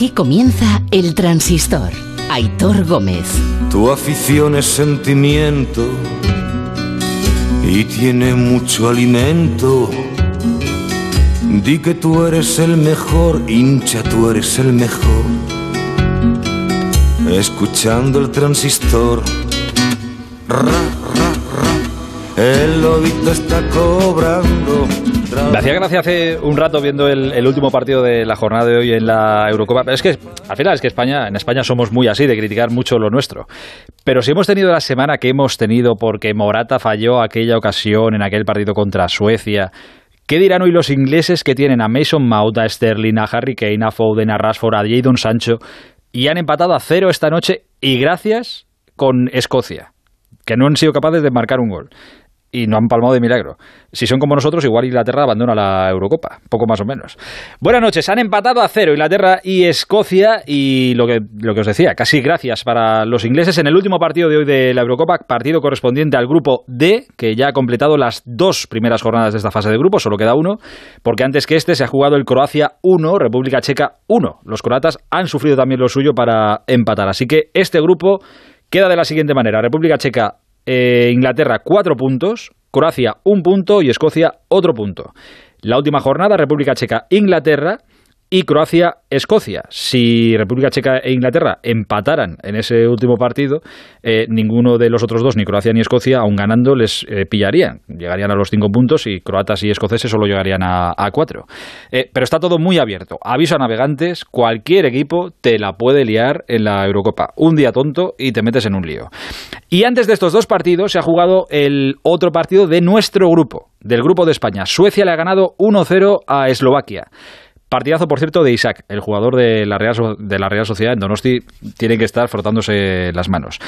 Aquí comienza El Transistor. Aitor Gómez. Tu afición es sentimiento y tiene mucho alimento. Di que tú eres el mejor, hincha, tú eres el mejor. Escuchando el transistor. Ra, ra, ra. El lobito está cobrando. Me hacía gracia hace un rato viendo el, último partido de la jornada de hoy en la Eurocopa. Pero es que al final es que España, en España somos muy así de criticar mucho lo nuestro. Pero si hemos tenido la semana que hemos tenido porque Morata falló aquella ocasión en aquel partido contra Suecia, ¿Qué dirán hoy los ingleses que tienen a Mason Mount, a Sterling, a Harry Kane, a Foden, a Rashford, a Jadon Sancho y han empatado a cero esta noche y gracias con Escocia, que no han sido capaces de marcar un gol? Y no han palmado de milagro. Si son como nosotros, igual Inglaterra abandona la Eurocopa, poco más o menos. Buenas noches, han empatado a cero Inglaterra y Escocia y lo que, lo que os decía, casi gracias para los ingleses en el último partido de hoy de la Eurocopa, partido correspondiente al grupo D, que ya ha completado las dos primeras jornadas de esta fase de grupo, solo queda uno, porque antes que este se ha jugado el Croacia 1, República Checa 1. Los croatas han sufrido también lo suyo para empatar, así que este grupo queda de la siguiente manera, República Checa eh, Inglaterra cuatro puntos, Croacia un punto y Escocia otro punto. La última jornada, República Checa, Inglaterra y Croacia-Escocia. Si República Checa e Inglaterra empataran en ese último partido, eh, ninguno de los otros dos, ni Croacia ni Escocia, aún ganando, les eh, pillarían. Llegarían a los cinco puntos y croatas y escoceses solo llegarían a, a cuatro. Eh, pero está todo muy abierto. Aviso a navegantes, cualquier equipo te la puede liar en la Eurocopa. Un día tonto y te metes en un lío. Y antes de estos dos partidos se ha jugado el otro partido de nuestro grupo, del grupo de España. Suecia le ha ganado 1-0 a Eslovaquia. Partidazo, por cierto, de Isaac, el jugador de la, Real, de la Real Sociedad en Donosti, tiene que estar frotándose las manos.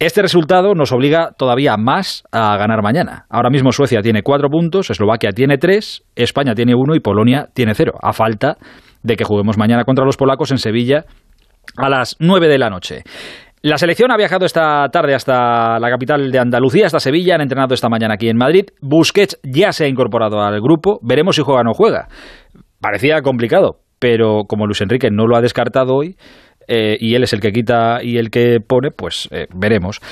Este resultado nos obliga todavía más a ganar mañana. Ahora mismo Suecia tiene cuatro puntos, Eslovaquia tiene tres, España tiene uno y Polonia tiene cero, a falta de que juguemos mañana contra los polacos en Sevilla a las nueve de la noche. La selección ha viajado esta tarde hasta la capital de Andalucía, hasta Sevilla, han entrenado esta mañana aquí en Madrid. Busquets ya se ha incorporado al grupo, veremos si juega o no juega parecía complicado, pero como Luis Enrique no lo ha descartado hoy, eh, y él es el que quita y el que pone, pues eh, veremos.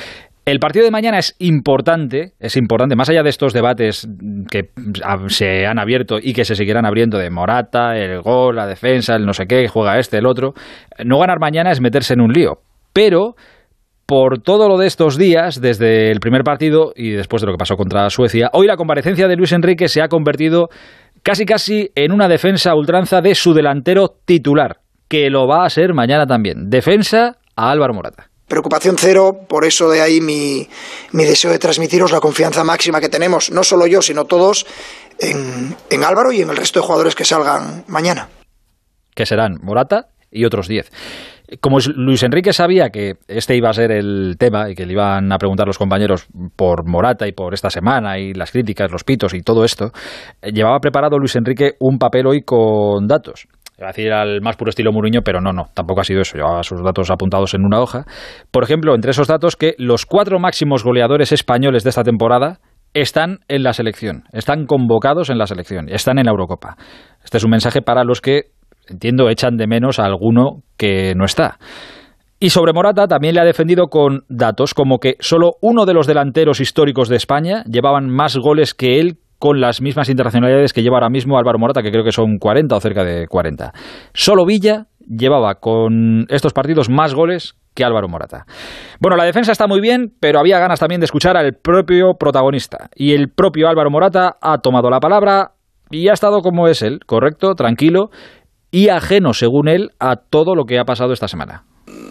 El partido de mañana es importante, es importante, más allá de estos debates que se han abierto y que se seguirán abriendo de Morata, el gol, la defensa, el no sé qué, juega este, el otro. No ganar mañana es meterse en un lío. Pero por todo lo de estos días, desde el primer partido y después de lo que pasó contra Suecia, hoy la comparecencia de Luis Enrique se ha convertido casi casi en una defensa ultranza de su delantero titular, que lo va a ser mañana también. Defensa a Álvaro Morata. Preocupación cero, por eso de ahí mi, mi deseo de transmitiros la confianza máxima que tenemos, no solo yo, sino todos, en, en Álvaro y en el resto de jugadores que salgan mañana. Que serán Morata y otros 10 como Luis Enrique sabía que este iba a ser el tema y que le iban a preguntar los compañeros por Morata y por esta semana y las críticas, los pitos y todo esto, llevaba preparado Luis Enrique un papel hoy con datos. Iba a decir al más puro estilo Mourinho, pero no, no, tampoco ha sido eso. Llevaba sus datos apuntados en una hoja. Por ejemplo, entre esos datos que los cuatro máximos goleadores españoles de esta temporada están en la selección, están convocados en la selección, están en la Eurocopa. Este es un mensaje para los que entiendo, echan de menos a alguno que no está. Y sobre Morata también le ha defendido con datos como que solo uno de los delanteros históricos de España llevaban más goles que él con las mismas internacionalidades que lleva ahora mismo Álvaro Morata, que creo que son 40 o cerca de 40. Solo Villa llevaba con estos partidos más goles que Álvaro Morata. Bueno, la defensa está muy bien, pero había ganas también de escuchar al propio protagonista. Y el propio Álvaro Morata ha tomado la palabra y ha estado como es él, correcto, tranquilo, y ajeno, según él, a todo lo que ha pasado esta semana.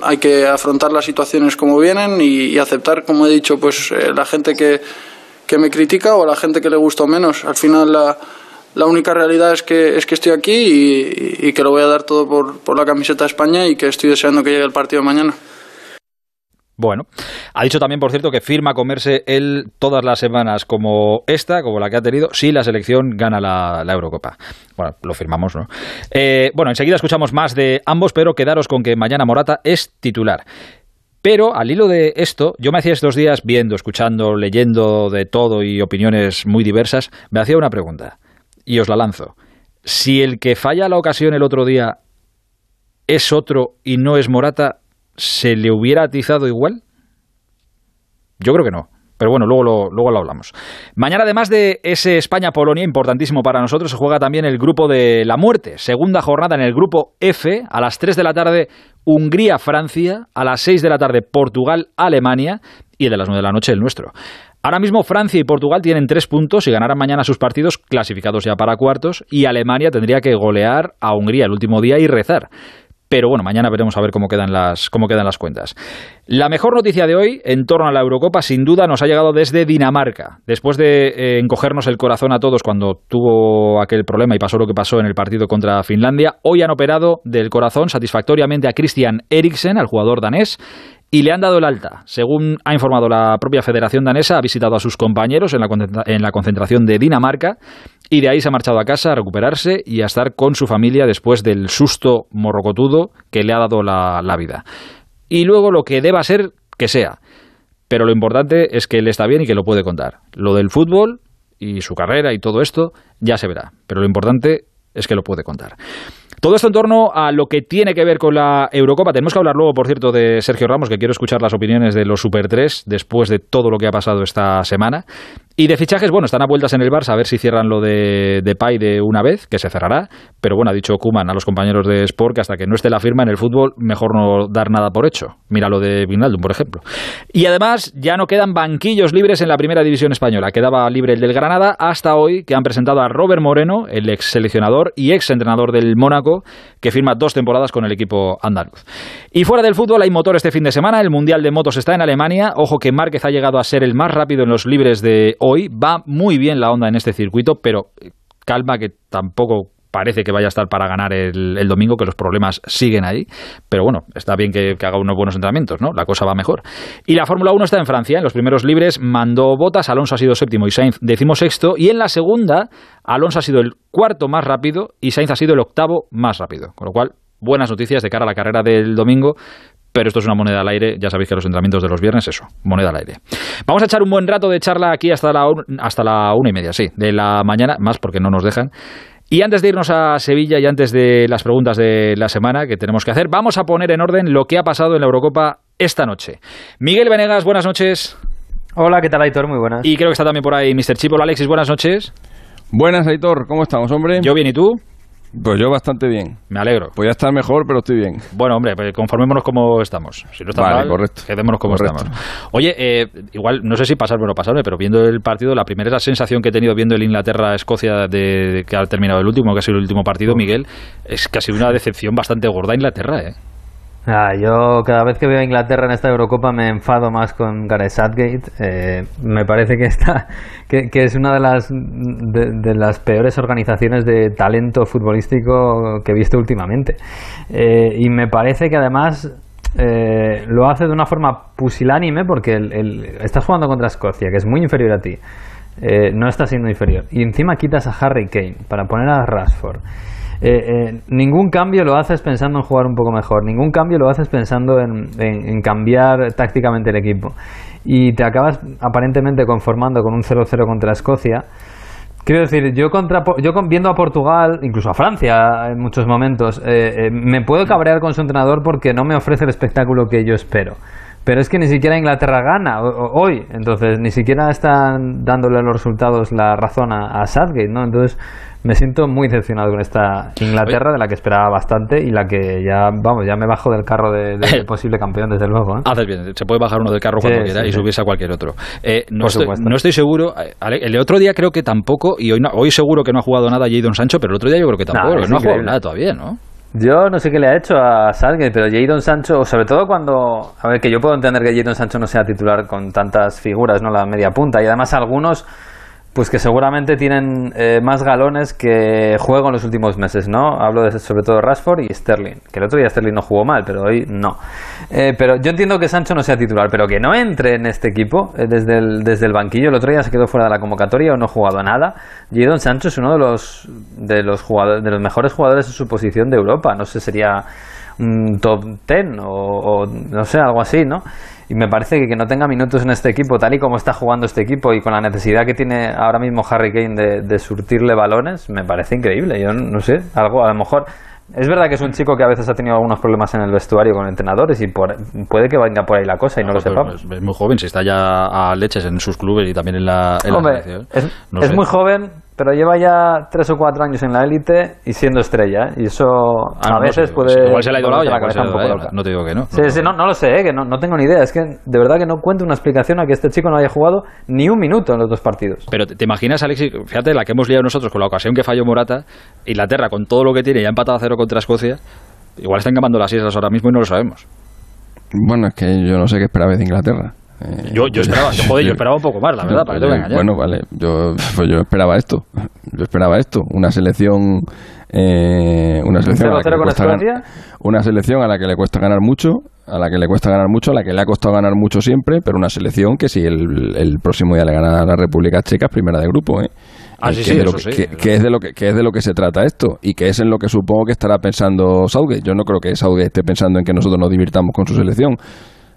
Hay que afrontar las situaciones como vienen y, aceptar, como he dicho, pues eh, la gente que, que, me critica o la gente que le gusta menos. Al final la, la única realidad es que, es que estoy aquí y, que lo voy a dar todo por, por la camiseta de España y que estoy deseando que llegue el partido mañana. Bueno, ha dicho también, por cierto, que firma comerse él todas las semanas como esta, como la que ha tenido, si la selección gana la, Eurocopa. Bueno, lo firmamos, ¿no? Eh, bueno, enseguida escuchamos más de ambos, pero quedaros con que mañana Morata es titular. Pero al hilo de esto, yo me hacía estos días viendo, escuchando, leyendo de todo y opiniones muy diversas, me hacía una pregunta y os la lanzo. Si el que falla la ocasión el otro día es otro y no es Morata, ¿se le hubiera atizado igual? Yo creo que no. Pero bueno, luego lo, luego lo hablamos. Mañana, además de ese España-Polonia, importantísimo para nosotros, se juega también el grupo de la muerte. Segunda jornada en el grupo F, a las 3 de la tarde, Hungría-Francia, a las 6 de la tarde, Portugal-Alemania y de las 9 de la noche el nuestro. Ahora mismo Francia y Portugal tienen tres puntos y ganarán mañana sus partidos clasificados ya para cuartos y Alemania tendría que golear a Hungría el último día y rezar. Pero bueno, mañana veremos a ver cómo quedan las, cómo quedan las cuentas. La mejor noticia de hoy en torno a la Eurocopa, sin duda, nos ha llegado desde Dinamarca. Después de eh, encogernos el corazón a todos cuando tuvo aquel problema y pasó lo que pasó en el partido contra Finlandia, hoy han operado del corazón satisfactoriamente a Christian Eriksen, al jugador danés, y le han dado el alta. Según ha informado la propia Federación Danesa, ha visitado a sus compañeros en la, en la concentración de Dinamarca y de ahí se ha marchado a casa a recuperarse y a estar con su familia después del susto morrocotudo que le ha dado la, la vida. Y luego lo que deba ser, que sea. Pero lo importante es que él está bien y que lo puede contar. Lo del fútbol y su carrera y todo esto ya se verá. Pero lo importante es que lo puede contar. Todo esto en torno a lo que tiene que ver con la Eurocopa. Tenemos que hablar luego, por cierto, de Sergio Ramos, que quiero escuchar las opiniones de los Super 3 después de todo lo que ha pasado esta semana. Y de fichajes, bueno, están a vueltas en el Barça a ver si cierran lo de, de Pay de una vez, que se cerrará. Pero bueno, ha dicho Kuman a los compañeros de Sport que hasta que no esté la firma en el fútbol, mejor no dar nada por hecho. Mira lo de Vinaldum, por ejemplo. Y además, ya no quedan banquillos libres en la primera división española. Quedaba libre el del Granada hasta hoy, que han presentado a Robert Moreno, el ex seleccionador y ex entrenador del Mónaco, que firma dos temporadas con el equipo andaluz. Y fuera del fútbol hay motor este fin de semana. El Mundial de Motos está en Alemania. Ojo que Márquez ha llegado a ser el más rápido en los libres de hoy. Va muy bien la onda en este circuito, pero calma que tampoco parece que vaya a estar para ganar el, domingo, que los problemas siguen ahí. Pero bueno, está bien que, que, haga unos buenos entrenamientos, ¿no? La cosa va mejor. Y la Fórmula 1 está en Francia. En los primeros libres mandó botas, Alonso ha sido séptimo y Sainz decimosexto. Y en la segunda, Alonso ha sido el cuarto más rápido y Sainz ha sido el octavo más rápido. Con lo cual, buenas noticias de cara a la carrera del domingo pero esto es una moneda al aire. Ya sabéis que los entrenamientos de los viernes, eso, moneda al aire. Vamos a echar un buen rato de charla aquí hasta la, hasta la una y media, sí, de la mañana, más porque no nos dejan. Y antes de irnos a Sevilla y antes de las preguntas de la semana que tenemos que hacer, vamos a poner en orden lo que ha pasado en la Eurocopa esta noche. Miguel Venegas, buenas noches. Hola, ¿qué tal, Aitor? Muy buenas. Y creo que está también por ahí Mr. Chip. Hola, Alexis, buenas noches. Buenas, Aitor. ¿Cómo estamos, hombre? Yo bien, ¿y tú? Pues yo bastante bien. Me alegro. Podría estar mejor, pero estoy bien. Bueno, hombre, pues conformémonos como estamos. Si no está vale, mal, correcto. quedémonos como correcto. estamos. Oye, eh, igual, no sé si pasarme o no pasarme, pero viendo el partido, la primera sensación que he tenido viendo el Inglaterra-Escocia de, de, que ha terminado el último, que ha sido el último partido, Miguel, es que ha sido una decepción bastante gorda Inglaterra, ¿eh? Ah, yo cada vez que veo a Inglaterra en esta Eurocopa me enfado más con Gareth Southgate. Eh, me parece que, está, que, que, es una de las, de, las peores organizaciones de talento futbolístico que he visto últimamente. Eh, y me parece que además eh, lo hace de una forma pusilánime porque el, el, estás jugando contra Escocia, que es muy inferior a ti. Eh, no está siendo inferior. Y encima quitas a Harry Kane para poner a Rashford. Eh, eh, ningún cambio lo haces pensando en jugar un poco mejor, ningún cambio lo haces pensando en, en, cambiar tácticamente el equipo. Y te acabas aparentemente conformando con un 0-0 contra Escocia. Quiero decir, yo, contra, yo viendo a Portugal, incluso a Francia en muchos momentos, eh, me puedo cabrear con su entrenador porque no me ofrece el espectáculo que yo espero. Pero es que ni siquiera Inglaterra gana hoy, entonces ni siquiera están dándole los resultados la razón a, a ¿no? Entonces me siento muy decepcionado con esta Inglaterra de la que esperaba bastante y la que ya, vamos, ya me bajo del carro de, de posible campeón, desde luego. ¿eh? Haces bien, se puede bajar uno del carro cuando sí, quiera sí, y subirse a cualquier otro. Eh, no, estoy, no, estoy, seguro, el otro día creo que tampoco, y hoy, no, hoy seguro que no ha jugado nada Jadon Sancho, pero el otro día yo creo que tampoco, nah, no ha jugado nada todavía, ¿no? Yo no sé qué le ha hecho a Salgues, pero Jadon Sancho, sobre todo cuando. A ver, que yo puedo entender que Jadon Sancho no sea titular con tantas figuras, ¿no? La media punta. Y además algunos, pues que seguramente tienen eh, más galones que juego en los últimos meses, ¿no? Hablo de, sobre todo de Rashford y Sterling. Que el otro día Sterling no jugó mal, pero hoy no. Eh, pero yo entiendo que Sancho no sea titular, pero que no entre en este equipo eh, desde, el, desde el banquillo. El otro día se quedó fuera de la convocatoria o no ha jugado nada. Jadon Sancho es uno de los, de los, jugadores, de los mejores jugadores en su posición de Europa. No sé, sería un top 10 o, o no sé, algo así, ¿no? Y me parece que que no tenga minutos en este equipo, tal y como está jugando este equipo y con la necesidad que tiene ahora mismo Harry Kane de, de surtirle balones, me parece increíble. Yo no sé, algo a lo mejor Es verdad que es un chico que a veces ha tenido algunos problemas en el vestuario con entrenadores y por- puede que venga por ahí la cosa y no, lo pero sepamos. Es, es muy joven, si está ya a leches en sus clubes y también en la, en Hombre, es, No es sé. muy joven, pero lleva ya tres o cuatro años en la élite y siendo estrella. ¿eh? Y eso Ah, a no, veces sí, puede. Igual se le ha ido la olla, cabeza un ido poco la loca. No te digo que no. Sí, sí, no, no lo sé, ¿eh? que no, no tengo ni idea. Es que de verdad que no cuento una explicación a que este chico no haya jugado ni un minuto en los dos partidos. Pero te, te imaginas, Alexis, fíjate la que hemos liado nosotros con la ocasión que falló Morata, Inglaterra con todo lo que tiene y ha empatado a cero contra Escocia, igual están gamando las islas ahora mismo y no lo sabemos. Bueno, es que yo no sé qué esperabais de Inglaterra. Eh, Yo, yo esperaba, yo, joder, yo esperaba un poco más, la verdad, para que te engañar. Bueno, vale, yo, pues yo esperaba esto. Yo esperaba esto. Una selección. eh, una selección a la que 0-0 le cuesta gan- Escocia. una selección a la que le cuesta ganar mucho, a la que le cuesta ganar mucho, a la que le ha costado ganar mucho siempre, pero una selección que si el, el próximo día le gana a la República Checa es primera de grupo, ¿eh? Ah, Eh, sí, que sí, es de lo eso que, sí, que- eso que es de lo que, que es de lo que se trata esto y que es en lo que supongo que estará pensando Southgate. Yo no creo que Southgate esté pensando en que nosotros nos divirtamos con su selección.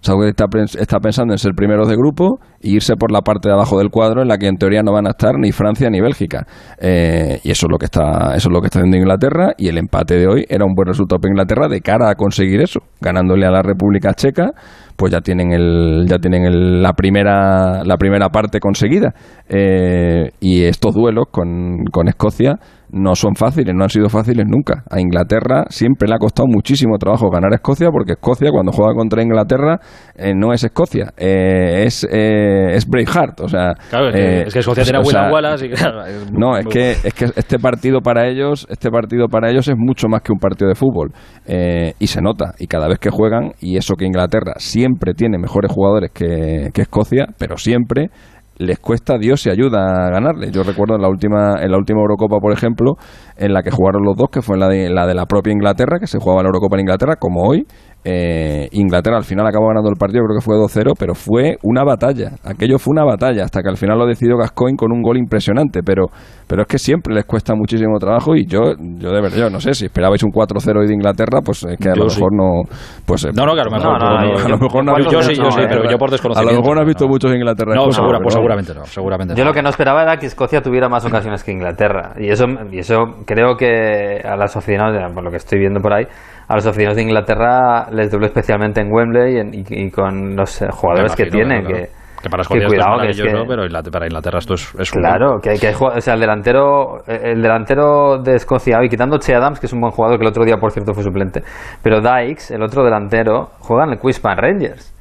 Southgate está, está pensando en ser primeros de grupo e irse por la parte de abajo del cuadro en la que en teoría no van a estar ni Francia ni Bélgica. Eh, y eso es lo que está eso es lo que está haciendo Inglaterra y el empate de hoy era un buen resultado para Inglaterra de cara a conseguir eso, ganándole a la República Checa, pues ya tienen el ya tienen el- la primera la primera parte conseguida. Eh, y estos duelos con, con Escocia no son fáciles, no han sido fáciles nunca. A Inglaterra siempre le ha costado muchísimo trabajo ganar a Escocia porque Escocia cuando juega contra Inglaterra eh, no es Escocia, eh, es, eh, es Braveheart. O sea, Claro, es que, eh, es que Escocia o tiene a sea, William Wallace y claro, es muy- no, es que, es que este partido para ellos, este partido para ellos es mucho más que un partido de fútbol. Eh, y se nota, y cada vez que juegan, y eso que Inglaterra siempre tiene mejores jugadores que, que Escocia, pero siempre les cuesta Dios y ayuda a ganarle. Yo recuerdo en la última, en la última Eurocopa, por ejemplo, en la que jugaron los dos, que fue la de la, de la propia Inglaterra, que se jugaba la Eurocopa en Inglaterra, como hoy. Eh, Inglaterra al final acabó ganando el partido, creo que fue 2-0, pero fue una batalla. Aquello fue una batalla, hasta que al final lo decidió Gascoigne con un gol impresionante. Pero, pero es que siempre les cuesta muchísimo trabajo y yo, yo de verdad, yo no sé, si esperabais un 4-0 hoy de Inglaterra, pues es que a Yo lo sí. mejor no. Pues, eh, No, no, que a lo mejor, No, yo- a lo mejor no has yo visto sí, yo sí, Inglaterra. pero yo por A lo desconocimiento. mejor no has visto muchos Inglaterra. No, segura- pero pues no. seguramente no, seguramente Yo lo que no esperaba era que Escocia tuviera más ocasiones que Inglaterra. Y eso, y eso creo que a los aficionados, por lo que estoy viendo por ahí, a los aficionados de Inglaterra les doble especialmente en Wembley y, en- y- y con los eh, jugadores que tienen. claro. Que, Que para Escocia esto cuidado, es que que- pero Inglaterra- para Inglaterra esto es, es un Claro, que, que hay o sea, el delantero, el delantero de Escocia hoy, quitando Che Adams, que es un buen jugador, que el otro día, por cierto, fue suplente, pero Dykes, el otro delantero, juega en el Queensland Rangers.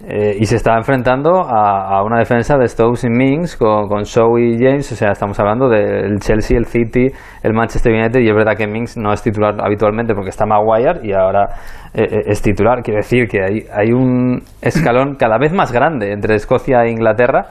Eh, y se está enfrentando a, a una defensa de Stokes y Mings con, con Shaw y James. O sea, estamos hablando del Chelsea, el City, el Manchester United. Y es verdad que Mings no es titular habitualmente porque está Maguire y ahora eh, eh, es titular. Quiere decir que hay, hay un escalón cada vez más grande entre Escocia e Inglaterra.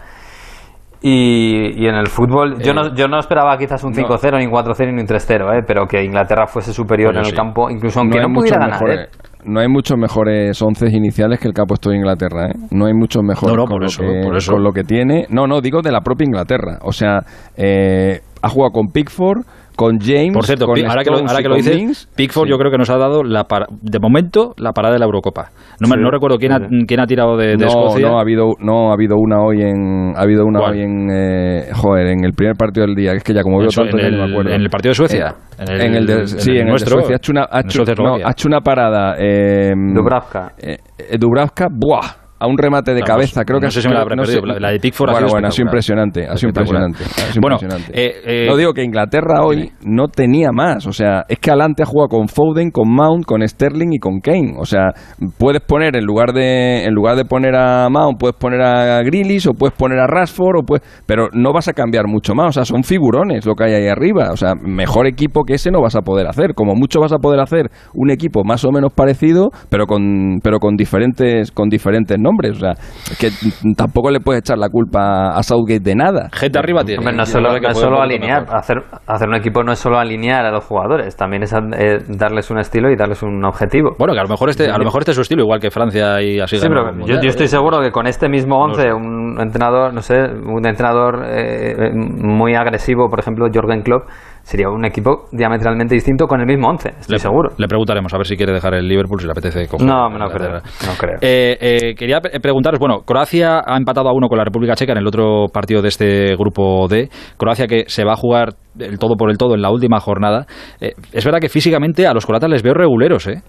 Y, y en el fútbol, yo, no, yo no esperaba quizás un no. 5-0, ni un 4-0, ni un 3-0, ¿eh? pero que Inglaterra fuese superior en el sí. campo, incluso aunque no, muchos pudiera ganar. ¿eh? No hay muchos mejores once iniciales que el que ha puesto Inglaterra, ¿eh? No hay muchos mejores No, no, con, por lo eso, que, eso. con lo que tiene. No, no, digo de la propia Inglaterra. O sea, eh, ha jugado con Pickford, con James, Por cierto, con ahora que lo, ahora y que lo con dices, Mings. Pickford Sí. yo creo que nos ha dado, la para- de momento, la parada de la Eurocopa. No, me- Sí. no recuerdo quién ha, quién ha tirado de, de no, Escocia. no ha habido no ha habido una hoy en ha habido una ¿Cuál? hoy en eh, joder en el primer partido del día que es que ya como veo tanto en ya no el- me acuerdo en el partido de Suecia. Eh, En el- en el de, en sí el en nuestro. el de Suecia ha hecho una hecho, no, ha hecho una parada eh, Dubravka. eh, eh, Dubravka buah a un remate de cabeza no creo que sé si me la habré no perdido, la- la de Pickford ha bueno, sido bueno ha sido impresionante ha sido impresionante, ha sido Bueno, impresionante. eh, eh, no digo que Inglaterra hoy no tenía más o sea es que adelante ha jugado con Foden con Mount con Sterling y con Kane o sea puedes poner en lugar de en lugar de poner a Mount puedes poner a Grealish o puedes poner a Rashford o puedes, pero no vas a cambiar mucho más o sea son figurones lo que hay ahí arriba o sea mejor equipo que ese no vas a poder hacer como mucho vas a poder hacer un equipo más o menos parecido pero con pero con diferentes con diferentes nombres o sea que tampoco le puedes echar la culpa a Southgate de nada Gente arriba tiene. Hombre, no solo, no es solo alinear, hacer, hacer un equipo no es solo alinear a los jugadores, también es eh, darles un estilo y darles un objetivo. Bueno, que a lo mejor este, a lo mejor este es su estilo, igual que Francia y así. Sí, pero yo, yo estoy seguro que con este mismo No 11, sé. un entrenador, no sé, un entrenador eh, muy agresivo, por ejemplo, Jorgen Klopp, sería un equipo diametralmente distinto con el mismo 11, estoy Le- seguro. Le preguntaremos a ver si quiere dejar el Liverpool, si le apetece. coger No, no creo, no creo. Eh, eh, quería pre- preguntaros, bueno, Croacia ha empatado a uno con la República Checa en el otro partido de este grupo D. Croacia que se va a jugar el todo por el todo en la última jornada. Eh, es verdad que físicamente a los croatas les veo reguleros, ¿eh?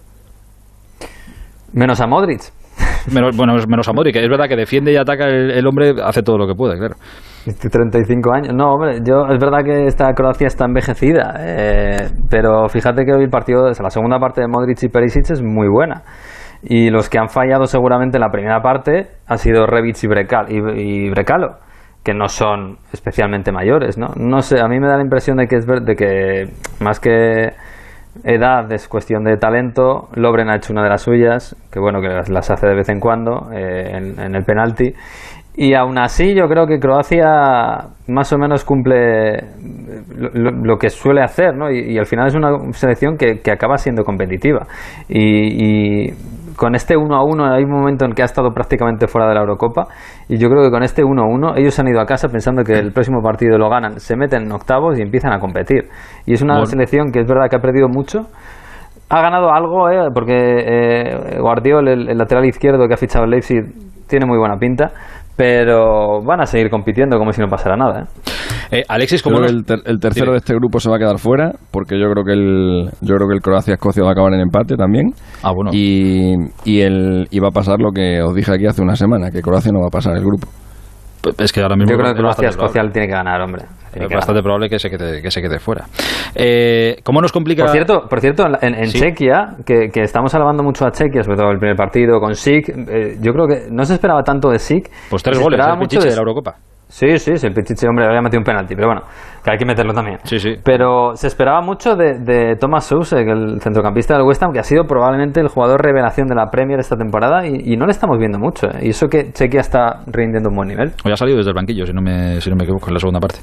Menos a Modric. Menos, bueno, menos a Modric, que es verdad que defiende y ataca el, hombre, hace todo lo que puede, claro. Estoy 35 años. No, hombre, yo es verdad que esta Croacia está envejecida, eh, pero fíjate que hoy el partido, la segunda parte de Modric y Perisic es muy buena. Y los que han fallado seguramente en la primera parte han sido Rebic y, Brecal, y, y que no son especialmente mayores, ¿no? No sé, a mí me da la impresión de que es ver- de que más que edad es cuestión de talento. Lobren ha hecho una de las suyas, que bueno, que las, hace de vez en cuando eh, en, en el penalti. Y aún así yo creo que Croacia más o menos cumple lo, lo- que suele hacer, ¿no? Y, al final es una selección que, que acaba siendo competitiva. Y con este 1 a 1 hay un momento en que ha estado prácticamente fuera de la Eurocopa y yo creo que con este 1 a 1 ellos han ido a casa pensando que el próximo partido lo ganan, se meten en octavos y empiezan a competir. Y es una Bueno. selección que es verdad que ha perdido mucho, ha ganado algo, ¿eh? porque eh, Guardiol, el, el lateral izquierdo que ha fichado el Leipzig, tiene muy buena pinta, pero van a seguir compitiendo como si no pasara nada. ¿eh? Eh, Alexis, ¿cómo Creo que nos- el, ter- el tercero Dime. de este grupo se va a quedar fuera, porque yo creo que el, yo creo que el Croacia-Escocia va a acabar en empate también. Ah, bueno. Y, y, el, y va a pasar lo que os dije aquí hace una semana, que Croacia no va a pasar el grupo. Es que ahora mismo Yo creo que Croacia Escocia tiene que ganar, hombre. Es bastante probable que se quede, que se quede fuera. Eh, ¿Cómo nos complica? Por cierto, por cierto, en, en- Sí. Chequia, que, que estamos alabando mucho a Chequia, sobre todo el primer partido con Sik, eh, yo creo que no se esperaba tanto de Sik. Pues tres se goles, el mucho Pichichi de la Eurocopa. Sí, sí, sí, el Pichichi, hombre, había metido un penalti, pero bueno, que hay que meterlo también. Sí, sí. Pero se esperaba mucho de, de Thomas Sousek, el centrocampista del West Ham, que ha sido probablemente el jugador revelación de la Premier esta temporada y, y no le estamos viendo mucho. ¿eh? Y eso que Chequia está rindiendo un buen nivel. Hoy ha salido desde el banquillo, si no me, si no me equivoco, en la segunda parte.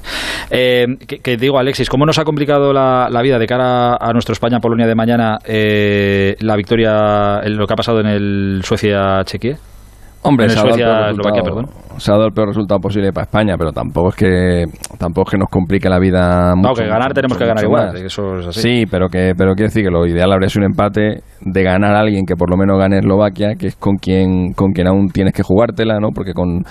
Eh, que, que digo, Alexis, ¿cómo nos ha complicado la, la vida de cara a nuestro España-Polonia de mañana eh, la victoria, lo que ha pasado en el Suecia-Chequia? Hombre, se ha, dado el peor resultado, se ha dado el peor resultado posible para España, pero tampoco es que tampoco es que nos complique la vida mucho. No, que ganar mucho, tenemos que ganar igual, más. eso es así. Sí, pero que pero quiero decir que lo ideal habría sido un empate de ganar a alguien que por lo menos gane Eslovaquia, que es con quien con quien aún tienes que jugártela, ¿no? Porque con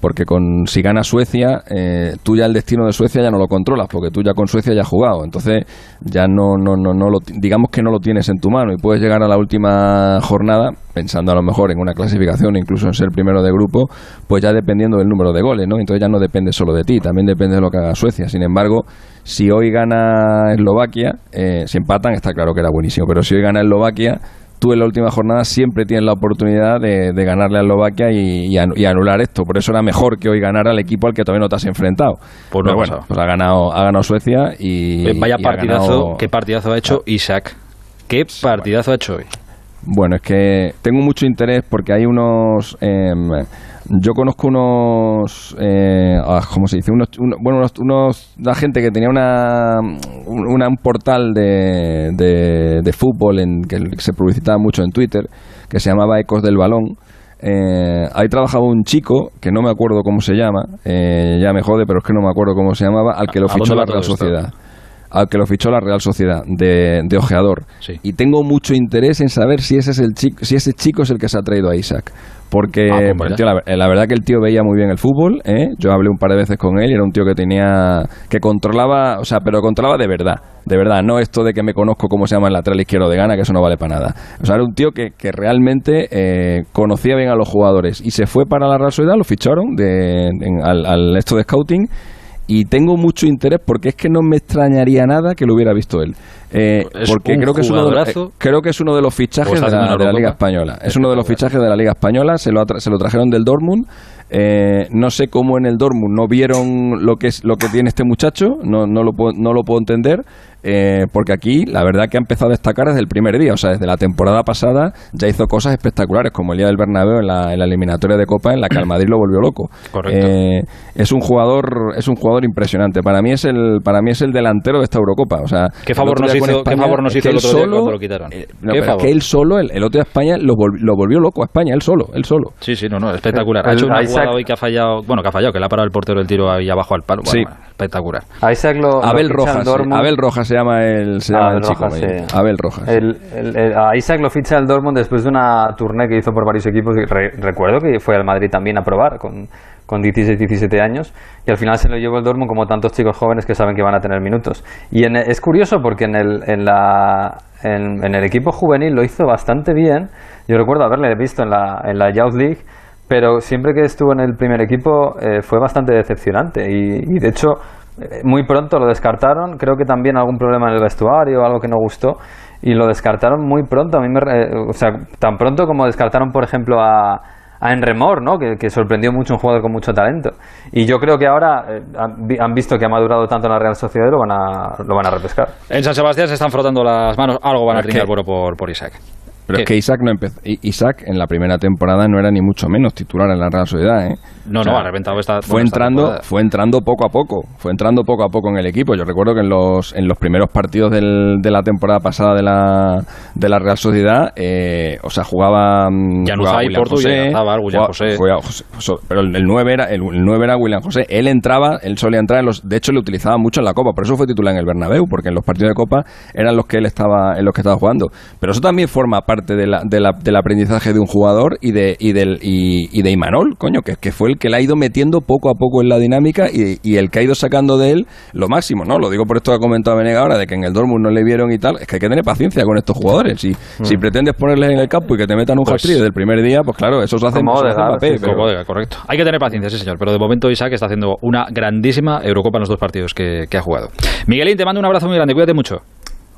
porque con si gana Suecia, eh, tú ya el destino de Suecia ya no lo controlas, porque tú ya con Suecia ya has jugado, entonces ya no no no no lo digamos que no lo tienes en tu mano y puedes llegar a la última jornada pensando a lo mejor en una clasificación, incluso en ser primero de grupo, pues ya dependiendo del número de goles, ¿no? Entonces ya no depende solo de ti, también depende de lo que haga Suecia. Sin embargo, si hoy gana Eslovaquia, eh, si empatan, está claro que era buenísimo, pero si hoy gana Eslovaquia, tú en la última jornada siempre tienes la oportunidad de, de ganarle a Eslovaquia y, y anu- y anular esto. Por eso era mejor que hoy ganara el equipo al que todavía no te has enfrentado. Pues no Pero bueno, pues ha ganado, ha ganado Suecia y. Eh, Vaya y ha partidazo, ganado- qué partidazo ha hecho Isaac. Qué partidazo ha hecho hoy. Bueno, es que tengo mucho interés porque hay unos. em, yo conozco unos. eh, ah, ¿Cómo se dice? Unos, uno- bueno, unos, unos- Una gente que tenía una, un, una- un portal de, de, de fútbol en, que se publicitaba mucho en Twitter que se llamaba Ecos del Balón. Eh, ahí trabajaba un chico que no me acuerdo cómo se llama, eh, ya me jode, pero es que no me acuerdo cómo se llamaba, al que lo ¿A fichó la Real esto? Al que lo fichó la Real Sociedad de, de ojeador. Sí. Y tengo mucho interés en saber si ese es el chico, si ese chico es el que se ha traído a Isaac. Porque Ah, pues tío, la, la verdad que el tío veía muy bien el fútbol, ¿eh? yo hablé un par de veces con él y era un tío que tenía, que controlaba, o sea, pero controlaba de verdad, de verdad, no esto de que me conozco cómo se llama el lateral izquierdo de Gana, que eso no vale para nada. O sea, era un tío que, que realmente eh, conocía bien a los jugadores y se fue para la Real Sociedad, lo ficharon de, en- al, al esto de scouting y tengo mucho interés porque es que no me extrañaría nada que lo hubiera visto él. Eh, porque creo que es, uno de, los- eh, creo que es uno de los fichajes está de la, de la Liga. Española. Es uno de los fichajes de la Liga Española. Se lo, se lo trajeron del Dortmund. Eh, no sé cómo en el Dortmund no vieron lo que es lo que tiene este muchacho. No, no, lo, puedo, no lo puedo entender. Eh, porque aquí la verdad que ha empezado a destacar desde el primer día, o sea, desde la temporada pasada ya hizo cosas espectaculares, como el día del Bernabéu en la, en la eliminatoria de Copa, en la que al Madrid lo volvió loco. Correcto. Eh, es un jugador, es un jugador impresionante. Para mí es el, para mí es el delantero de esta Eurocopa. O sea, ¿Qué favor el nos hizo- qué favor nos es hizo que el él otro día cuando lo quitaron? eh, ¿Qué no, pero es que él solo, el, el otro día España lo, vol- lo volvió loco a España, él solo, él solo. Sí, sí, no, no, espectacular. Ha El- hecho una Isaac- jugada hoy que ha fallado, bueno, que ha fallado, que le ha parado el portero del tiro ahí abajo al palo. Bueno, Sí. espectacular. A Isaac lo, Abel lo el Rojas. Abel Rojas se llama el, se llama Abel el chico. Rojas, sí. Abel Rojas. El- el- el- a Isaac lo ficha el Dortmund después de una tournée que hizo por varios equipos. re- recuerdo que fue al Madrid también a probar con, con 16, 17 años. Y al final se lo llevó el Dortmund como tantos chicos jóvenes que saben que van a tener minutos. Y en- es curioso porque en el, en, la, en, en el equipo juvenil lo hizo bastante bien. Yo recuerdo haberle visto en la, en la Youth League. Pero siempre que estuvo en el primer equipo eh, fue bastante decepcionante. Y, y de hecho, muy pronto lo descartaron. Creo que también algún problema en el vestuario, algo que no gustó. Y lo descartaron muy pronto. A mí me, o sea, tan pronto como descartaron, por ejemplo, a, a Enremor, ¿no? Que, que sorprendió mucho un jugador con mucho talento. Y yo creo que ahora eh, han, vi- han visto que ha madurado tanto en la Real Sociedad y lo van a, lo van a repescar. En San Sebastián se están frotando las manos, algo van a trincar bueno por, por Isaac. Pero ¿Qué? es que Isaac no empezó. Isaac en la primera temporada no era ni mucho menos titular en la Real Sociedad, ¿eh? No, O sea, no, ha reventado esta. fue entrando temporada. fue entrando poco a poco fue entrando poco a poco en el equipo yo recuerdo que en los en los primeros partidos del- de la temporada pasada de la de la Real Sociedad eh, o sea jugaba Januzaj y y José, jugaba- José. jugaba José- José- pero el, el 9 era el, el 9 era William José él entraba él solía entrar en los de hecho le utilizaba mucho en la Copa por eso fue titular en el Bernabéu porque en los partidos de Copa eran los que él estaba en los que estaba jugando pero eso también forma parte de la, de la- del aprendizaje de un jugador y de y del y, y de Imanol coño que, que fue el que le ha ido metiendo poco a poco en la dinámica y, y el que ha ido sacando de él lo máximo no lo digo por esto que ha comentado Venega ahora de que en el Dortmund no le vieron y tal es que hay que tener paciencia con estos jugadores si, si pretendes ponerles en el campo y que te metan un Mm. Pues- hat-trick desde el primer día pues claro eso se hace Como Mbappé, sí, pero- Como correcto. Hay que tener paciencia, sí, señor. Pero de momento Isaac está haciendo una grandísima Eurocopa en los dos partidos que, que ha jugado. Miguelín, te mando un abrazo muy grande. Cuídate mucho.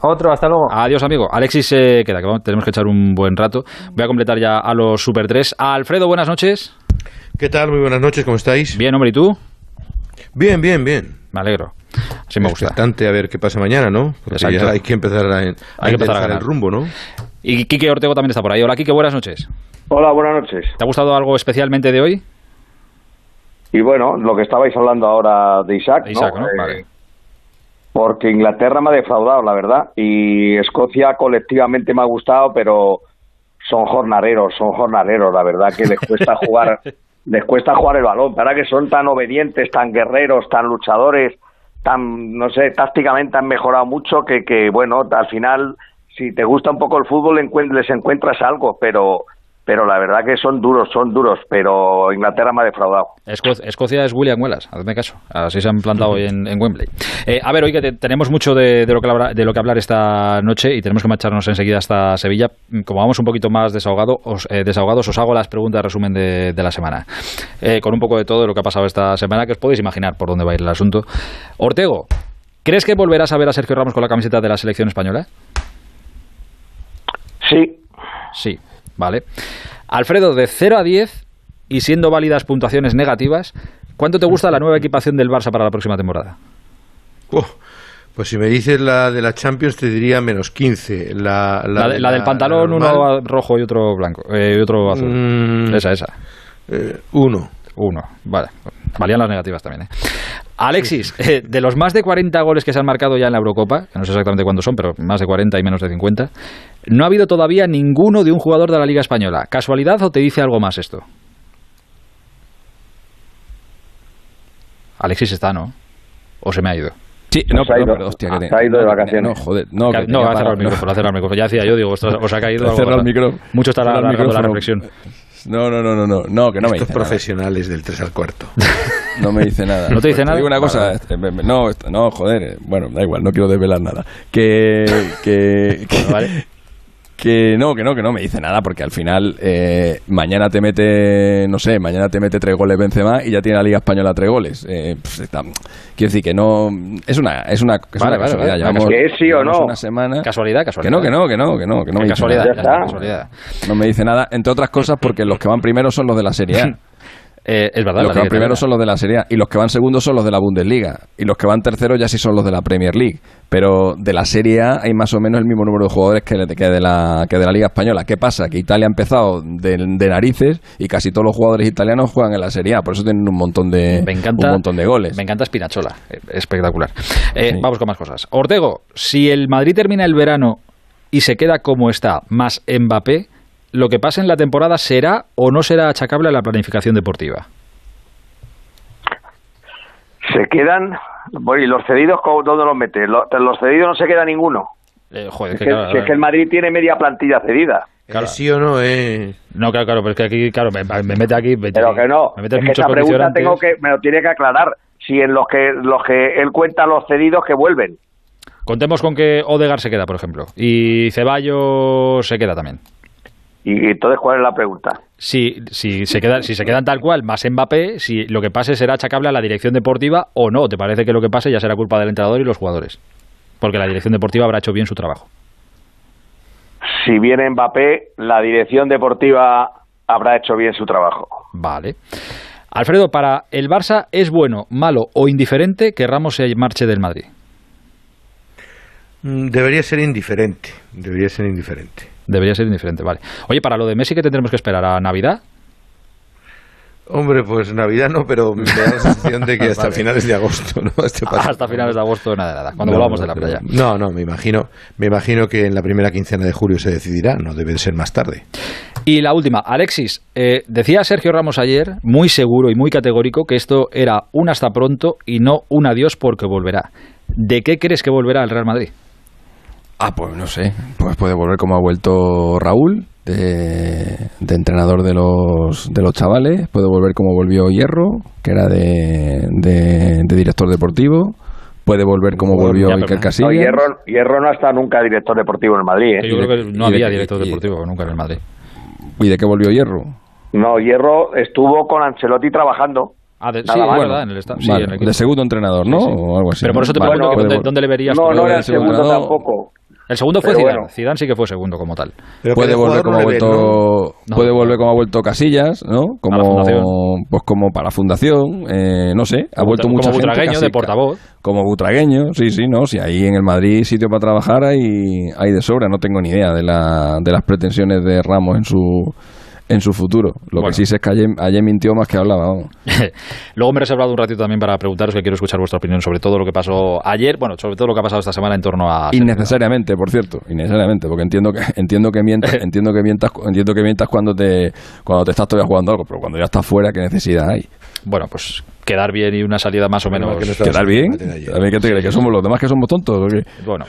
Otro, hasta luego. Adiós, amigo. Alexis se queda, que vamos- tenemos que echar un buen rato. Voy a completar ya a los Super 3. Alfredo, buenas noches. ¿Qué tal? Muy buenas noches, ¿cómo estáis? Bien, hombre, ¿y tú? bien, bien. bien. Me alegro. Así me gusta. Expectante a ver qué pasa mañana, ¿no? Porque Exacto. ya hay que empezar a, a Hay que empezar a ganar. el rumbo, ¿no? Y Quique Ortego también está por ahí. Hola, Quique, buenas noches. Hola, buenas noches. ¿Te ha gustado algo especialmente de hoy? Y bueno, lo que estabais hablando ahora de Isaac, Isaac, ¿no? ¿no? Eh, Vale. Porque Inglaterra me ha defraudado, la verdad, y Escocia colectivamente me ha gustado, pero son jornaderos, son jornaderos, la verdad que les cuesta jugar, les cuesta jugar el balón. Para que son tan obedientes, tan guerreros, tan luchadores, tan, no sé, tácticamente han mejorado mucho que, que bueno, al final, si te gusta un poco el fútbol, les encuentras algo, pero pero la verdad que son duros, son duros, pero Inglaterra me ha defraudado. Esco- Escocia es William Wallace, hazme caso. Así se han plantado hoy en, en Wembley. Eh, a ver, hoy que te- tenemos mucho de, de lo que hablar, de lo que hablar esta noche y tenemos que marcharnos enseguida hasta Sevilla. Como vamos un poquito más desahogado, os, eh, desahogados, os hago las preguntas de resumen de, de la semana. Eh, con un poco de todo lo que ha pasado esta semana, que os podéis imaginar por dónde va a ir el asunto. Ortego, ¿crees que volverás a ver a Sergio Ramos con la camiseta de la selección española? Sí, Sí, vale. Alfredo, de 0 a 10 y siendo válidas puntuaciones negativas, ¿cuánto te gusta la nueva equipación del Barça para la próxima temporada? Oh, pues si me dices la de la Champions te diría menos 15. La, La, de- de la del pantalón, normal, uno rojo y otro blanco, eh, y otro azul. mm, Esa, esa. eh, uno. Uno, vale. Valían las negativas también, ¿eh? Alexis, eh, de los más de 40 goles que se han marcado ya en la Eurocopa, que no sé exactamente cuántos son, pero más de 40 y menos de 50, no ha habido todavía ninguno de un jugador de la Liga Española. ¿Casualidad o te dice algo más esto? Alexis está, ¿no? ¿O se me ha ido? Sí, no, Se ha ido. hostia, que te- Se ha ido de vacaciones. No, joder, no, que no, cerrado para- el micrófono, ha cerrado el micrófono. Ya decía yo, digo, os ha caído cerrado el micrófono. Mucho alargando la micrófono. reflexión. No, no, no, no, no, no, que no me Estos dice nada. profesionales del 3 al cuarto. No me dice nada. ¿No te dice nada? digo una cosa, vale. este, me- me- no, no, joder, eh, bueno, da igual, no quiero desvelar nada. Que, que, que, Vale. Que no, que no, que no me dice nada, porque al final eh, mañana te mete, no sé, mañana te mete tres goles Benzema y ya tiene la Liga Española tres goles. Eh, pues está- quiero decir que no, es una, es una, es Vale, una vale, casualidad. vale. Llevamos- Que es sí o no. Una semana. Casualidad, Que casualidad. no, que no, que no, que no, que no me Que dice casualidad, nada. Casualidad. No me dice nada, entre otras cosas porque los que van primero son los de la Serie A. Eh, es verdad. Los que van primeros son los de la Serie A y los que van segundos son los de la Bundesliga y los que van terceros ya sí son los de la Premier League. Pero de la Serie A hay más o menos el mismo número de jugadores que, de, la, que de la Liga Española. ¿Qué pasa? Que Italia ha empezado de, narices y casi todos los jugadores italianos juegan en la Serie A. Por eso tienen un montón de, un montón de goles. Me encanta Spinachola. Eh, espectacular. Eh, vamos con más cosas. Ortego, si el Madrid termina el verano y se queda como está, más Mbappé, lo que pasa en la temporada será o no será achacable a la planificación deportiva. Se quedan, bueno, y los cedidos, ¿dónde los mete? Los, cedidos no se queda ninguno. Eh, joder, es que, si es que el Madrid tiene media plantilla cedida. Claro. ¿Sí o no? Eh? No, claro, claro, pero es que aquí, claro, me, mete aquí. pero que no. Me es que esa pregunta tengo que, me lo tiene que aclarar. Si en los que, los que él cuenta los cedidos que vuelven. Contemos con que Odegar se queda, por ejemplo, y Ceballos se queda también. ¿Y entonces cuál es la pregunta? Si, si, se queda, si se quedan tal cual, más Mbappé, si lo que pase será achacable a la dirección deportiva o no. ¿Te parece que lo que pase ya será culpa del entrenador y los jugadores? Porque la dirección deportiva habrá hecho bien su trabajo. Si viene Mbappé, la dirección deportiva habrá hecho bien su trabajo. Vale. Alfredo, para el Barça, ¿es bueno, malo o indiferente que Ramos se marche del Madrid? Mm, debería ser indiferente. Debería ser indiferente. Debería ser indiferente, vale. Oye, para lo de Messi, ¿qué tendremos que esperar? ¿A Navidad? Hombre, pues Navidad no, pero me da la sensación de que hasta finales de agosto, ¿no? Este hasta finales de agosto nada, nada, cuando volvamos de la playa. No, no, me imagino, me imagino que en la primera quincena de julio se decidirá, no debe ser más tarde. Y la última, Alexis, eh, decía Sergio Ramos ayer, muy seguro y muy categórico, que esto era un hasta pronto y no un adiós porque volverá. ¿De qué crees que volverá el Real Madrid? Ah, pues no sé. Pues puede volver como ha vuelto Raúl, de, entrenador de los, de los chavales. Puede volver como volvió Hierro, que era de, de, director deportivo. Puede volver como volvió Iker Casillas. Hierro, Hierro no ha estado nunca director deportivo en el Madrid. ¿eh? Yo creo que no había director deportivo nunca en el Madrid. ¿Y de qué volvió Hierro? No, Hierro estuvo con Ancelotti trabajando. Ah, de, sí, En el, sí, de segundo entrenador, ¿no? O algo así. Pero por eso te pregunto ¿dónde, le verías? No, no era el segundo tampoco. El segundo fue Zidane. Zidane sí que fue segundo como tal. puede volver como ha vuelto, puede volver como ha vuelto Casillas, ¿no? Como pues como para la fundación, eh, no sé, ha vuelto mucha como gente. Butragueño de portavoz. Como butragueño, sí, sí, no, si ahí en el Madrid sitio para trabajar hay hay de sobra, no tengo ni idea de la de las pretensiones de Ramos en su en su futuro. Lo que sí sé es que ayer, mintió más que hablaba. Luego me he reservado un ratito también para preguntaros que quiero escuchar vuestra opinión sobre todo lo que pasó ayer, bueno, sobre todo lo que ha pasado esta semana en torno a... Innecesariamente, por cierto, innecesariamente, porque entiendo que entiendo que mientas, entiendo que mientas, entiendo que mientas cuando te cuando te estás todavía jugando algo, pero cuando ya estás fuera, ¿qué necesidad hay? Bueno, pues quedar bien y una salida más o menos. ¿Quedar bien? ¿Qué te crees? ¿Que somos los demás que somos tontos? Bueno,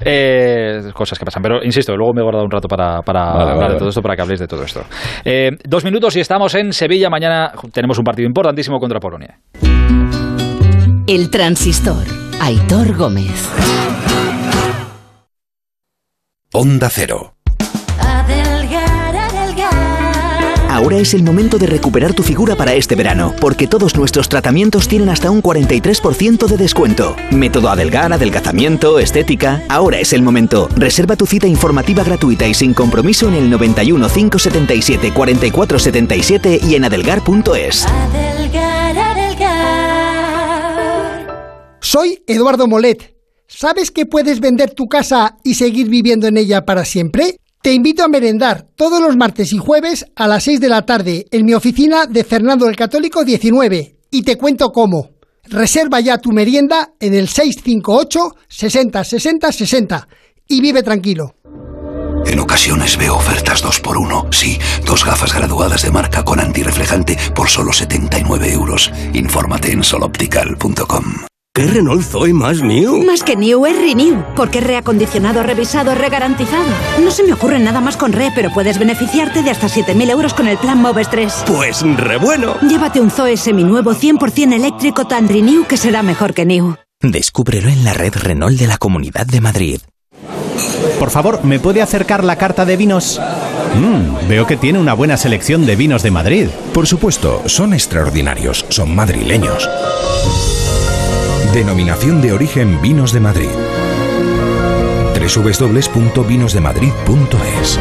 eh, cosas que pasan. Pero insisto, luego me he guardado un rato para, hablar de todo esto, para que habléis de todo esto. Eh, dos minutos y estamos en Sevilla. Mañana tenemos un partido importantísimo contra Polonia. El transistor. Aitor Gómez. Onda Cero. Ahora es el momento de recuperar tu figura para este verano, porque todos nuestros tratamientos tienen hasta un 43% de descuento. Método Adelgar, adelgazamiento, estética. Ahora es el momento. Reserva tu cita informativa gratuita y sin compromiso en el 91 577 4477 y en adelgar.es. Adelgar, adelgar. Soy Eduardo Molet. ¿Sabes que puedes vender tu casa y seguir viviendo en ella para siempre? Te invito a merendar todos los martes y jueves a las 6 de la tarde en mi oficina de Fernando el Católico 19 y te cuento cómo. Reserva ya tu merienda en el 658 60 60 60 y vive tranquilo. En ocasiones veo ofertas 2 por 1 Sí, dos gafas graduadas de marca con antirreflejante por solo 79 euros. Infórmate en soloptical.com. ¿Qué Renault Zoe más new? Más que new es renew, porque es reacondicionado, revisado, regarantizado. No se me ocurre nada más con re, pero puedes beneficiarte de hasta 7.000 euros con el plan Moves 3. Pues re bueno. Llévate un Zoe seminuevo 100% eléctrico tan renew que será mejor que new. Descúbrelo en la red Renault de la Comunidad de Madrid. Por favor, ¿me puede acercar la carta de vinos? Mmm, veo que tiene una buena selección de vinos de Madrid. Por supuesto, son extraordinarios, son madrileños. Denominación de origen Vinos de Madrid. www.vinosdemadrid.es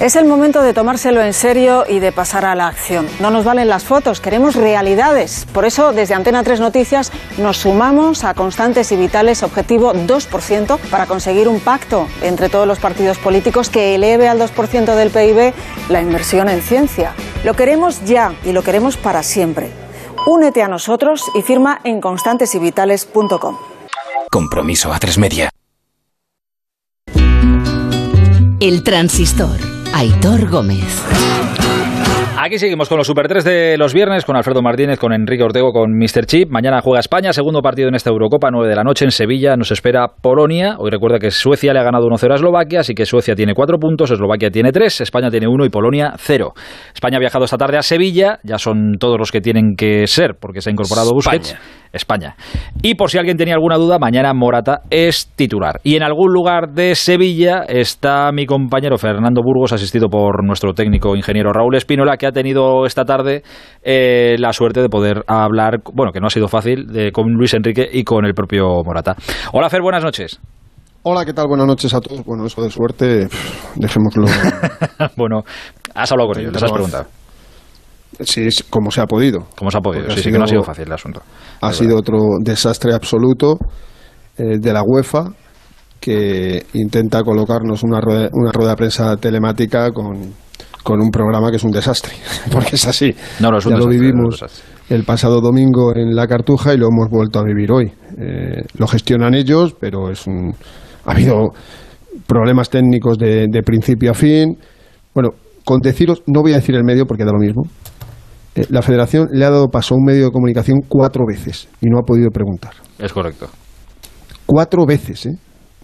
Es el momento de tomárselo en serio y de pasar a la acción. No nos valen las fotos, queremos realidades. Por eso, desde Antena 3 Noticias, nos sumamos a Constantes y Vitales Objetivo 2% para conseguir un pacto entre todos los partidos políticos que eleve al 2% del PIB la inversión en ciencia. Lo queremos ya y lo queremos para siempre. Únete a nosotros y firma en constantesyvitales.com. Compromiso a tres media. El transistor. Aitor Gómez. Aquí seguimos con los Super 3 de los viernes, con Alfredo Martínez, con Enrique Ortego, con Mr. Chip. Mañana juega España, segundo partido en esta Eurocopa, 9 de la noche en Sevilla. Nos espera Polonia. Hoy recuerda que Suecia le ha ganado 1-0 a Eslovaquia, así que Suecia tiene 4 puntos, Eslovaquia tiene 3, España tiene 1 y Polonia 0. España ha viajado esta tarde a Sevilla, ya son todos los que tienen que ser, porque se ha incorporado Busquets. España. Y por si alguien tenía alguna duda, mañana Morata es titular. Y en algún lugar de Sevilla está mi compañero Fernando Burgos, asistido por nuestro técnico ingeniero Raúl Espínola, que ha tenido esta tarde eh, la suerte de poder hablar, bueno, que no ha sido fácil, de, con Luis Enrique y con el propio Morata. Hola Fer, buenas noches. Hola, ¿qué tal? Buenas noches a todos. Bueno, eso de suerte, dejémoslo. bueno, has hablado con ellos, les has preguntado. Sí, como se ha podido. Como se ha podido, sí, sí, que no ha sido fácil el asunto. Ha sido otro desastre absoluto eh, de la UEFA que intenta colocarnos una rueda, una rueda de prensa telemática con, con un programa que es un desastre, porque es así. No, no es un ya desastre, lo vivimos el pasado domingo en la Cartuja y lo hemos vuelto a vivir hoy. Eh, lo gestionan ellos, pero es un, ha habido problemas técnicos de, de principio a fin. Bueno, con deciros, no voy a decir el medio porque da lo mismo. Eh, la Federación le ha dado paso a un medio de comunicación cuatro veces y no ha podido preguntar. Es correcto. Cuatro veces, ¿eh?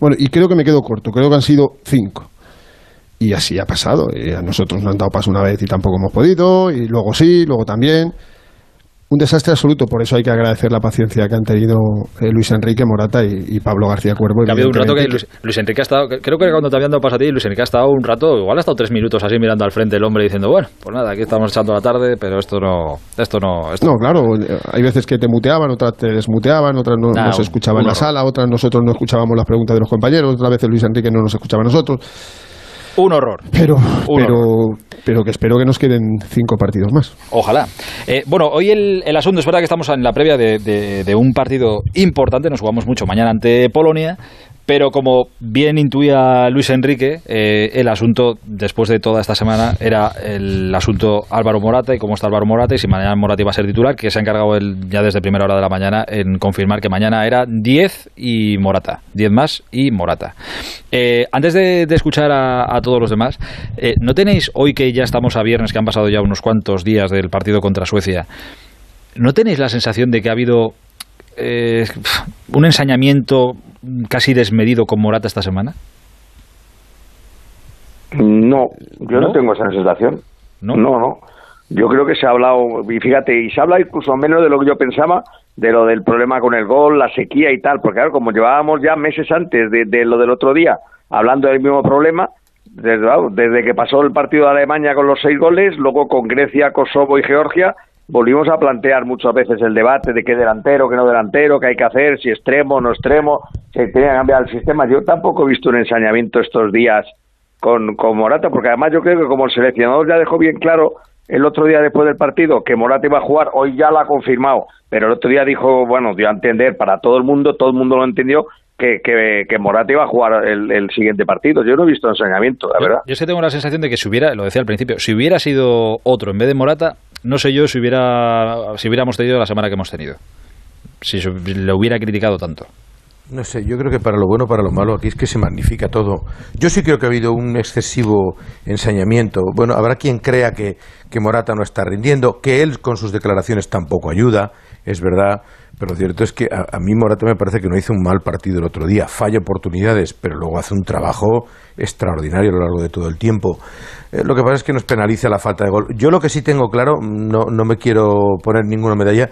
Bueno, y creo que me quedo corto, creo que han sido cinco. Y así ha pasado. Eh, a nosotros nos han dado paso una vez y tampoco hemos podido, y luego sí, luego también. Un desastre absoluto, por eso hay que agradecer la paciencia que han tenido eh, Luis Enrique Morata y, y Pablo García Cuervo. Ha habido un rato que Luis, Luis Enrique ha estado, creo que cuando te habían dado paso a ti, Luis Enrique ha estado un rato, igual ha estado tres minutos así mirando al frente el hombre diciendo, bueno, pues nada, aquí estamos echando la tarde, pero esto no, esto no, esto No, claro, eh, hay veces que te muteaban, otras te desmuteaban, otras no, Nah, no se escuchaba en la sala, otras nosotros no escuchábamos las preguntas de los compañeros, otras veces Luis Enrique no nos escuchaba a nosotros. Un horror. Pero, Un pero, pero que espero que nos queden cinco partidos más. Ojalá. Eh, bueno, hoy el, el asunto es verdad que estamos en la previa de, de- de un partido importante, nos jugamos mucho mañana ante Polonia, pero como bien intuía Luis Enrique, eh, el asunto después de toda esta semana era el asunto Álvaro Morata y cómo está Álvaro Morata y si mañana Morata iba a ser titular, que se ha encargado él ya desde primera hora de la mañana en confirmar que mañana era 10 y Morata, 10 más y Morata. Eh, antes de, escuchar a, a todos los demás, eh, ¿no tenéis hoy que ya estamos a viernes, que han pasado ya unos cuantos días del partido contra Suecia, ¿no tenéis la sensación de que ha habido eh, un ensañamiento casi desmedido con Morata esta semana? No, yo no, ¿No? tengo esa sensación. ¿No? no, Yo creo que se ha hablado, y fíjate, y se habla incluso menos de lo que yo pensaba, de lo del problema con el gol, la sequía y tal, porque claro, como llevábamos ya meses antes de, de lo del otro día hablando del mismo problema, desde, desde que pasó el partido de Alemania con los seis goles, luego con Grecia, Kosovo y Georgia, volvimos a plantear muchas veces el debate de qué delantero, qué no delantero, qué hay que hacer, si extremo no extremo, si tenía que cambiar el sistema. Yo tampoco he visto un ensañamiento estos días con, con Morata, porque además yo creo que como el seleccionador ya dejó bien claro el otro día después del partido que Morata iba a jugar, hoy ya lo ha confirmado, pero el otro día dijo, bueno, dio a entender para todo el mundo, todo el mundo lo entendió, que, que, que Morata iba a jugar el, el siguiente partido. Yo no he visto ensañamiento, la verdad. Yo es que tengo la sensación de que si hubiera, lo decía al principio, si hubiera sido otro en vez de Morata, no sé yo si hubiera si hubiéramos tenido la semana que hemos tenido. Si se- le hubiera criticado tanto. No sé, yo creo que para lo bueno, para lo malo, aquí es que se magnifica todo. Yo sí creo que ha habido un excesivo ensañamiento. Bueno, habrá quien crea que, que Morata no está rindiendo, que él con sus declaraciones tampoco ayuda, es verdad, pero lo cierto es que a, mí Morata me parece que no hizo un mal partido el otro día. Falla oportunidades, pero luego hace un trabajo extraordinario a lo largo de todo el tiempo. Eh, lo que pasa es que nos penaliza la falta de gol. Yo lo que sí tengo claro, no, no me quiero poner ninguna medalla,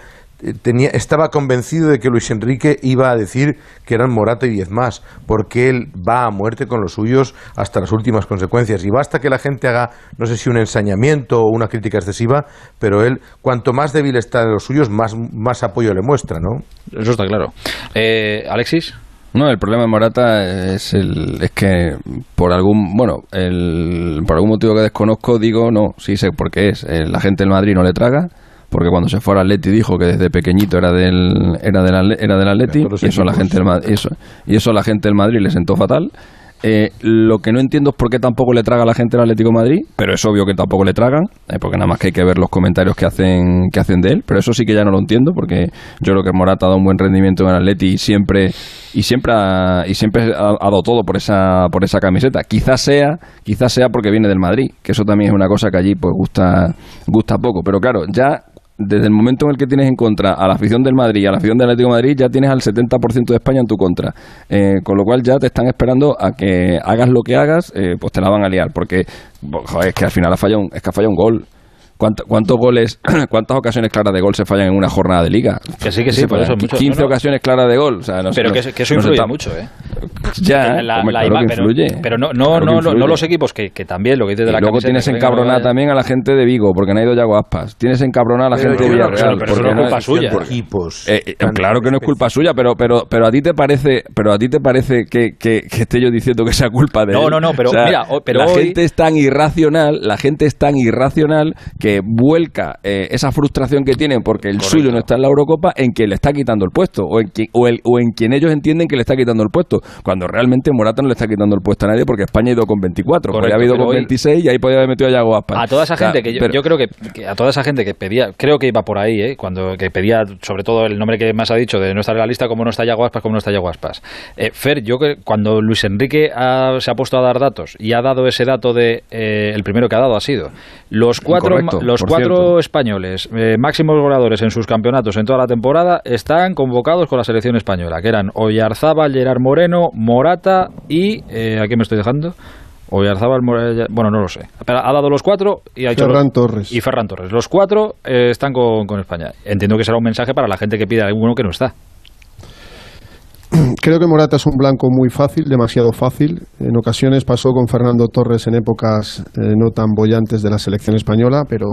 tenía, estaba convencido de que Luis Enrique iba a decir que eran Morata y diez más, porque él va a muerte con los suyos hasta las últimas consecuencias. Y basta que la gente haga, no sé si un ensañamiento o una crítica excesiva, pero él, cuanto más débil está de los suyos, más, más apoyo le muestra, ¿no? Eso está claro. Eh, Alexis. No, el problema de Morata es el es que por algún bueno el, por algún motivo que desconozco digo no sí sé por qué es Eh, la gente del Madrid no le traga porque cuando se fue al Atleti dijo que desde pequeñito era del era del, era del Atleti y eso la gente del Madrid eso, y eso a la gente del Madrid le sentó fatal. Eh, lo que no entiendo es por qué tampoco le traga a la gente del Atlético de Madrid, pero es obvio que tampoco le tragan, eh, porque nada más que hay que ver los comentarios que hacen que hacen de él, pero eso sí que ya no lo entiendo, porque yo creo que Morata ha dado un buen rendimiento en el Atleti y siempre y siempre ha, y siempre ha, ha dado todo por esa por esa camiseta. Quizás sea quizás sea porque viene del Madrid, que eso también es una cosa que allí pues gusta gusta poco, pero claro ya desde el momento en el que tienes en contra a la afición del Madrid y a la afición del Atlético Madrid, ya tienes al 70% de España en tu contra. Eh, con lo cual ya te están esperando a que hagas lo que hagas, eh, pues te la van a liar. Porque, joder, es que al final ha fallado un, es que ha fallado un gol. ¿Cuánto- ¿Cuántos goles, cuántas ocasiones claras de gol se fallan en una jornada de liga? Que sí, que sí, por eso fallan mucho. 15 No, no. ocasiones claras de gol. O sea, no- Pero no- que, que eso influye está- mucho, ¿eh? Ya, la, hombre, la claro imagen, que pero, influye. pero no, no, Claro no, no, influye. no los equipos, que, que también lo que dices de Y la luego camiseta, tienes encabronada también a la gente de Vigo, porque no ha ido Yago Aspas. Tienes encabronada a la gente de Villarreal. pero eso no es culpa suya. Equipos Eh, eh, claro que no es culpa suya, pero, pero, pero a ti te parece, pero a ti te parece que, que, que esté yo diciendo que sea culpa de No, él. no, no, pero O sea, mira, pero la hoy- gente es tan irracional, la gente es tan irracional que vuelca eh, esa frustración que tienen porque el suyo no está en la Eurocopa en que le está quitando el puesto o en, qui- o, el- o en quien ellos entienden que le está quitando el puesto, cuando realmente Morata no le está quitando el puesto a nadie porque España ha ido con 24, Correcto, podría haber ido con hoy- 26 y ahí podía haber metido a Yago Aspas. A toda esa O sea, gente que yo, pero- yo creo que, que a toda esa gente que pedía, creo que iba por ahí, ¿eh? cuando que pedía sobre todo el nombre que más ha dicho de no estar en la lista, como no está Yago Aspas, como no está Yago Aspas. Eh, Fer, yo que cuando Luis Enrique ha- se ha puesto a dar datos y ha dado ese dato de eh, el primero que ha dado ha sido los cuatro Los cuatro cierto. españoles eh, máximos goleadores en sus campeonatos en toda la temporada están convocados con la selección española, que eran Oyarzábal, Gerard Moreno, Morata y eh, ¿a quién me estoy dejando? Oyarzábal, bueno, no lo sé. Pero ha dado los cuatro y ha hecho Ferran los- Torres. y Ferran Torres. Los cuatro eh, están con, con España. Entiendo que será un mensaje para la gente que pide a alguno que no está. Creo que Morata es un blanco muy fácil, demasiado fácil. En ocasiones pasó con Fernando Torres en épocas eh, no tan bollantes de la selección española, pero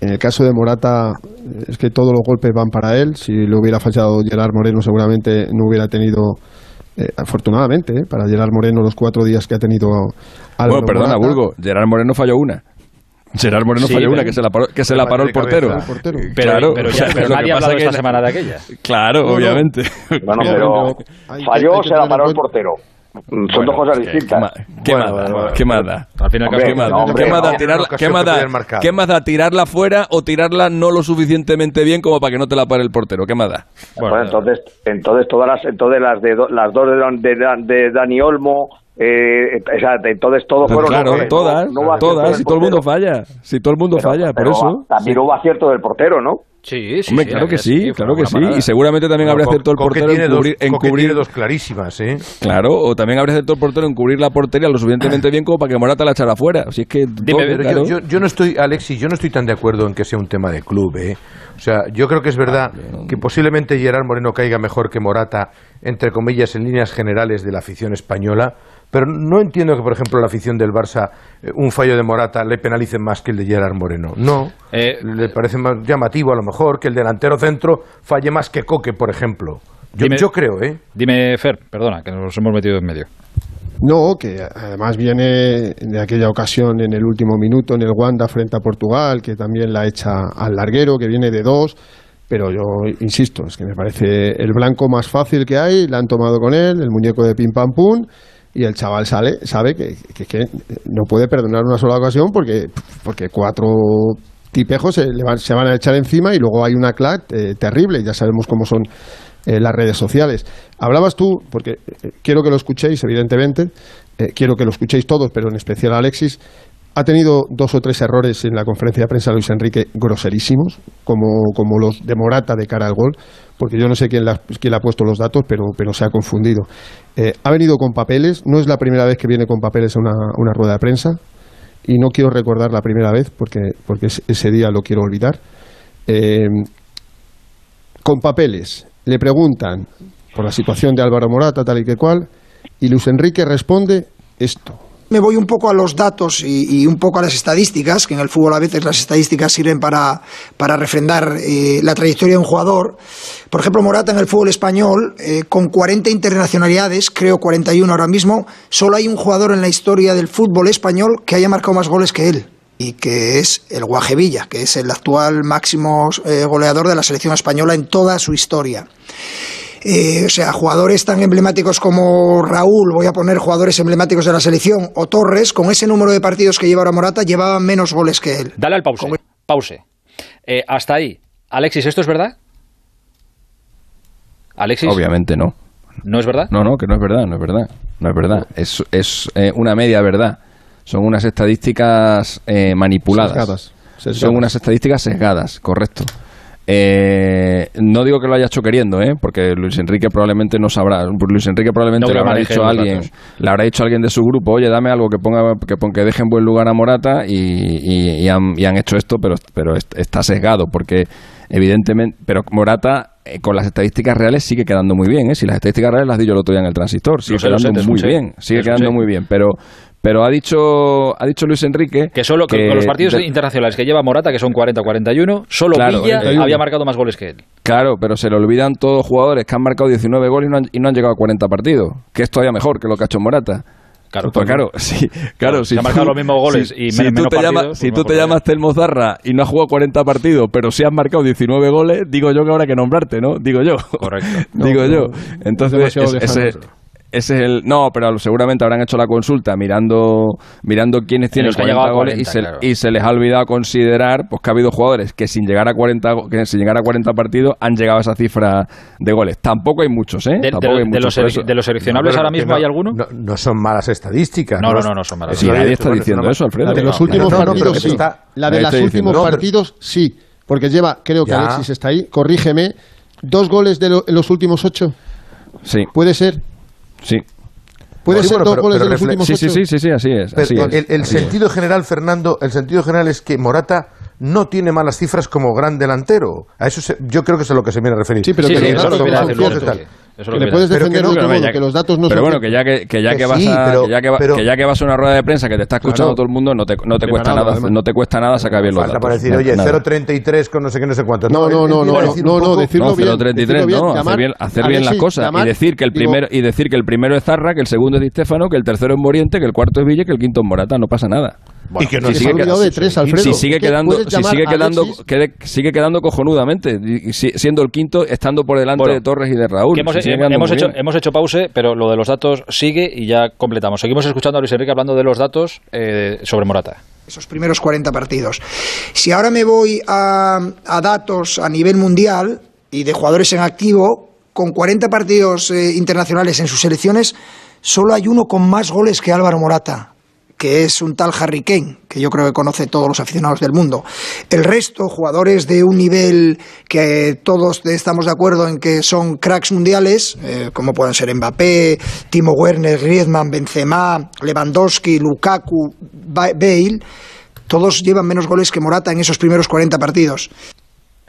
en el caso de Morata eh, es que todos los golpes van para él. Si le hubiera fallado Gerard Moreno seguramente no hubiera tenido, eh, afortunadamente, eh, para Gerard Moreno los cuatro días que ha tenido Álvaro Bueno, perdona, Morata. Burgo. Gerard Moreno falló una. Gerard Moreno Sí, falló pero- una que se la paró, que se la paró el portero. Pero, Claro, pero, o ya- sea, pero que nadie ha pasa hablado que esta na- semana de aquella. Claro, No, obviamente. Bueno, pero falló o se la paró el portero. Son Bueno, dos cosas ¿qué- ¿Qué, distintas. qué Bueno, más da? ¿Qué más da? Al fin y al cabo, Hombre, ¿Qué más da? ¿Qué más da? Tirarla- Ocasión ¿Qué que más podía da? haber marcado. ¿Qué más da? ¿Tirarla fuera o tirarla no lo suficientemente bien como para que no te la pare el portero? ¿Qué más da? Bueno, entonces, entonces todas las, entonces las de do- las dos de Dani Olmo, eh, o sea, entonces todo Pues fueron claro, errores, todas, no- todas, si todo el mundo falla, si todo el mundo Pero- falla, por pero eso. También hubo acierto del portero, ¿no? Sí, sí. Hombre, sí, claro que sí, claro que sí. Y seguramente también habría Bueno, acertado el portero tiene en dos- cubrir, en Coque cubrir tiene dos clarísimas, ¿eh? Claro, o también habría acertado el portero en cubrir la portería lo suficientemente bien como para que Morata la echara fuera. Si es que todo, Pero claro. yo, yo- yo no estoy, Alexis, yo no estoy tan de acuerdo en que sea un tema de club, ¿eh? O sea, yo creo que es verdad que posiblemente Gerard Moreno caiga mejor que Morata, entre comillas, en líneas generales de la afición española, pero no entiendo que, por ejemplo, la afición del Barça, eh, un fallo de Morata le penalice más que el de Gerard Moreno. No, Eh, le parece más llamativo a lo mejor que el delantero centro falle más que Coque, por ejemplo. Yo, Dime- yo creo, ¿eh? Dime, Fer, perdona, que nos hemos metido en medio. No, que además viene de aquella ocasión en el último minuto en el Wanda frente a Portugal, que también la echa al larguero, que viene de dos. Pero yo insisto, es que me parece el blanco más fácil que hay, la han tomado con él, el muñeco de pim pam pum, y el chaval sale, sabe que, que- que no puede perdonar una sola ocasión porque, porque cuatro tipejos se, le van, se van a echar encima y luego hay una clac eh, terrible, ya sabemos cómo son eh, las redes sociales. Hablabas tú, porque eh, quiero que lo escuchéis, evidentemente, eh, quiero que lo escuchéis todos, pero en especial Alexis, ha tenido dos o tres errores en la conferencia de prensa Luis Enrique groserísimos, como, como los de Morata de cara al gol, porque yo no sé quién, quién le ha puesto los datos, pero, pero se ha confundido. Eh, ha venido con papeles, no es la primera vez que viene con papeles a una, una rueda de prensa, y no quiero recordar la primera vez, porque, porque es- ese día lo quiero olvidar. Eh, con papeles, le preguntan por la situación de Álvaro Morata, tal y que cual, y Luis Enrique responde esto. Me voy un poco a los datos y, un poco a las estadísticas, que en el fútbol a veces las estadísticas sirven para, para refrendar eh, la trayectoria de un jugador. Por ejemplo, Morata en el fútbol español, eh, con 40 internacionalidades, creo 41 ahora mismo, solo hay un jugador en la historia del fútbol español que haya marcado más goles que él y que es el Guajevilla, que es el actual máximo eh, goleador de la selección española en toda su historia. Eh, o sea, jugadores tan emblemáticos como Raúl, voy a poner jugadores emblemáticos de la selección, o Torres, con ese número de partidos que lleva ahora Morata, llevaban menos goles que él. Dale al pause. Pause. Eh, hasta ahí. Alexis, ¿esto es verdad? Alexis. Obviamente no. ¿No es verdad? No, no, que no es verdad, no es verdad. No es verdad. Es, es eh, una media verdad. Son unas estadísticas eh, manipuladas. Sesgadas. Sesgadas. Son unas estadísticas sesgadas, correcto. Eh, no digo que lo haya hecho queriendo, ¿eh? porque Luis Enrique probablemente no sabrá. Luis Enrique probablemente No le habrá dicho a alguien, le habrá dicho a alguien de su grupo, oye, dame algo que ponga que, que deje en buen lugar a Morata y, y- y han, y han hecho esto, pero, pero est- está sesgado porque evidentemente, pero Morata eh, con las estadísticas reales sigue quedando muy bien, ¿eh? Si las estadísticas reales las di yo el otro día en el transistor, sigue quedando muy bien, sigue quedando muy bien, pero pero ha dicho ha dicho Luis Enrique Que solo que con los partidos de- internacionales que lleva Morata, que son 40 o 41, solo Claro, Villa 41. había marcado más goles que él. Claro, pero se le olvidan todos los jugadores que han marcado 19 goles y no han, y no han llegado a 40 partidos, que es todavía mejor que lo que ha hecho Morata. Claro, pues claro, sí, claro, si han marcado tú- los mismos goles si- y si men- tú menos te partidos, llamas, pues si tú te llamas Telmo Zarra y no has jugado 40 partidos, pero sí has marcado 19 goles, digo yo que habrá que nombrarte, ¿no? Digo yo. Correcto. digo No, yo. Entonces, es- ese. Ese es el no, pero seguramente habrán hecho la consulta mirando mirando quiénes tienen los que han 40 llegado a goles 40, y, se, claro. y se les ha olvidado considerar pues que ha habido jugadores que sin llegar a 40 go- que sin llegar a 40 partidos han llegado a esa cifra de goles. Tampoco hay muchos, ¿eh? De, los, de los seleccionables No, ahora mismo no- hay alguno. No, no son malas estadísticas. No, no, no, no son malas. Sí, nadie está bueno, diciendo no- eso, Alfredo. La de los últimos partidos sí. La de los últimos partidos sí. Porque lleva, creo que Ya. Alexis está ahí, corrígeme, dos goles de lo- en los últimos ocho. Sí, ¿Puede ser? Sí. ¿Puede Sí, ser bueno, dos goles de los últimos Sí, ocho? sí, sí, sí, sí, así es. Pero así es, el, el así es. sentido general, Fernando, el sentido general es que Morata no tiene malas cifras como gran delantero. A eso se- yo creo que es a lo que se viene a referir. Sí, pero Sí, que sí, es que no. Eso es Que lo le que puedes a Pero defender que de no, otro pero modo, ya- que los datos no Pero son bueno, que ya que, que ya Que que vas sí, a, pero- que ya que, va- pero- que ya que vas a una rueda de prensa que te está escuchando Claro. todo el mundo, no te, no te cuesta nada, no te cuesta nada sacar bien los datos. para decir, oye, nada. 0.33 con no sé qué, no sé cuánto. No, no, no, no, no, decir no, no, decirlo No, bien. 0.33, decirlo bien, no, hacer bien, hacer bien las cosas y decir que el primero y decir que el primero es Zarra, que el segundo es Di Stefano, que el tercero es Moriente, que el cuarto es Villa, que el quinto es Morata, no pasa nada. Y que no si se sigue ha olvidado queda- de tres, Alfredo. si sigue quedando, si sigue a quedando, quede- sigue quedando cojonudamente, siendo el quinto, estando por delante Bueno, de Torres y de Raúl. Que hemos, quedando hecho, hemos hecho pause, pero lo de los datos sigue y ya completamos. Seguimos escuchando a Luis Enrique hablando de los datos eh, sobre Morata. esos primeros 40 partidos. Si ahora me voy a, a datos a nivel mundial y de jugadores en activo, con 40 partidos eh, internacionales en sus selecciones, solo hay uno con más goles que Álvaro Morata, que es un tal Harry Kane, que yo creo que conoce todos los aficionados del mundo. El resto, jugadores de un nivel que todos estamos de acuerdo en que son cracks mundiales, eh, como pueden ser Mbappé, Timo Werner, Griezmann, Benzema, Lewandowski, Lukaku, Ba- Bale, todos llevan menos goles que Morata en esos primeros 40 partidos.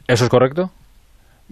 ¿Eso es correcto?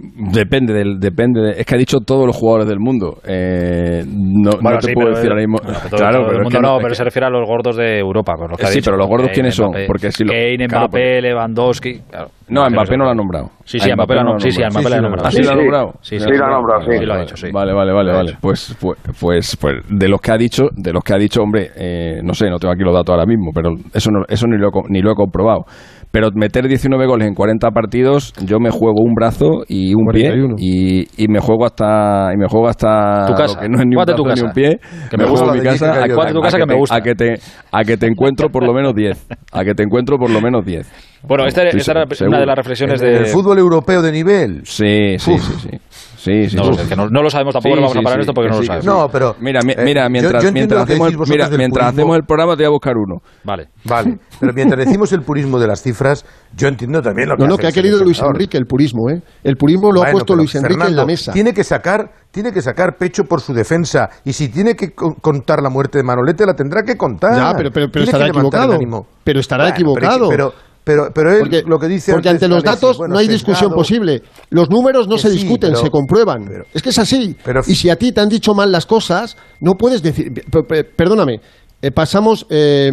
Depende del, depende de- es que ha dicho todos los jugadores del mundo. Eh, no, no te sí, puedo decir ahora mismo. bueno, todo- claro, todo el pero es mundo que no, es pero que- se refiere a los gordos de Europa. Con los que Eh, ha sí, dicho. pero los gordos, Kane, ¿quiénes son? Mbappé. Porque si lo- Kane, claro, Mbappé, Lewandowski. claro. No, que Mbappé no lo ha nombrado. Sí, sí, a Mbappé lo ha nombrado. Sí, sí, a Mbappé lo ha nombrado. ¿Ah, sí, lo ha nombrado? Sí, sí, lo ha nombrado, sí. Lo ha dicho, sí. Vale, vale, vale, Lo ha vale. Pues, pues, pues, pues, de los que ha dicho, de los que ha dicho, hombre, eh, no sé, no tengo aquí los datos ahora mismo, pero eso no, eso lo, ni lo he comprobado. Pero meter 19 goles en 40 partidos, yo me juego un brazo y un 41. pie y, y me juego hasta y me juego hasta Tu casa. lo que no es ni un Júgate tu brazo ni casa. un pie. Que me me juego gusta mi casa a. Júgate tu casa a que me te- gusta. a que te a que te encuentro por lo menos 10, a que te encuentro por lo menos 10. Bueno, esta, esta era una de las reflexiones de. el fútbol europeo de nivel. Sí, sí, Uf. sí, sí. Sí, sí, No, lo sí. sé, que no, no lo sabemos tampoco, Sí, no vamos sí, a parar sí, esto porque que no lo sabemos. No, pero. Mira, mi- eh, mira, mientras, yo mientras, hacemos, el, mira, mientras purismo. hacemos el programa te voy a buscar uno. Vale. Vale, pero mientras decimos el purismo de las cifras, yo entiendo también lo que No, no, que ha querido Luis. Enrique, el purismo, ¿eh? El purismo lo ha puesto Luis Enrique en la mesa. Tiene que sacar, tiene que sacar pecho por su defensa y si tiene que co- contar la muerte de Manolete la tendrá que contar. Ya, pero, pero, pero estará equivocado. Pero estará Bueno, equivocado. Pero, pero, pero él porque, lo que dice porque antes ante los datos bueno, no hay discusión posible. Los números no se sí, discuten, pero- se comprueban. pero- es que es así. pero- y si a ti te han dicho mal las cosas, no puedes decir. pe- pe- Perdóname. eh, pasamos eh,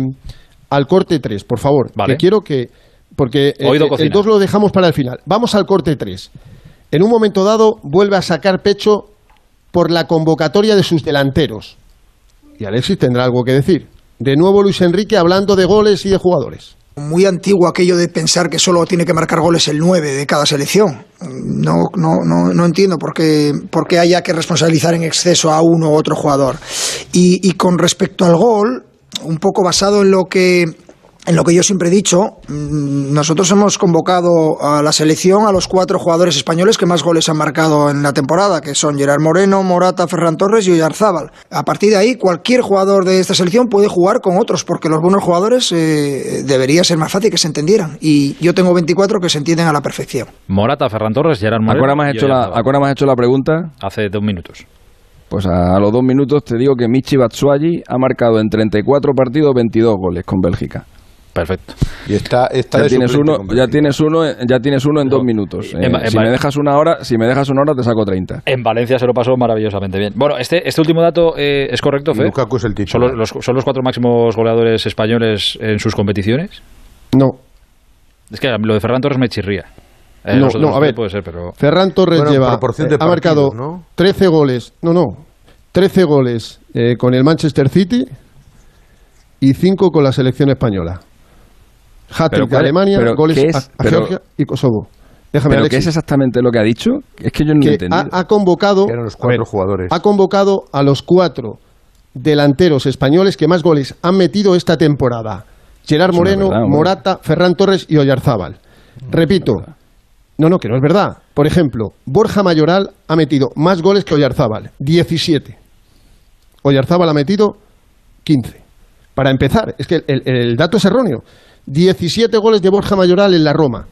al corte 3, por favor. Vale. Que quiero que. Porque eh, Oído el cocina. 2 lo dejamos para el final. Vamos al corte 3. En un momento dado, vuelve a sacar pecho por la convocatoria de sus delanteros. Y Alexis tendrá algo que decir. De nuevo Luis Enrique hablando de goles y de jugadores. Muy antiguo aquello de pensar que solo tiene que marcar goles el 9 de cada selección. No, no, no, entiendo por qué, por qué haya que responsabilizar en exceso a uno u otro jugador. Y, y con respecto al gol, un poco basado en lo que en lo que yo siempre he dicho, mm, nosotros hemos convocado a la selección a los cuatro jugadores españoles que más goles han marcado en la temporada, que son Gerard Moreno, Morata, Ferran Torres y Oyarzábal. A partir de ahí, cualquier jugador de esta selección puede jugar con otros, porque los buenos jugadores eh, debería ser más fácil que se entendieran. Y yo tengo 24 que se entienden a la perfección. Morata, Ferran Torres, Gerard ¿A Moreno. has y hecho la, a hecho la pregunta? Hace dos minutos. Pues a, a los dos minutos te digo que Michi Batshuayi ha marcado en 34 partidos 22 goles con Bélgica. Perfecto. Y está, está Ya de tienes, uno, ya tienes uno, ya tienes uno en dos minutos. en Eh, en si me dejas una hora, si me dejas una hora te saco 30. En Valencia se lo pasó maravillosamente bien. Bueno, este, este último dato eh, es correcto, Fe. Lukaku es el ¿Son titular. los, los- ¿Son los cuatro máximos goleadores españoles en sus competiciones? No. Es que lo de Ferran Torres me chirría. Eh, No, no, a ver. puede ser, pero... Ferran Torres Bueno, lleva, proporción de eh, ha marcado ¿no? 13 goles, no, no, 13 goles eh, con el Manchester City y 5 con la selección española. Hat-trick de Alemania, pero goles a, a Pero- Georgia y Kosovo. Déjame, ¿Pero qué es exactamente lo que ha dicho? Es que yo no lo he que entendido. ha, ha convocado, Eran los a cuatro ver, jugadores. ha convocado a los cuatro delanteros españoles que más goles han metido esta temporada. Gerard Moreno, verdad. Morata, Ferran Torres y Oyarzábal. Repito, no, no, que no es verdad. Por ejemplo, Borja Mayoral ha metido más goles que Oyarzábal, 17. Oyarzábal ha metido 15. Para empezar, es que el, el dato es erróneo. 17 goles de Borja Mayoral en la Roma,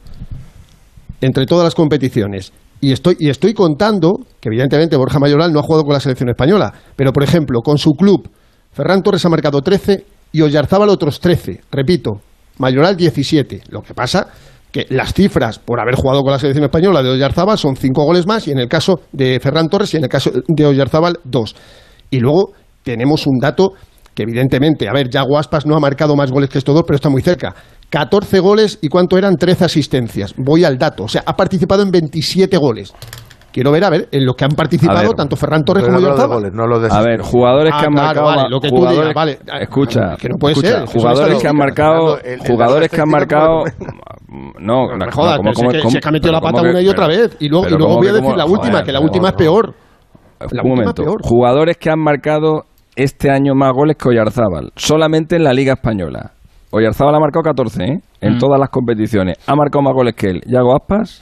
entre todas las competiciones. Y estoy, y estoy contando que evidentemente Borja Mayoral no ha jugado con la selección española, pero por ejemplo, con su club, Ferran Torres ha marcado 13 y Oyarzábal otros 13. Repito, Mayoral 17. Lo que pasa que las cifras por haber jugado con la selección española de Oyarzábal son 5 goles más y en el caso de Ferran Torres y en el caso de Oyarzábal 2. Y luego tenemos un dato que evidentemente, a ver, Yago Aspas no ha marcado más goles que estos dos, pero está muy cerca. 14 goles y cuánto eran 13 asistencias. Voy al dato, o sea, ha participado en 27 goles. Quiero ver, a ver, en lo que han participado ver, tanto Ferran Torres como goles, no de A ver, jugadores Ah, que han claro, marcado. vale, lo que tú digas, vale. Escucha, Que no puede escucha, ser, no jugadores que han marcado. Fernando, el- el jugadores que han marcado. No, no, me jodas, ¿cómo- pero si cómo- es que, si es que ha metido la pata una y otra pero- vez. Y luego, y luego voy a decir cómo- la última, joder, que la última es no. peor. La Un última momento. peor. Jugadores que han marcado este año más goles que Oyarzábal, solamente en la Liga Española. Oyarzábal ha marcado 14, ¿eh? En Mm. todas las competiciones. Ha marcado más goles que él. Yago Aspas,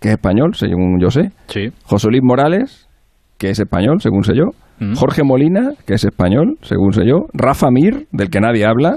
que es español, según yo sé. Sí. José Luis Morales, que es español, según sé yo. Mm. Jorge Molina, que es español, según sé yo. Rafa Mir, del que nadie habla,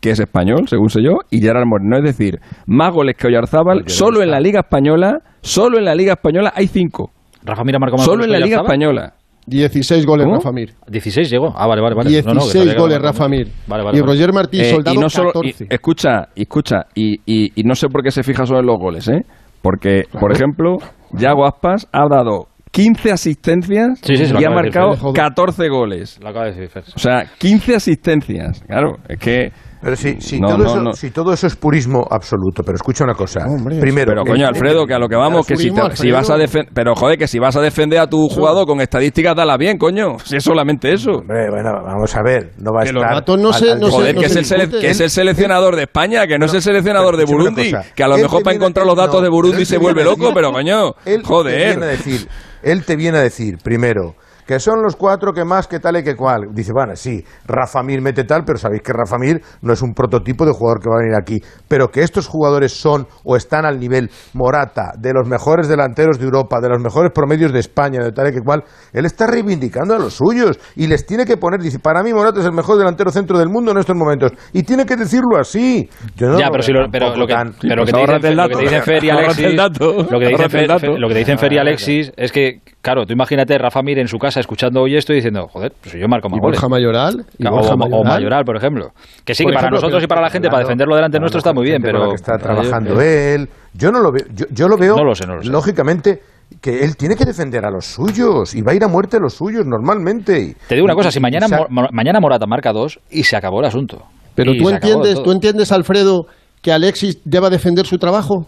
que es español, según sé yo. Y Gerard Moreno. Es decir, más goles que Oyarzábal, solo en la Liga Española, solo en la Liga Española hay cinco. Rafa Mira marcó más Solo goles en la Liga. Española. 16 goles ¿Cómo? Rafa Mir. 16 llegó. Ah, vale, vale, vale. No, no, que 16 sabía que goles. Rafa Mir. Vale, vale, y. Roger Martí Eh, Soldado y no solo, y- 14. escucha, escucha, y, y- y no sé por qué se fija solo en los goles, ¿eh? Porque, por ejemplo, Yago Aspas ha dado 15 asistencias Sí, sí, y ha acaba de decir, marcado Fer. 14 goles. Lo acaba de decir Fer. O sea, 15 asistencias. Claro, es que... Pero si, si, No, todo no, eso, no. si todo eso es purismo absoluto, pero escucha una cosa. Hombre, Primero, Pero coño, Alfredo, que a lo que vamos, que si, te- si vas a defender... Pero joder, que si vas a defender a tu jugador con estadísticas, dala bien, coño. Si es solamente eso. Hombre, bueno, vamos a ver, no va a Que los estar... datos no se- Joder, que es, el sele- discute. que es el seleccionador de España, que no es el seleccionador de Burundi. Que a lo Él mejor para encontrar los datos no, de Burundi se vuelve loco, pero coño, Él te joder. viene a decir, él te viene a decir, primero, que son los cuatro que más, que tal y que cual. Dice, bueno, sí, Rafa Mir mete tal, pero sabéis que Rafa Mir no es un prototipo de jugador que va a venir aquí. Pero que estos jugadores son o están al nivel Morata, de los mejores delanteros de Europa, de los mejores promedios de España, de tal y que cual, él está reivindicando a los suyos y les tiene que poner, dice, para mí Morata es el mejor delantero centro del mundo en estos momentos. Y tiene que decirlo así. Yo no ya, pero, si lo, pero lo que, tan- pero pues que te ahórrate dicen, el lo que te dato. dicen Fer y Ahórrate Alexis, lo que te dicen Ahórrate el Fer, dato. Fer- lo que te dicen Fer y Alexis es que, claro, tú imagínate Rafa Mir en su casa escuchando hoy esto y diciendo, joder, pues yo marco más Y goles. Borja Mayoral. y O, o Mayoral, por ejemplo. Que sí, Por que para ejemplo, nosotros y para la gente, para defenderlo delante claro, nuestro está muy bien, pero... que está trabajando él. Yo no lo veo. Yo, yo lo veo. No lo sé, no lo sé. Lógicamente, que él tiene que defender a los suyos y va a ir a muerte a los suyos normalmente. Te digo una cosa, si mañana, mañana Morata marca dos y se acabó el asunto. Pero tú entiendes, tú entiendes, Alfredo, que Alexis deba defender su trabajo.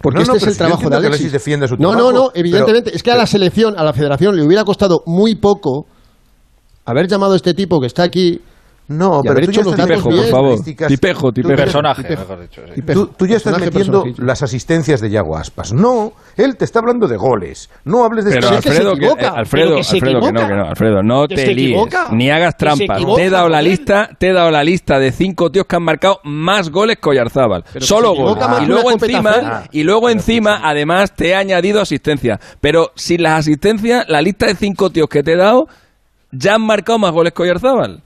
Porque No, no, este es pero el trabajo de Alexis. Alexis defiende su no, trabajo, no, no, pero- evidentemente. es que a la selección, a la federación, le hubiera costado muy poco haber llamado a este tipo que está aquí. No, y pero tú ya estás metiendo bien. estadísticas- Tipejo, tú- tipejo. Personaje, Tipejo. mejor dicho. sí. Tipejo. Tú, tú ya estás metiendo las asistencias de Yago Aspas. No, él te está hablando de goles. No hables de Pero Si es que se Alfredo, que, eh, Alfredo, pero que Alfredo, que no, que no, Alfredo, no te líes, equivoca. ni hagas trampas. te he dado la lista, te he dado la lista de cinco tíos que han marcado más goles que Oyarzábal. Solo goles. Y luego encima, y luego encima, además te he añadido asistencia. Pero sin las asistencias, la lista de cinco tíos que te he dado ya han marcado más goles que Oyarzábal.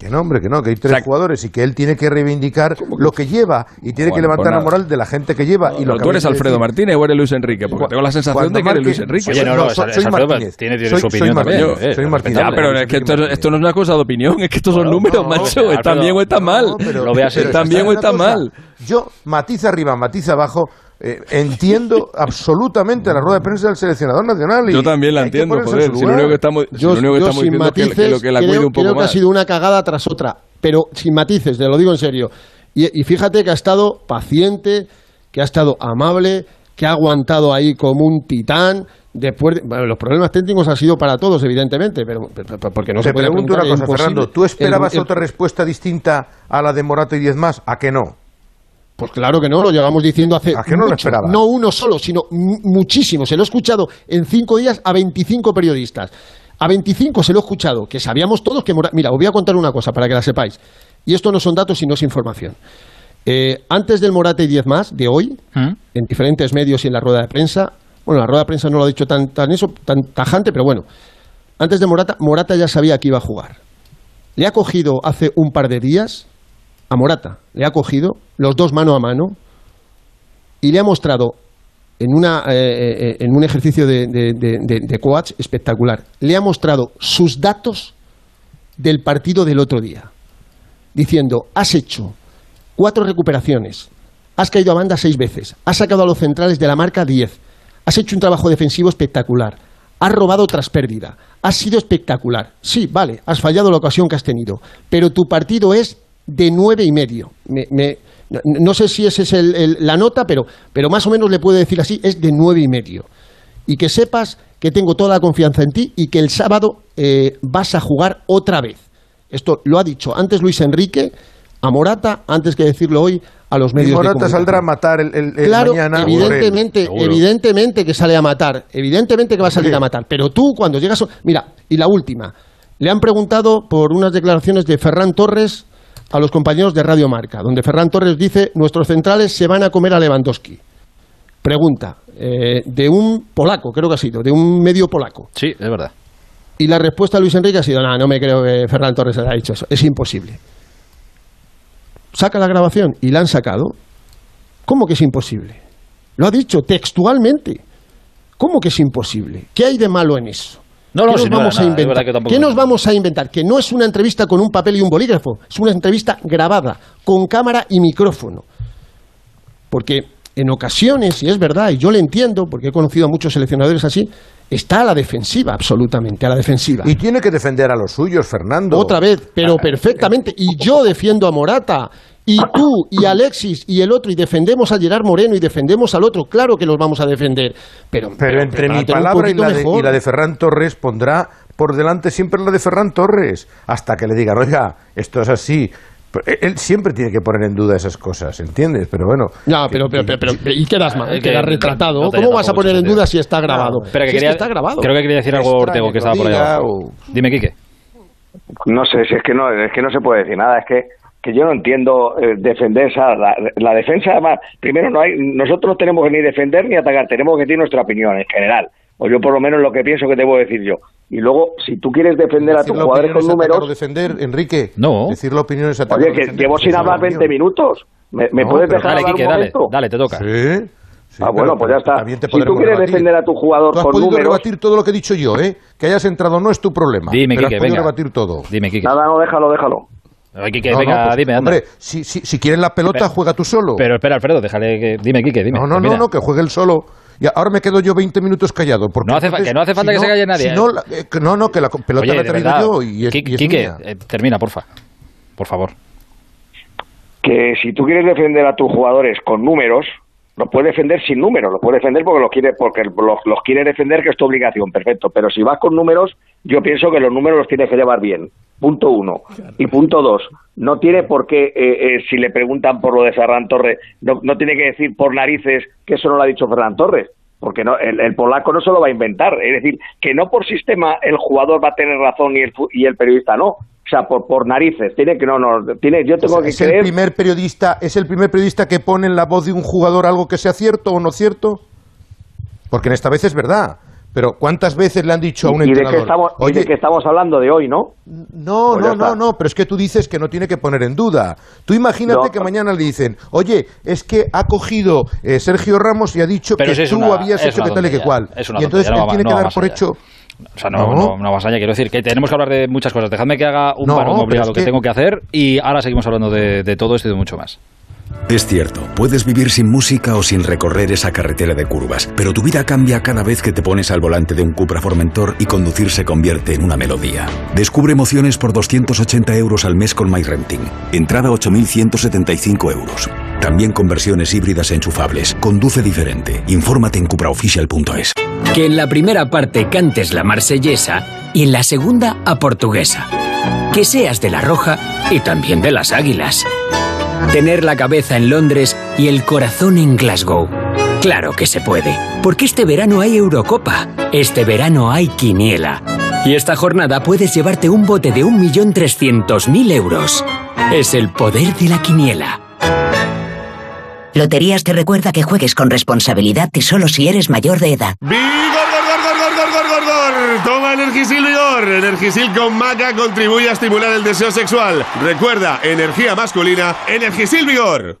Que no, hombre, que no, que hay tres O sea, jugadores y que él tiene que reivindicar lo que lleva y tiene que levantar la moral de la gente que lleva. y lo que tú eres Alfredo decir. Martínez o eres Luis Enrique, porque tengo la sensación Cuando de que eres Luis Enrique. Oye, no, No, no, soy- es- soy es Alfredo, Martínez. tiene, tiene Soy- su soy opinión también. Eh, soy es Martínez. Ya, pero es que esto, esto no es una cosa de opinión, es que estos son números, no, macho. ¿Están bien o están mal? Lo ve así. pero ¿Están ¿sabes bien o cosa? mal? Yo, matiz arriba, matiz abajo, eh, entiendo absolutamente la rueda de prensa del seleccionador nacional. Y Yo también la entiendo, joder. Si lo único que estamos, si Yo, lo único que yo estamos sin diciendo es que, matices, que lo que la creo, cuide un poco creo que ha más. sido una cagada tras otra, pero sin matices, te lo digo en serio. Y, y fíjate que ha estado paciente, que ha estado amable, que ha aguantado ahí como un titán. Después, de- bueno, los problemas técnicos han sido para todos, evidentemente, pero, pero- pero porque no Te se puede pregunto una preguntar, cosa. Fernando. ¿Tú esperabas El- el- otra respuesta distinta a la de Morato y diez más? ¿A que no? Pues claro que no, lo llevamos diciendo hace ¿A qué no lo mucho, esperabas? no uno solo, sino mu- muchísimo. Se lo he escuchado en cinco días a 25 periodistas. A 25 se lo he escuchado, que sabíamos todos que... Mora- Mira, os voy a contar una cosa para que la sepáis. Y esto no son datos, sino es información. Eh, antes del Morata y 10 más, de hoy, ¿Mm? en diferentes medios y en la rueda de prensa, bueno, la rueda de prensa no lo ha dicho tan, tan eso, tan tajante, pero bueno, antes de Morata, Morata ya sabía que iba a jugar. Le ha cogido hace un par de días a Morata, le ha cogido los dos mano a mano y le ha mostrado en, una, eh, eh, en un ejercicio de, de, espectacular, le ha mostrado sus datos del partido del otro día, diciendo, has hecho cuatro recuperaciones, has caído a banda seis veces, has sacado a los centrales de la marca 10, has hecho un trabajo defensivo espectacular, has robado tras pérdida, has sido espectacular. Sí, vale, has fallado la ocasión que has tenido, pero tu partido es de nueve y medio. Me- me- no, no sé si esa es el- el- la nota, pero, pero más o menos le puedo decir así, es de nueve y medio. Y que sepas que tengo toda la confianza en ti y que el sábado eh, vas a jugar otra vez. Esto lo ha dicho antes Luis Enrique a Morata, antes que decirlo hoy a los Y medios de Morata saldrá a matar el, el- Claro, mañana. evidentemente, evidentemente que sale a matar, evidentemente que va a salir a matar. Pero tú cuando llegas, mira, y la última, le han preguntado por unas declaraciones de Ferran Torres a los compañeros de Radio Marca, donde Ferran Torres dice nuestros centrales se van a comer a Lewandowski. Pregunta eh, de un polaco, creo que ha sido, de un medio polaco. Sí, es verdad. Y la respuesta de Luis Enrique ha sido, no, no me creo que Ferran Torres haya dicho eso, es imposible. Saca la grabación y la han sacado. ¿Cómo que es imposible? Lo ha dicho textualmente. ¿Cómo que es imposible? ¿Qué hay de malo en eso? No, no, ¿Qué nos no vamos a inventar? tampoco ¿Qué nos vamos a inventar? Que no es una entrevista con un papel y un bolígrafo, es una entrevista grabada, con cámara y micrófono. Porque en ocasiones, y es verdad, y yo le entiendo, porque he conocido a muchos seleccionadores así, está a la defensiva, absolutamente, a la defensiva. Y tiene que defender a los suyos, Fernando. Otra vez, pero Ah, perfectamente. Y yo defiendo a Morata. Y tú, y Alexis, y el otro, y defendemos a Gerard Moreno, y defendemos al otro. Claro que los vamos a defender. Pero, Pero entre mi palabra y la, de, y la de Ferran Torres pondrá por delante siempre la de Ferran Torres, hasta que le digan, oiga, esto es así. Pero Él siempre tiene que poner en duda esas cosas, ¿entiendes? Pero bueno. No, pero, pero, pero, pero- y quedas mal, quedas retratado. no ¿Cómo vas a poner en duda si está grabado? Espera, que Si es quería, está grabado. Creo que quería decir algo Ortego, que que estaba por o- Dime, Quique. No sé, si es que no, es que no se puede decir nada, es que, que yo no entiendo eh, defender esa, la, la defensa, además, primero no hay, nosotros no tenemos que ni defender ni atacar, tenemos que decir nuestra opinión en general, o yo por lo menos lo que pienso que debo decir yo. Y luego, si tú quieres defender a Decir tus la jugadores con números, defender, Enrique. No. Decir la opinión es atacar oye, que llevo sin hablar 20 opinión. minutos, ¿me, me No, puedes dejar Dale, hablar Quique, un dale, dale, te toca. Sí. sí, ah, bueno, pues ya está. Si tú quieres rebatir. defender a tu jugador Tú has con podido números, rebatir todo lo que he dicho yo, ¿eh? Que hayas entrado no es tu problema. Dime, pero Quique, has podido venga. rebatir todo. Dime, Quique. nada, no, déjalo, déjalo. Ay, Quique, No, no, venga, pues, dime, anda. Hombre, si, si, si quieres la pelota, Espera. juega tú solo. Pero espera, Alfredo, déjale que... Dime, Quique, dime. no, no, no, no, que juegue él solo Y ahora me quedo yo 20 minutos callado. Porque No hace fa- entonces, que no hace falta si que se calle nadie, si ¿eh? no, la- eh, que no, no, que la pelota Oye, la he traído verdad, yo y es, Qui- y es Quique, mía. eh, termina, porfa. Por favor. que si tú quieres defender a tus jugadores con números, los puedes defender sin números, los puedes defender porque los quiere, porque los, quiere defender, que es tu obligación, perfecto. Pero si vas con números, yo pienso que los números los tienes que llevar bien. Punto uno. Y punto dos, no tiene por qué, eh, eh, si le preguntan por lo de Ferran Torres, no, no tiene que decir por narices que eso no lo ha dicho Ferran Torres. Porque no, el, el polaco no se lo va a inventar. Es decir, que no por sistema el jugador va a tener razón y el, y el periodista no. O sea, por, por narices. Tiene que no, no. Tiene, yo tengo que es el creer. primer periodista, es el primer periodista que pone en la voz de un jugador algo que sea cierto o no cierto. Porque en esta vez es verdad. Pero ¿cuántas veces le han dicho a un ¿Y de, entrenador? qué estamos, y Oye, de qué estamos hablando de hoy, no? no, Pues no, no, no, pero es que tú dices que no tiene que poner en duda. Tú imagínate No. que mañana le dicen, oye, es que ha cogido eh, Sergio Ramos y ha dicho Pero que si tú una- habías hecho que tal y que cual. y entonces él tiene que dar por allá. hecho. O sea, no, No. no, allá. Quiero decir que tenemos que hablar de muchas cosas. Dejadme que haga un No, parón obligado es que... que- tengo que hacer y ahora seguimos hablando de, de todo esto y de mucho más. Es cierto, puedes vivir sin música o sin recorrer esa carretera de curvas, pero tu vida cambia cada vez que te pones al volante de un Cupra Formentor y conducir se convierte en una melodía. Descubre emociones por 280 euros al mes con MyRenting. Entrada 8.175 euros. También con versiones híbridas enchufables. Conduce diferente. Infórmate en cupraofficial.es. Que en la primera parte cantes la marsellesa y en la segunda a portuguesa. Que seas de la roja y también de las águilas. Tener la cabeza en Londres y el corazón en Glasgow. Claro que se puede, porque este verano hay Eurocopa, este verano hay Quiniela. Y esta jornada puedes llevarte un bote de 1.300.000 euros. Es el poder de la Quiniela. Loterías te recuerda que juegues con responsabilidad y solo si eres mayor de edad. ¡Vigor, gor, gor, gor, gor, gor, gor, gor! Toma Energisil Vigor. Energisil con maca contribuye a estimular el deseo sexual. Recuerda, energía masculina, Energisil Vigor.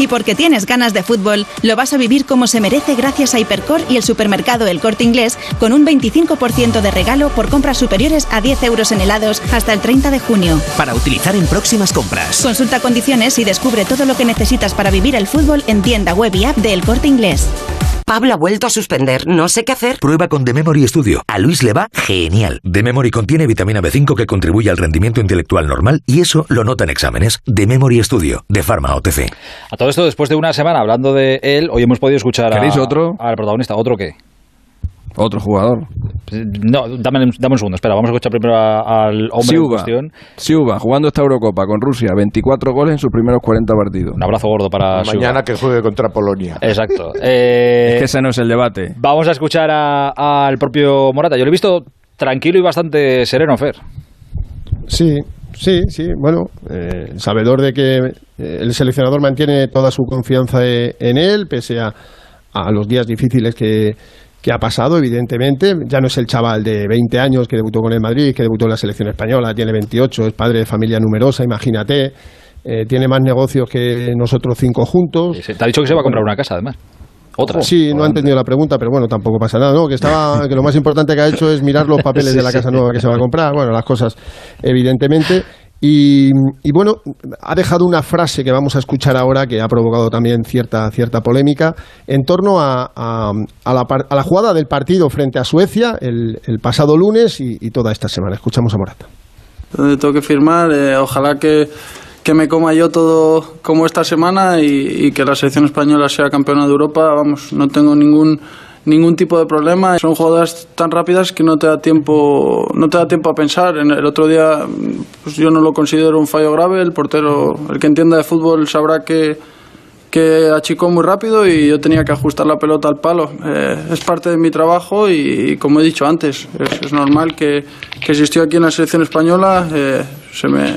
Y porque tienes ganas de fútbol, lo vas a vivir como se merece gracias a Hipercor y el supermercado El Corte Inglés con un 25% de regalo por compras superiores a 10 euros en helados hasta el 30 de junio. Para utilizar en próximas compras. Consulta condiciones y descubre todo lo que necesitas para vivir el fútbol en tienda web y app de El Corte Inglés. Pablo ha vuelto a suspender, no sé qué hacer. Prueba con The Memory Studio. A Luis le va genial. The Memory contiene vitamina B5 que contribuye al rendimiento intelectual normal y eso lo nota en exámenes. The Memory Studio, de Pharma OTC. A todo esto, después de una semana hablando de él, hoy hemos podido escuchar a- ¿Queréis otro? al protagonista. ¿Otro qué? Otro jugador. No, dame, dame un segundo, espera, vamos a escuchar primero a- al hombre en Siuba, cuestión. Siuba, jugando esta Eurocopa con Rusia, 24 goles en sus primeros 40 partidos. Un abrazo gordo para Mañana que juegue contra Polonia. Exacto. Eh, Es que ese no es el debate. Vamos a escuchar a- al propio Morata. Yo lo he visto tranquilo y bastante sereno, Fer. Sí, sí, sí. Bueno, eh, sabedor de que eh, el seleccionador mantiene toda su confianza eh, en él, pese a, a los días difíciles que, que ha pasado, evidentemente. Ya no es el chaval de 20 años que debutó con el Madrid, que debutó en la selección española, tiene 28, es padre de familia numerosa, imagínate. Eh, tiene más negocios que nosotros cinco juntos. Te ha dicho que se va a comprar una casa, además. Otra. Sí, no ha entendido la pregunta, pero bueno, tampoco pasa nada, ¿no? Que estaba, que lo más importante que ha hecho es mirar los papeles de la casa nueva que se va a comprar, bueno, las cosas, evidentemente. Y, bueno, ha dejado una frase que vamos a escuchar ahora que ha provocado también cierta, cierta polémica en torno a, a- la, a la jugada del partido frente a Suecia el, el pasado lunes y, y toda esta semana. Escuchamos a Morata. donde tengo que firmar. eh, ojalá que, que me coma yo todo como esta semana y, y que la selección española sea campeona de Europa. Vamos, no tengo ningún ningún tipo de problema. Son jugadas tan rápidas que no te da tiempo no te da tiempo a pensar. En el otro día pues yo no lo considero un fallo grave. El portero, el que entienda de fútbol sabrá que que achicó muy rápido y yo tenía que ajustar la pelota al palo. Eh, es parte de mi trabajo y, como he dicho antes, es, normal que, que estoy aquí en la selección española eh, se, me,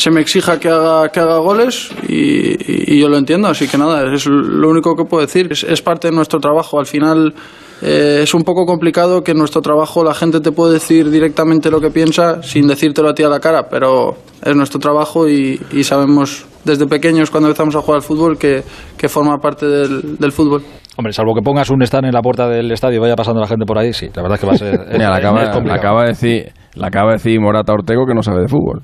se me exija que haga, que haga goles y, y yo lo entiendo, así que nada, es lo único que puedo decir. Es, es parte de nuestro trabajo. Al final eh, es un poco complicado que en nuestro trabajo la gente te puede decir directamente lo que piensa sin decírtelo a ti a la cara, pero es nuestro trabajo y, y sabemos desde pequeños cuando empezamos a jugar al fútbol que, que forma parte del, del fútbol. Hombre, salvo que pongas un stand en la puerta del estadio y vaya pasando la gente por ahí, sí, la verdad es que va a ser. Mira, la acaba, de decir, la acaba de decir Morata Ortego que no sabe de fútbol.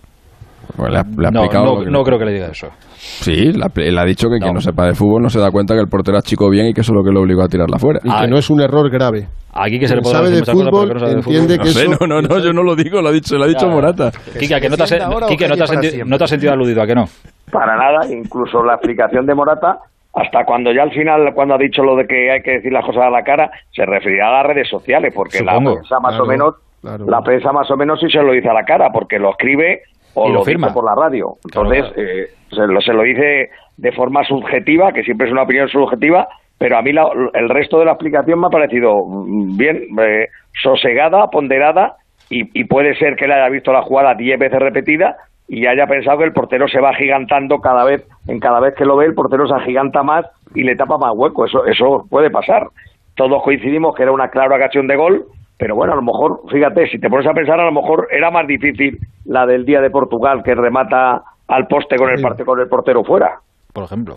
Pues le ha, le ha No, no, que- no creo que le diga eso. Sí, le ha, dicho que quien no sepa de fútbol no se da cuenta que el portero achicó bien y que eso es lo que lo obligó a tirarla fuera. Y que no es un error grave. Aquí que se le puede sabe decir de muchas cosas, fútbol que no sabe de entiende fútbol. que No sé, eso... no, no, no, yo no lo digo, lo ha dicho, lo ha dicho Ya. Morata. Kika, que no te has, o Quique, no te has para senti- siempre? no te has sentido aludido, ¿a que no? Para nada, incluso la explicación de Morata, hasta cuando ya al final, cuando ha dicho lo de que hay que decir las cosas a la cara, se referirá a las redes sociales, porque la Supongo. prensa más o Claro, menos, claro. la prensa más o menos sí se lo dice a la cara, porque lo escribe o Y lo, lo firma. por la radio. Entonces, eh, se, lo, se lo dice de forma subjetiva, que siempre es una opinión subjetiva, pero a mí la- el resto de la explicación me ha parecido mm, bien, eh, sosegada, ponderada, y, y puede ser que le haya visto la jugada diez veces repetida y haya pensado que el portero se va agigantando cada vez, en cada vez que lo ve, el portero se agiganta más y le tapa más hueco. Eso, eso puede pasar. Todos coincidimos que era una clara ocasión de gol, pero bueno, a lo mejor, fíjate, si te pones a pensar, a lo mejor era más difícil la del día de Portugal que remata al poste con el, parte, con el portero fuera. Por ejemplo.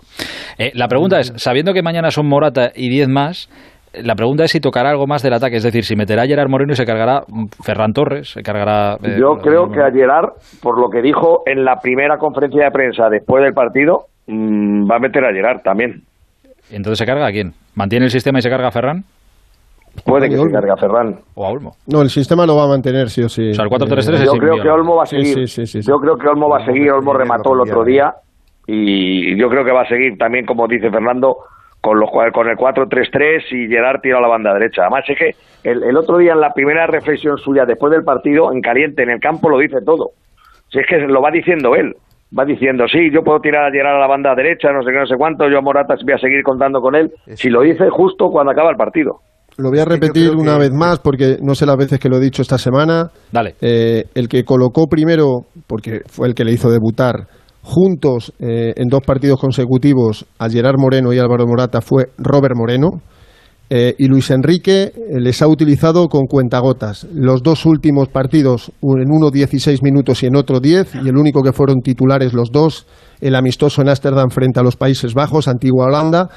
Eh, la pregunta es, sabiendo que mañana son Morata y 10 más, eh, la pregunta es si tocará algo más del ataque, es decir, si meterá a Gerard Moreno y se cargará mm, Ferran Torres, se cargará... eh, Yo creo que a Gerard, por lo que dijo en la primera conferencia de prensa después del partido, mm, va a meter a Gerard también. Entonces se carga a quién? ¿Mantiene el sistema y se carga a Ferran? Puede que se Olmo. cargue a Ferran. ¿O a Olmo? No, el sistema lo va a mantener, sí o sí. O sea, el 4-3-3 es Yo creo que Olmo va a Sí, seguir. sí, sí, sí, sí. Yo creo que Olmo va a seguir. Olmo remató el otro día y yo creo que va a seguir también, como dice Fernando, con los con el 4-3-3 y Gerard tira a la banda derecha. Además es que el, el otro día en la primera reflexión suya después del partido en caliente en el campo lo dice todo. Si es que lo va diciendo él. Va diciendo, sí, yo puedo tirar a Gerard a la banda derecha, no sé qué, no sé cuánto, yo a Morata voy a seguir contando con él. Si lo dice justo cuando acaba el partido. Lo voy a repetir una vez más porque no sé las veces que lo he dicho esta semana. Dale. Eh, el que colocó primero, porque fue el que le hizo debutar, juntos eh, en dos partidos consecutivos a Gerard Moreno y Álvaro Morata fue Robert Moreno. Eh, y Luis Enrique les ha utilizado con cuentagotas. Los dos últimos partidos, en uno 16 minutos y en otro 10, y el único que fueron titulares los dos, el amistoso en Ámsterdam frente a los Países Bajos, Antigua Holanda,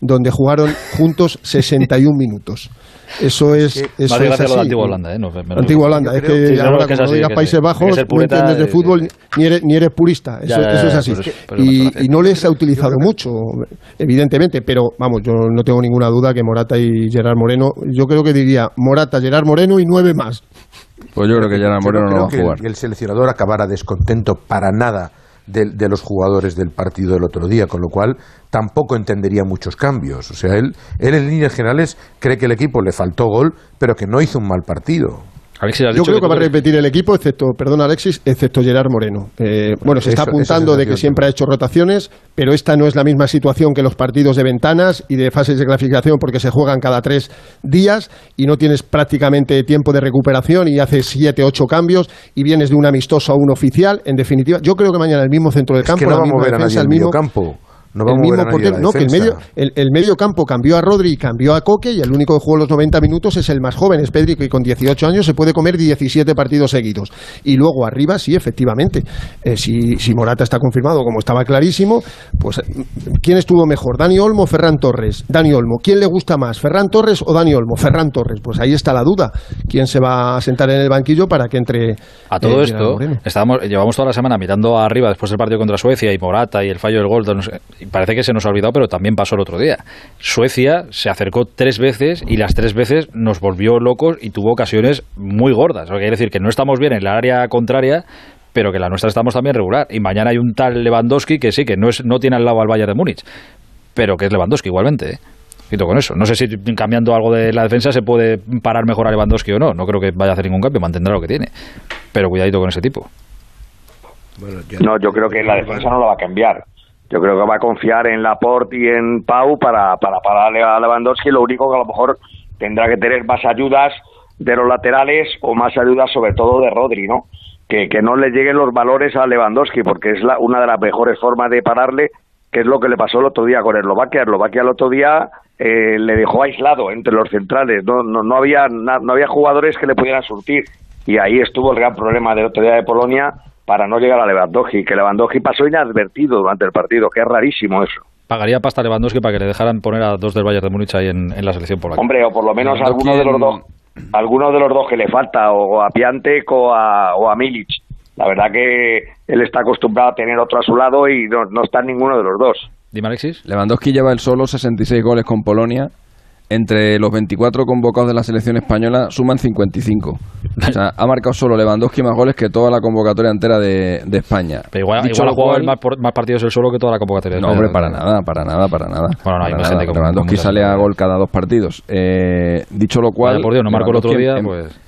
donde jugaron juntos 61 minutos. Eso es, eso es gracia lo de así. Antigua Holanda, ¿eh? No, me- Antigua Holanda, es que Sí, no, no, ahora que es cuando así, digas que Países sí. Bajos no entiendes de fútbol ni eres, ni eres purista, Ya, eso, ya, eso es así. y, no les ha utilizado mucho, evidentemente, pero vamos, yo no tengo ninguna duda que Morata y Gerard Moreno, yo creo que diría Morata, Gerard Moreno y nueve más. Pues yo creo que Gerard Moreno no creo va a que el- jugar. el seleccionador acabará descontento para nada de, de los jugadores del partido del otro día, con lo cual tampoco entendería muchos cambios. O sea, él, él en líneas generales cree que el equipo le faltó gol, pero que no hizo un mal partido. Alexis, Yo dicho creo que, va a repetir el equipo, excepto, perdón Alexis, excepto Gerard Moreno. Eh, bueno, se está Eso- apuntando de que siempre ha hecho rotaciones, pero esta no es la misma situación que los partidos de ventanas y de fases de clasificación porque se juegan cada tres días y no tienes prácticamente tiempo de recuperación y haces siete, ocho cambios y vienes de un amistoso a un oficial. En definitiva, yo creo que mañana el mismo centro del Es campo, que no la va a misma mover a nadie defensa, en el mismo, campo. No va a el mover mismo a no, que el medio, el, el medio campo cambió a Rodri y cambió a Coque y el único que jugó los 90 minutos es el más joven, es Pedri, que con 18 años se puede comer 17 partidos seguidos. Y luego arriba, sí, efectivamente, eh, si, si Morata está confirmado, como estaba clarísimo, pues ¿quién estuvo mejor? ¿Dani Olmo o Ferran Torres? Dani Olmo. ¿Quién le gusta más? ¿Ferran Torres o Dani Olmo? Ferran Torres. Pues ahí está la duda. ¿Quién se va a sentar en el banquillo para que entre A todo eh, esto, estábamos, llevamos toda la semana mirando arriba después del partido contra Suecia y Morata y el fallo del gol. no sé, y parece que se nos ha olvidado, pero también pasó el otro día. Suecia se acercó tres veces y las tres veces nos volvió locos y tuvo ocasiones muy gordas. Que quiere decir que no estamos bien en la área contraria, pero que la nuestra estamos también regular. Y mañana hay un tal Lewandowski que sí, que no, es, no tiene al lado al Bayern de Múnich, pero que es Lewandowski igualmente. ¿eh? Quito con eso. No sé si cambiando algo de la defensa se puede parar mejor a Lewandowski o no. No creo que vaya a hacer ningún cambio, mantendrá lo que tiene. Pero cuidadito con ese tipo. No, yo creo que la defensa no la va a cambiar. Yo creo que va a confiar en Laporte y en Pau para, para pararle a Lewandowski. Lo único que a lo mejor tendrá que tener más ayudas de los laterales o más ayudas sobre todo de Rodri, ¿no? que, que no le lleguen los valores a Lewandowski, porque es la, una de las mejores formas de pararle, que es lo que le pasó el otro día con Eslovaquia. Eslovaquia el otro día eh, le dejó aislado entre los centrales, no, no, no, había, no había jugadores que le pudieran surtir. Y ahí estuvo el gran problema del otro día de Polonia para no llegar a Lewandowski, que Lewandowski pasó inadvertido durante el partido, que es rarísimo eso. Pagaría pasta a Lewandowski para que le dejaran poner a dos del Bayern de Múnich ahí en, en la selección polaca. Hombre, o por lo menos alguno de los dos, alguno de los dos que le falta, o a Piantek o a, o a Milic. La verdad que él está acostumbrado a tener otro a su lado y no, no está ninguno de los dos. Dime, Alexis. Lewandowski lleva el solo 66 goles con Polonia. Entre los 24 convocados de la selección española suman 55. O sea, ha marcado solo Lewandowski más goles que toda la convocatoria entera de, de España. Pero igual, Dicho igual ha lo jugado cual- él más, por- más partidos él solo que toda la convocatoria. de No, hombre, para nada, para nada, para nada. Bueno, no, hay nada. como- Lewandowski como sale a gol cada dos partidos. Eh, dicho lo cual... Vaya por Dios, no marcó el otro día, en- pues...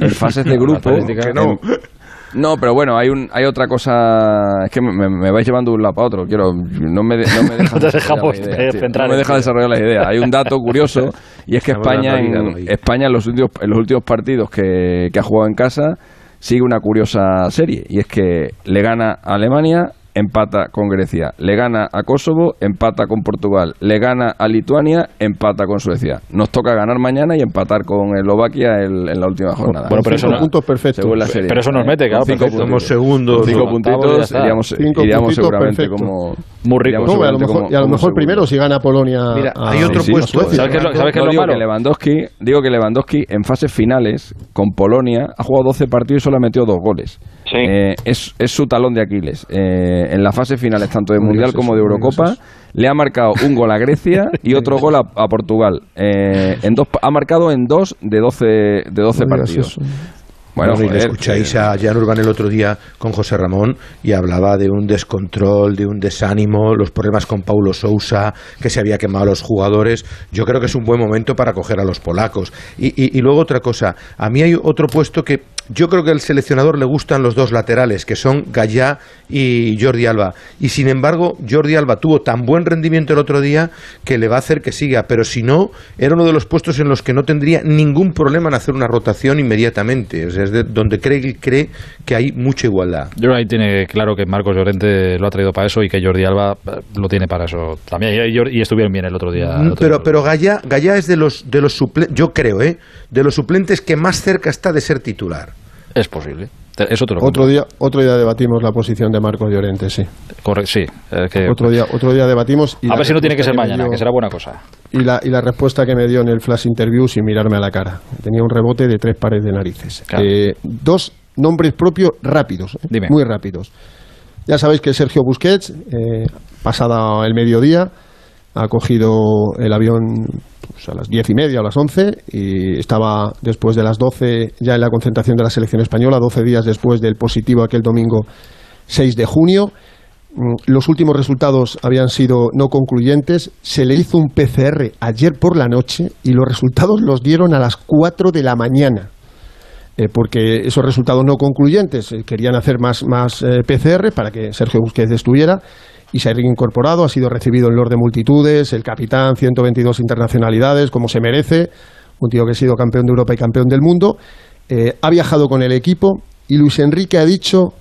en fases de grupo. estadística- en- no, pero bueno, hay un, hay otra cosa. Es que me, me vais llevando de un lado para otro. Quiero, no me, de- no me No te dejamos idea, de tío. centrar No me en dejas ti. desarrollar la idea. Hay un dato curioso y es que España, en. España en los últimos, en los últimos partidos que, que ha jugado en casa sigue una curiosa serie y es que le gana a Alemania. Empata con Grecia, le gana a Kosovo, empata con Portugal, le gana a Lituania, empata con Suecia. Nos toca ganar mañana y empatar con Eslovaquia en la última jornada. Bueno, pero eso Cinco no- puntos perfectos. Según la serie. Pero eso nos mete, claro, cinco. Somos segundos. Cinco puntitos está. iríamos, Cinco iríamos puntitos seguramente perfectos. como... Muy rico. iríamos No, a lo seguramente mejor, como- y a lo mejor primero si gana Polonia. Mira, a- hay otro Sí, puesto. ¿Sabes qué es lo- sabes qué es No, lo digo malo? que Lewandowski, digo que Lewandowski en fases finales con Polonia ha jugado 12 partidos y solo ha metido dos goles. Sí. Eh, es, es su talón de Aquiles. Eh, en las fases finales tanto de Mundial como de Eurocopa le ha marcado un gol a Grecia y otro gol a, a Portugal. Eh, en dos, ha marcado en dos de 12, de 12 No digas partidos. Bueno, y escucháis que- a Jan Urban el otro día con José Ramón y hablaba de un descontrol, de un desánimo, los problemas con Paulo Sousa, que se había quemado a los jugadores. Yo creo que es un buen momento para coger a los polacos. Y, y- y luego otra cosa, a mí hay otro puesto que yo creo que al seleccionador le gustan los dos laterales, que son Gallá y Jordi Alba. Y sin embargo, Jordi Alba tuvo tan buen rendimiento el otro día que le va a hacer que siga. Pero si no, era uno de los puestos en los que no tendría ningún problema en hacer una rotación inmediatamente. O sea, es de donde cree, cree que hay mucha igualdad. Yo creo ahí tiene claro que Marcos Llorente lo ha traído para eso y que Jordi Alba eh, lo tiene para eso también. Y, estuvieron bien el otro día. el otro Mm, pero día. pero Gallá, Gallá es de los de los suplentes, yo creo, ¿eh? De los suplentes que más cerca está de ser titular. Es posible. Eso te lo Otro día, otro día debatimos la posición de Marcos Llorente, sí. Correcto, sí. eh, que- Otro día, otro día debatimos. y a ver si no tiene que ser mañana, dio- que será buena cosa. Y la, y la respuesta que me dio en el flash interview sin mirarme a la cara. Tenía un rebote de tres pares de narices. Claro. Eh, dos nombres propios rápidos, ¿eh? Dime. muy rápidos. Ya sabéis que Sergio Busquets, eh, pasada el mediodía, ha cogido el avión pues, a las diez y media o las once y estaba después de las doce ya en la concentración de la selección española, doce días después del positivo aquel domingo 6 de junio. Mm, Los últimos resultados habían sido no concluyentes. Se le hizo un PCR ayer por la noche y los resultados los dieron a las 4 de la mañana. Eh, porque esos resultados no concluyentes eh, querían hacer más, más eh, PCR para que Sergio Busquets estuviera y se ha reincorporado, ha sido recibido en Lord de Multitudes, el capitán, 122 internacionalidades, como se merece, un tío que ha sido campeón de Europa y campeón del mundo. Eh, ha viajado con el equipo y Luis Enrique ha dicho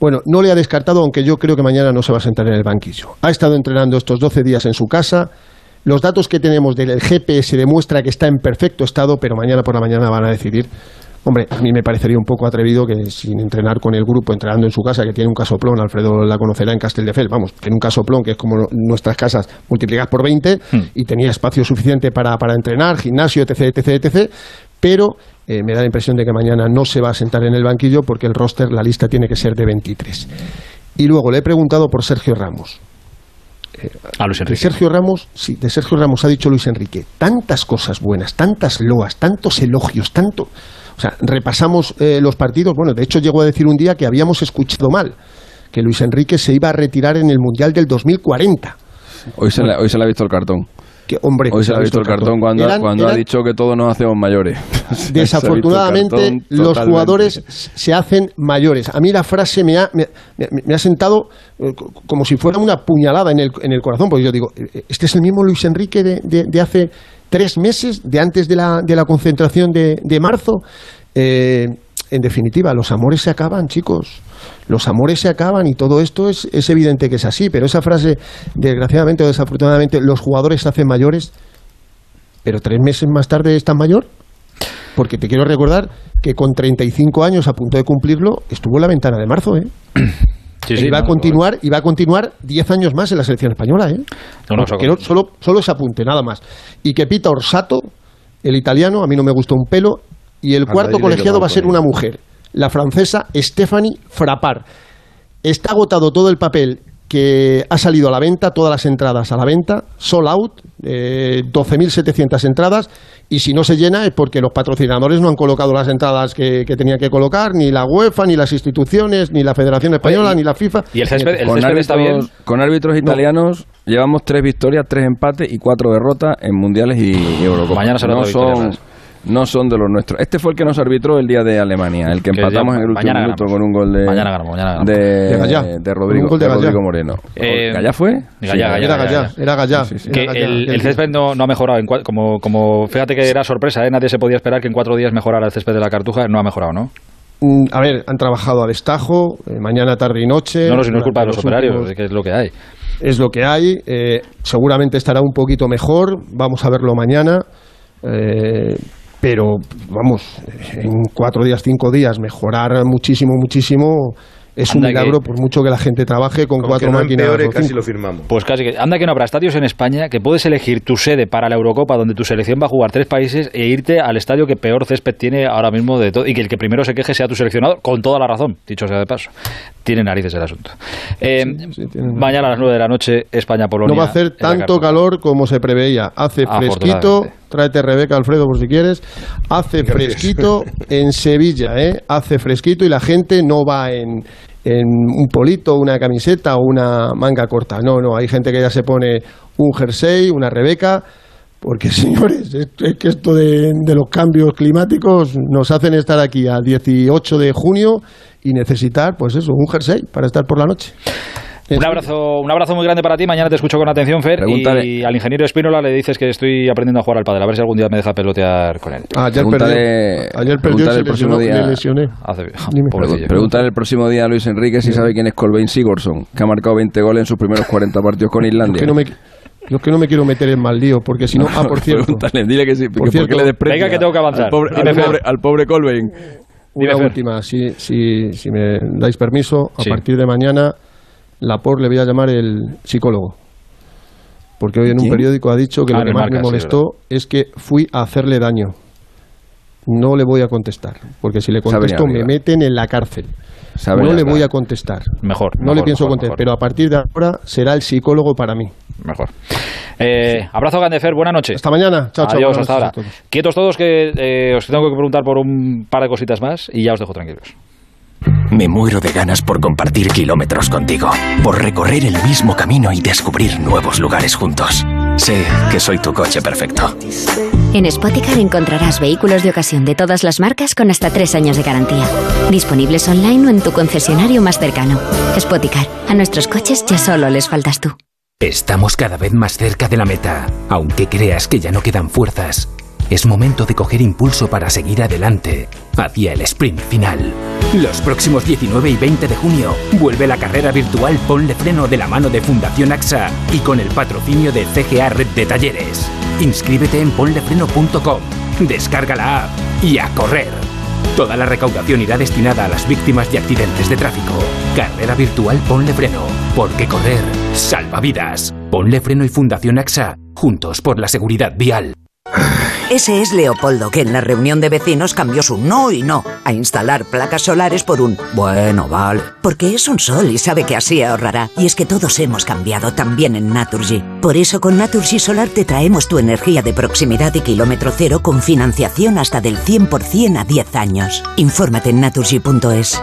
bueno, no le ha descartado, aunque yo creo que mañana no se va a sentar en el banquillo. Ha estado entrenando estos 12 días en su casa. Los datos que tenemos del GPS demuestra que está en perfecto estado, pero mañana por la mañana van a decidir. Hombre, a mí me parecería un poco atrevido que sin entrenar con el grupo, entrenando en su casa, que tiene un casoplón, Alfredo la conocerá en Castelldefels, vamos, tiene un casoplón que es como nuestras casas multiplicadas por 20 y tenía espacio suficiente para, para entrenar, gimnasio, etc., etc., etc., pero eh, me da la impresión de que mañana no se va a sentar en el banquillo porque el roster, la lista tiene que ser de 23. Y luego le he preguntado por Sergio Ramos. A Luis De Enrique. Sergio Ramos, sí, de Sergio Ramos ha dicho Luis Enrique, tantas cosas buenas, tantas loas, tantos elogios, tanto... O sea, repasamos eh, los partidos, bueno, de hecho llegó a decir un día que habíamos escuchado mal, que Luis Enrique se iba a retirar en el Mundial del 2040. Hoy se, le, hoy se le ha visto el cartón. Que, hombre, Hoy se ha visto el cartón cuando, Eran- cuando ha dicho que todos nos hacemos mayores. Desafortunadamente, los totalmente. jugadores se hacen mayores. A mí la frase me ha, me, me- me ha sentado eh, co- como si fuera una puñalada en el, en el corazón, porque yo digo, eh, este es el mismo Luis Enrique de, de- de hace tres meses, de antes de la, de la concentración de, de marzo. Eh, en definitiva, los amores se acaban, chicos. Los amores se acaban y todo esto es, es evidente que es así, pero esa frase, desgraciadamente o desafortunadamente, los jugadores se hacen mayores, pero tres meses más tarde están mayor. Porque te quiero recordar que con 35 años a punto de cumplirlo, estuvo en la ventana de marzo, ¿eh? Sí, sí, y va a continuar va a continuar 10 años más en la selección española, ¿eh? No, no, solo, solo ese apunte, nada más. Y que Pita Orsato, el italiano, a mí no me gustó un pelo, y el cuarto colegiado va a ser una mujer, la francesa Stephanie Frappard. Está agotado todo el papel que ha salido a la venta, todas las entradas a la venta, sold out, eh, 12.700 entradas, y si no se llena es porque los patrocinadores no han colocado las entradas que, que tenían que colocar, ni la UEFA, ni las instituciones, ni la Federación Española, Oye, y- ni la FIFA. y el césped- el con, césped está bien. árbitros, con árbitros italianos llevamos tres victorias, tres empates y cuatro derrotas en mundiales y, y Eurocopas. Mañana será no otra victoria son más. No son de los nuestros. Este fue el que nos arbitró el día de Alemania, el que Que empatamos ya- en el último minuto ganamos. con un gol de Mañana ganamos, mañana ganamos. de, De Gallá. de Con Rodrigo, gol de de Gallá. Rodrigo Moreno. Eh, ¿Gallá fue? Gallá, Sí, Gallá, Era Gallá, Gallá, era Gallá. Sí, sí, sí. Que era Gallá, el, césped no, no ha mejorado. En como, como fíjate que era sorpresa, ¿eh? nadie se podía esperar que en cuatro días mejorara el césped de la Cartuja. No ha mejorado, ¿no? Mm, A ver, han trabajado a destajo, eh, mañana, tarde y noche. No, no, si no es culpa de los operarios, últimos- es que es lo que hay. es lo que hay. eh, seguramente estará un poquito mejor. Vamos a verlo mañana. eh, pero, vamos, en cuatro días, cinco días, mejorar muchísimo, muchísimo. Es un que- milagro, por mucho que la gente trabaje con, cuatro no máquinas. empeore, casi lo firmamos. Pues casi que. Anda que no habrá estadios en España que puedes elegir tu sede para la Eurocopa, donde tu selección va a jugar tres países, e irte al estadio que peor césped tiene ahora mismo de todo. Y que el que primero se queje sea tu seleccionado, con toda la razón, dicho sea de paso. Tiene narices el asunto. Eh, mañana a las nueve de la noche, España-Polonia. No va a hacer tanto calor como se preveía. Hace fresquito. Tráete Rebeca Alfredo por si quieres. Hace fresquito en Sevilla, ¿eh? Hace fresquito y la gente no va en, en un polito, una camiseta o una manga corta. No, no, hay gente que ya se pone un jersey, una Rebeca. Porque, señores, es, que esto de, de los cambios climáticos nos hacen estar aquí al 18 de junio y necesitar, pues eso, un jersey para estar por la noche. Un abrazo, un abrazo muy grande para ti. Mañana te escucho con atención, Fer. Pregúntale. Y al ingeniero Espínola le dices que estoy aprendiendo a jugar al padre. A ver si algún día me deja pelotear con él. Ayer Pregúntale- perdió, ayer perdió se el próximo día- le lesioné. Hace, Dime. pobrecillo. Pregúntale el próximo día a Luis Enrique si sabe quién es Colbain Sigurdsson, que ha marcado 20 goles en sus primeros 40 partidos con Yo es Islandia. que no me, yo es que no me quiero meter en mal lío, porque si no... Ah, por cierto, Pregúntale, dile que sí, que por cierto, qué le desprecia Venga, que tengo que avanzar. Al pobre, al pobre, pobre una última, si, si, si me dais permiso, a Sí. partir de mañana, Laporte le voy a llamar el psicólogo. Porque hoy en un periódico ha dicho que Ah, lo en que más Marca, me sí, molestó es que fui a hacerle daño. No le voy a contestar, porque si le contesto me meten en la cárcel. No le voy a contestar. Mejor. No mejor, le pienso mejor, contestar, mejor. pero a partir de ahora será el psicólogo para mí. Mejor. Eh, abrazo grande, Fer. Buena noche. Hasta mañana. Chao, chao. Adiós, Buenas hasta ahora. noches todos. Quietos todos que eh, os tengo que preguntar por un par de cositas más y ya os dejo tranquilos. Me muero de ganas por compartir kilómetros contigo, por recorrer el mismo camino y descubrir nuevos lugares juntos. Sé que soy tu coche perfecto. En Spoticar encontrarás vehículos de ocasión de todas las marcas con hasta tres años de garantía. Disponibles online o en tu concesionario más cercano. Spoticar, a nuestros coches ya solo les faltas tú. Estamos cada vez más cerca de la meta, aunque creas que ya no quedan fuerzas. Es momento de coger impulso para seguir adelante, hacia el sprint final. Los próximos 19 y 20 de junio vuelve la carrera virtual Ponle Freno de la mano de Fundación AXA y con el patrocinio de CGA Red de Talleres. Inscríbete en ponlefreno.com, descarga la app y a correr. Toda la recaudación irá destinada a las víctimas de accidentes de tráfico. Carrera virtual Ponle Freno, porque correr salva vidas. Ponle Freno y Fundación AXA, juntos por la seguridad vial. Ese es Leopoldo, que en la reunión de vecinos cambió su no y no a instalar placas solares por un bueno, vale. Porque es un sol y sabe que así ahorrará. Y es que todos hemos cambiado también en Naturgy. Por eso con Naturgy Solar te traemos tu energía de proximidad y kilómetro cero con financiación hasta del 100% a 10 años. Infórmate en naturgy.es.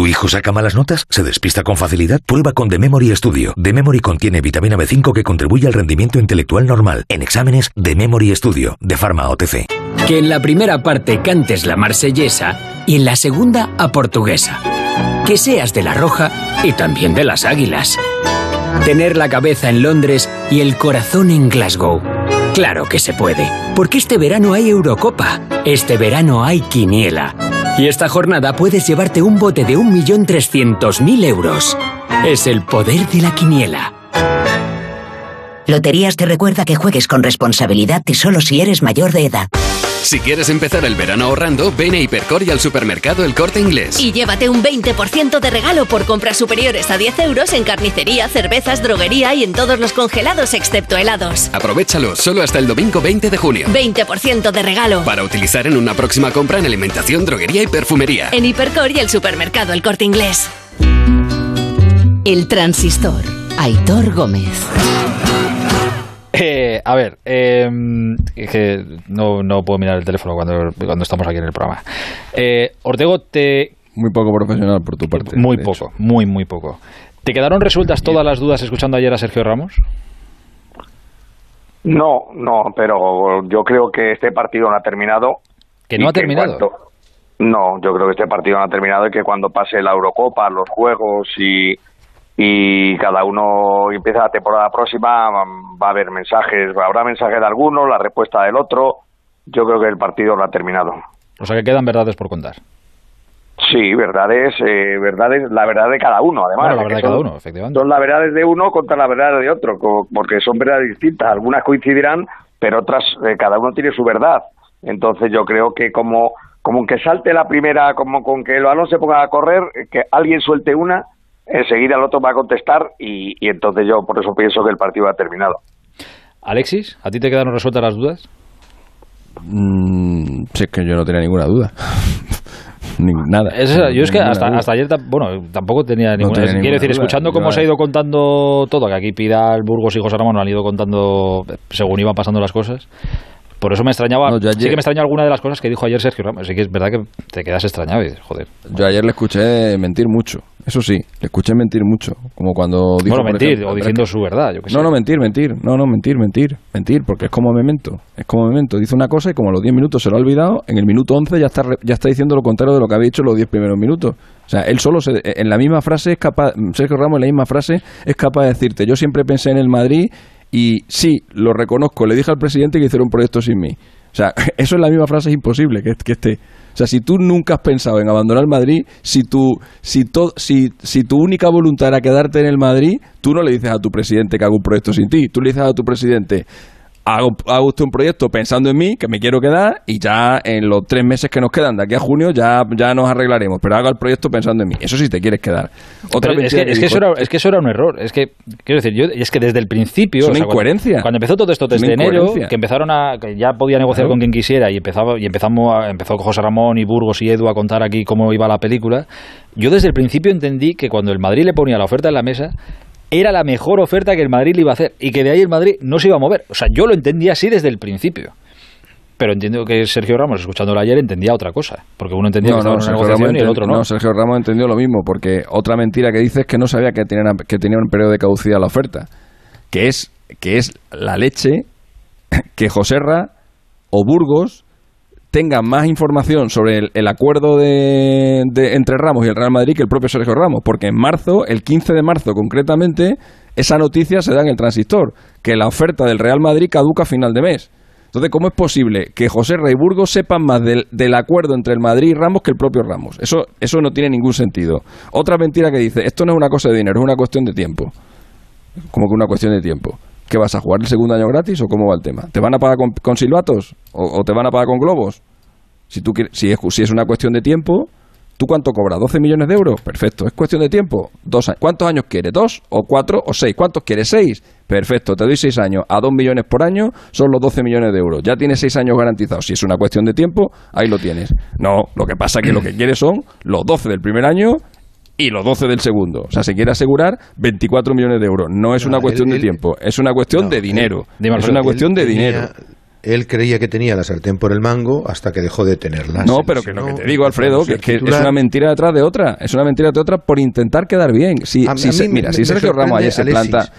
¿Tu hijo saca malas notas? ¿Se despista con facilidad? Prueba con The Memory Studio. The Memory contiene vitamina B5 que contribuye al rendimiento intelectual normal. En exámenes, The Memory Studio, de Pharma OTC. Que en la primera parte cantes la marsellesa y en la segunda a portuguesa. Que seas de la roja y también de las águilas. Tener la cabeza en Londres y el corazón en Glasgow. Claro que se puede, porque este verano hay Eurocopa, este verano hay Quiniela. Y esta jornada puedes llevarte un bote de 1.300.000 euros. Es el poder de la Quiniela. Loterías te recuerda que juegues con responsabilidad y solo si eres mayor de edad. Si quieres empezar el verano ahorrando, ven a Hipercor y al supermercado El Corte Inglés. Y llévate un 20% de regalo por compras superiores a 10 euros en carnicería, cervezas, droguería y en todos los congelados excepto helados. Aprovechalo solo hasta el domingo 20 de junio. 20% de regalo. Para utilizar en una próxima compra en alimentación, droguería y perfumería. En Hipercor y el supermercado El Corte Inglés. El transistor. Aitor Gómez. Eh, a ver, eh, que no, no, puedo mirar el teléfono cuando, cuando estamos aquí en el programa. Eh, Ortego, te... Muy poco profesional por tu parte. Muy poco, muy, muy poco. ¿Te quedaron resueltas todas las dudas escuchando ayer a Sergio Ramos? No, no, pero yo creo que este partido no ha terminado. ¿Que no ha terminado? Cuanto, no, yo creo que este partido no ha terminado y que cuando pase la Eurocopa, los Juegos y y cada uno empieza la temporada próxima, va a haber mensajes, habrá mensajes de alguno, la respuesta del otro. Yo creo que el partido no ha terminado. O sea que quedan verdades por contar. Sí, verdades, eh, verdades, la verdad de cada uno, además. Bueno, la verdad de cada uno, efectivamente. Son las verdades de uno contra la verdad de otro, porque son verdades distintas. Algunas coincidirán, pero otras, eh, cada uno tiene su verdad. Entonces yo creo que como, como que salte la primera, como con que el balón se ponga a correr, que alguien suelte una, enseguida el otro va a contestar y, y, entonces yo por eso pienso que el partido ha terminado. Alexis, ¿a ti te quedaron resueltas las dudas? Mm, sí, es que yo no tenía ninguna duda. Ni, nada. Es, yo es que hasta, hasta, ayer, bueno, tampoco tenía ninguna. No tenía quiero decir, duda. escuchando cómo se ha ido contando todo, que aquí Pidal, Burgos y José Ramón han ido contando según iban pasando las cosas, por eso me extrañaba, no, ayer, sí que me extrañó alguna de las cosas que dijo ayer Sergio Ramos. Sí que es verdad que te quedas extrañado y dices, joder. Yo ayer le escuché mentir mucho, eso sí, le escuché mentir mucho, como cuando dijo... Bueno, mentir, ejemplo, o diciendo su verdad, yo que No, sé. no, mentir, mentir, no, no, mentir, mentir, mentir, porque es como memento, es como memento. Dice una cosa y como a los 10 minutos se lo ha olvidado, en el minuto 11 ya está, ya está diciendo lo contrario de lo que había dicho los 10 primeros minutos. O sea, él solo, se, en la misma frase es capaz, Sergio Ramos en la misma frase es capaz de decirte, yo siempre pensé en el Madrid y sí, lo reconozco, le dije al presidente que hiciera un proyecto sin mí. O sea, eso en la misma frase es imposible que, que esté. O sea, si tú nunca has pensado en abandonar Madrid, si tu, si, si, si tu única voluntad era quedarte en el Madrid, tú no le dices a tu presidente que haga un proyecto sin ti. Tú le dices a tu presidente, hago, hago usted un proyecto pensando en mí, que me quiero quedar, y ya en los tres meses que nos quedan de aquí a junio ya, ya nos arreglaremos. Pero haga el proyecto pensando en mí. Eso sí te quieres quedar. Otra es, que, es, que eso era, es que eso era un error. Es que, quiero decir, yo, es que desde el principio. Es una o sea, incoherencia. Cuando, cuando, empezó todo esto desde enero, que empezaron a. que ya podía negociar claro. con quien quisiera y, empezaba, y empezamos a, empezó José Ramón y Burgos y Edu a contar aquí cómo iba la película. Yo desde el principio entendí que cuando el Madrid le ponía la oferta en la mesa, era la mejor oferta que el Madrid le iba a hacer y que de ahí el Madrid no se iba a mover. O sea, yo lo entendí así desde el principio. Pero entiendo que Sergio Ramos, escuchándolo ayer, entendía otra cosa. Porque uno entendía no, que no, una negociación y el otro no. No, Sergio Ramos entendió lo mismo, porque otra mentira que dice es que no sabía que tenía, que tenía un periodo de caducidad la oferta. Que es, que es la leche que Joserra o Burgos tengan más información sobre el, acuerdo de, de, entre Ramos y el Real Madrid que el propio Sergio Ramos, porque en marzo, el 15 de marzo concretamente, esa noticia se da en el transistor, que la oferta del Real Madrid caduca a final de mes. Entonces, ¿cómo es posible que José Rey Burgos sepan más del, del, acuerdo entre el Madrid y Ramos que el propio Ramos? Eso, eso no tiene ningún sentido. Otra mentira que dice, esto no es una cosa de dinero, es una cuestión de tiempo. Como que una cuestión de tiempo. ¿Qué vas a jugar el segundo año gratis o cómo va el tema? ¿Te van a pagar con, silbatos o, o, te van a pagar con globos? Si, tú quieres, si, es, si es una cuestión de tiempo, ¿tú cuánto cobras? ¿12 millones de euros? Perfecto. ¿Es cuestión de tiempo? Dos, ¿Cuántos años quieres? ¿Dos o cuatro o seis? ¿Cuántos quieres? ¿Seis? Perfecto. Te doy seis años. A dos millones por año son los 12 millones de euros. Ya tienes seis años garantizados. Si es una cuestión de tiempo, ahí lo tienes. No, lo que pasa es que lo que quieres son los 12 del primer año y los 12 del segundo. O sea, se quiere asegurar 24 millones de euros. No es una cuestión de tiempo, es una cuestión de dinero. Es una cuestión de dinero. Él creía que tenía la sartén por el mango hasta que dejó de tenerla. No, pero que lo que te digo, Alfredo, que, que es una mentira detrás de otra. Es una mentira detrás de otra por intentar quedar bien. Si, mira, si Sergio Ramos ayer se planta...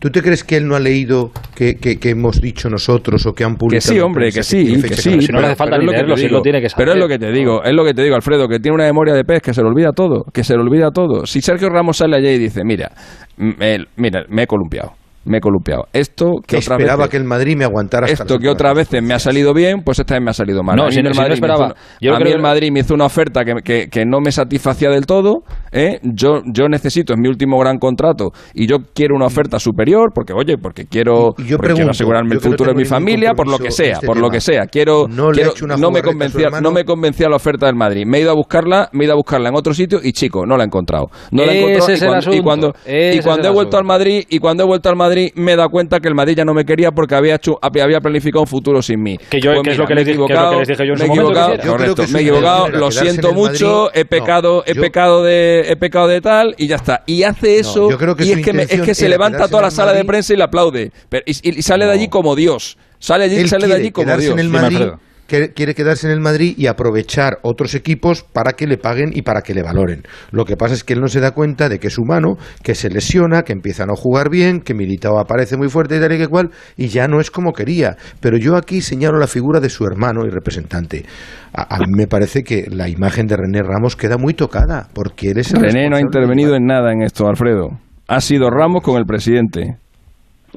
¿Tú te crees que él no ha leído que, que, hemos dicho nosotros o que han publicado? Que sí, hombre, que sí, sí. Si no le hace falta lo tiene que saber. Pero es lo que te eh, digo, es lo que te digo, Alfredo, que tiene una memoria de pez, que se le olvida todo, que se le olvida todo. Si Sergio Ramos sale allá y dice, mira, me, mira, me he columpiado me he columpiado. Esto que otra esperaba que el Madrid me aguantara. Esto que otras veces me ha salido bien, pues esta vez me ha salido mal. No, a el Madrid esperaba. Yo a mí el Madrid me hizo una oferta que, que, que no me satisfacía del todo. ¿eh? Yo, yo necesito, es mi último gran contrato y yo quiero una oferta superior porque, oye, porque quiero, yo quiero asegurarme el futuro de mi familia, por lo que sea, por lo que sea. Quiero, no, no me convencía, no me convencía la oferta del Madrid. Me he ido a buscarla, me he ido a buscarla en otro sitio y chico, no la he encontrado. No la he encontrado y cuando, y cuando he vuelto al Madrid y cuando he vuelto al Madrid Madrid, me he dado cuenta que el Madrid ya no me quería porque había hecho, había planificado un futuro sin mí. Que yo, pues que mira, es, lo que les, que es, lo que les dije yo en me su equivocado, momento. Correcto, me he equivocado, lo siento mucho, Madrid, he pecado, no, he yo, pecado de, he pecado de tal y ya está. Y hace eso no, yo creo que y es que, me, es que se levanta toda la sala de prensa y le aplaude pero, y, y, y, sale de allí como Dios. Sale, allí, sale de allí como Dios. En el Madrid, quiere quedarse en el Madrid y aprovechar otros equipos para que le paguen y para que le valoren. Lo que pasa es que él no se da cuenta de que es humano, que se lesiona, que empieza a no jugar bien, que Militao aparece muy fuerte y tal y que cual, y ya no es como quería. Pero yo aquí señalo la figura de su hermano y representante. A, a mí me parece que la imagen de René Ramos queda muy tocada, porque él es el René no ha intervenido en nada en esto, Alfredo. Ha sido Ramos con el presidente.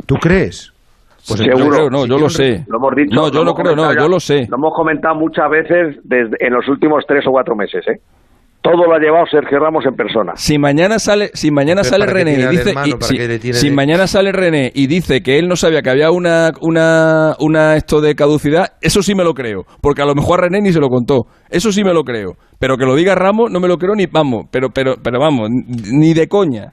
¿Tú crees? Pues seguro. Yo creo, no, yo lo sé. Lo hemos dicho. No, yo lo, creo, no, yo lo sé. Lo hemos comentado muchas veces desde en los últimos tres o cuatro meses, ¿eh? Todo lo ha llevado Sergio Ramos en persona. Si mañana sale, si mañana sale René y dice, si, mañana sale René y dice que él no sabía que había una, una, una esto de caducidad, eso sí me lo creo, porque a lo mejor a René ni se lo contó. Eso sí me lo creo, pero que lo diga Ramos no me lo creo ni vamos, pero pero pero vamos, ni de coña.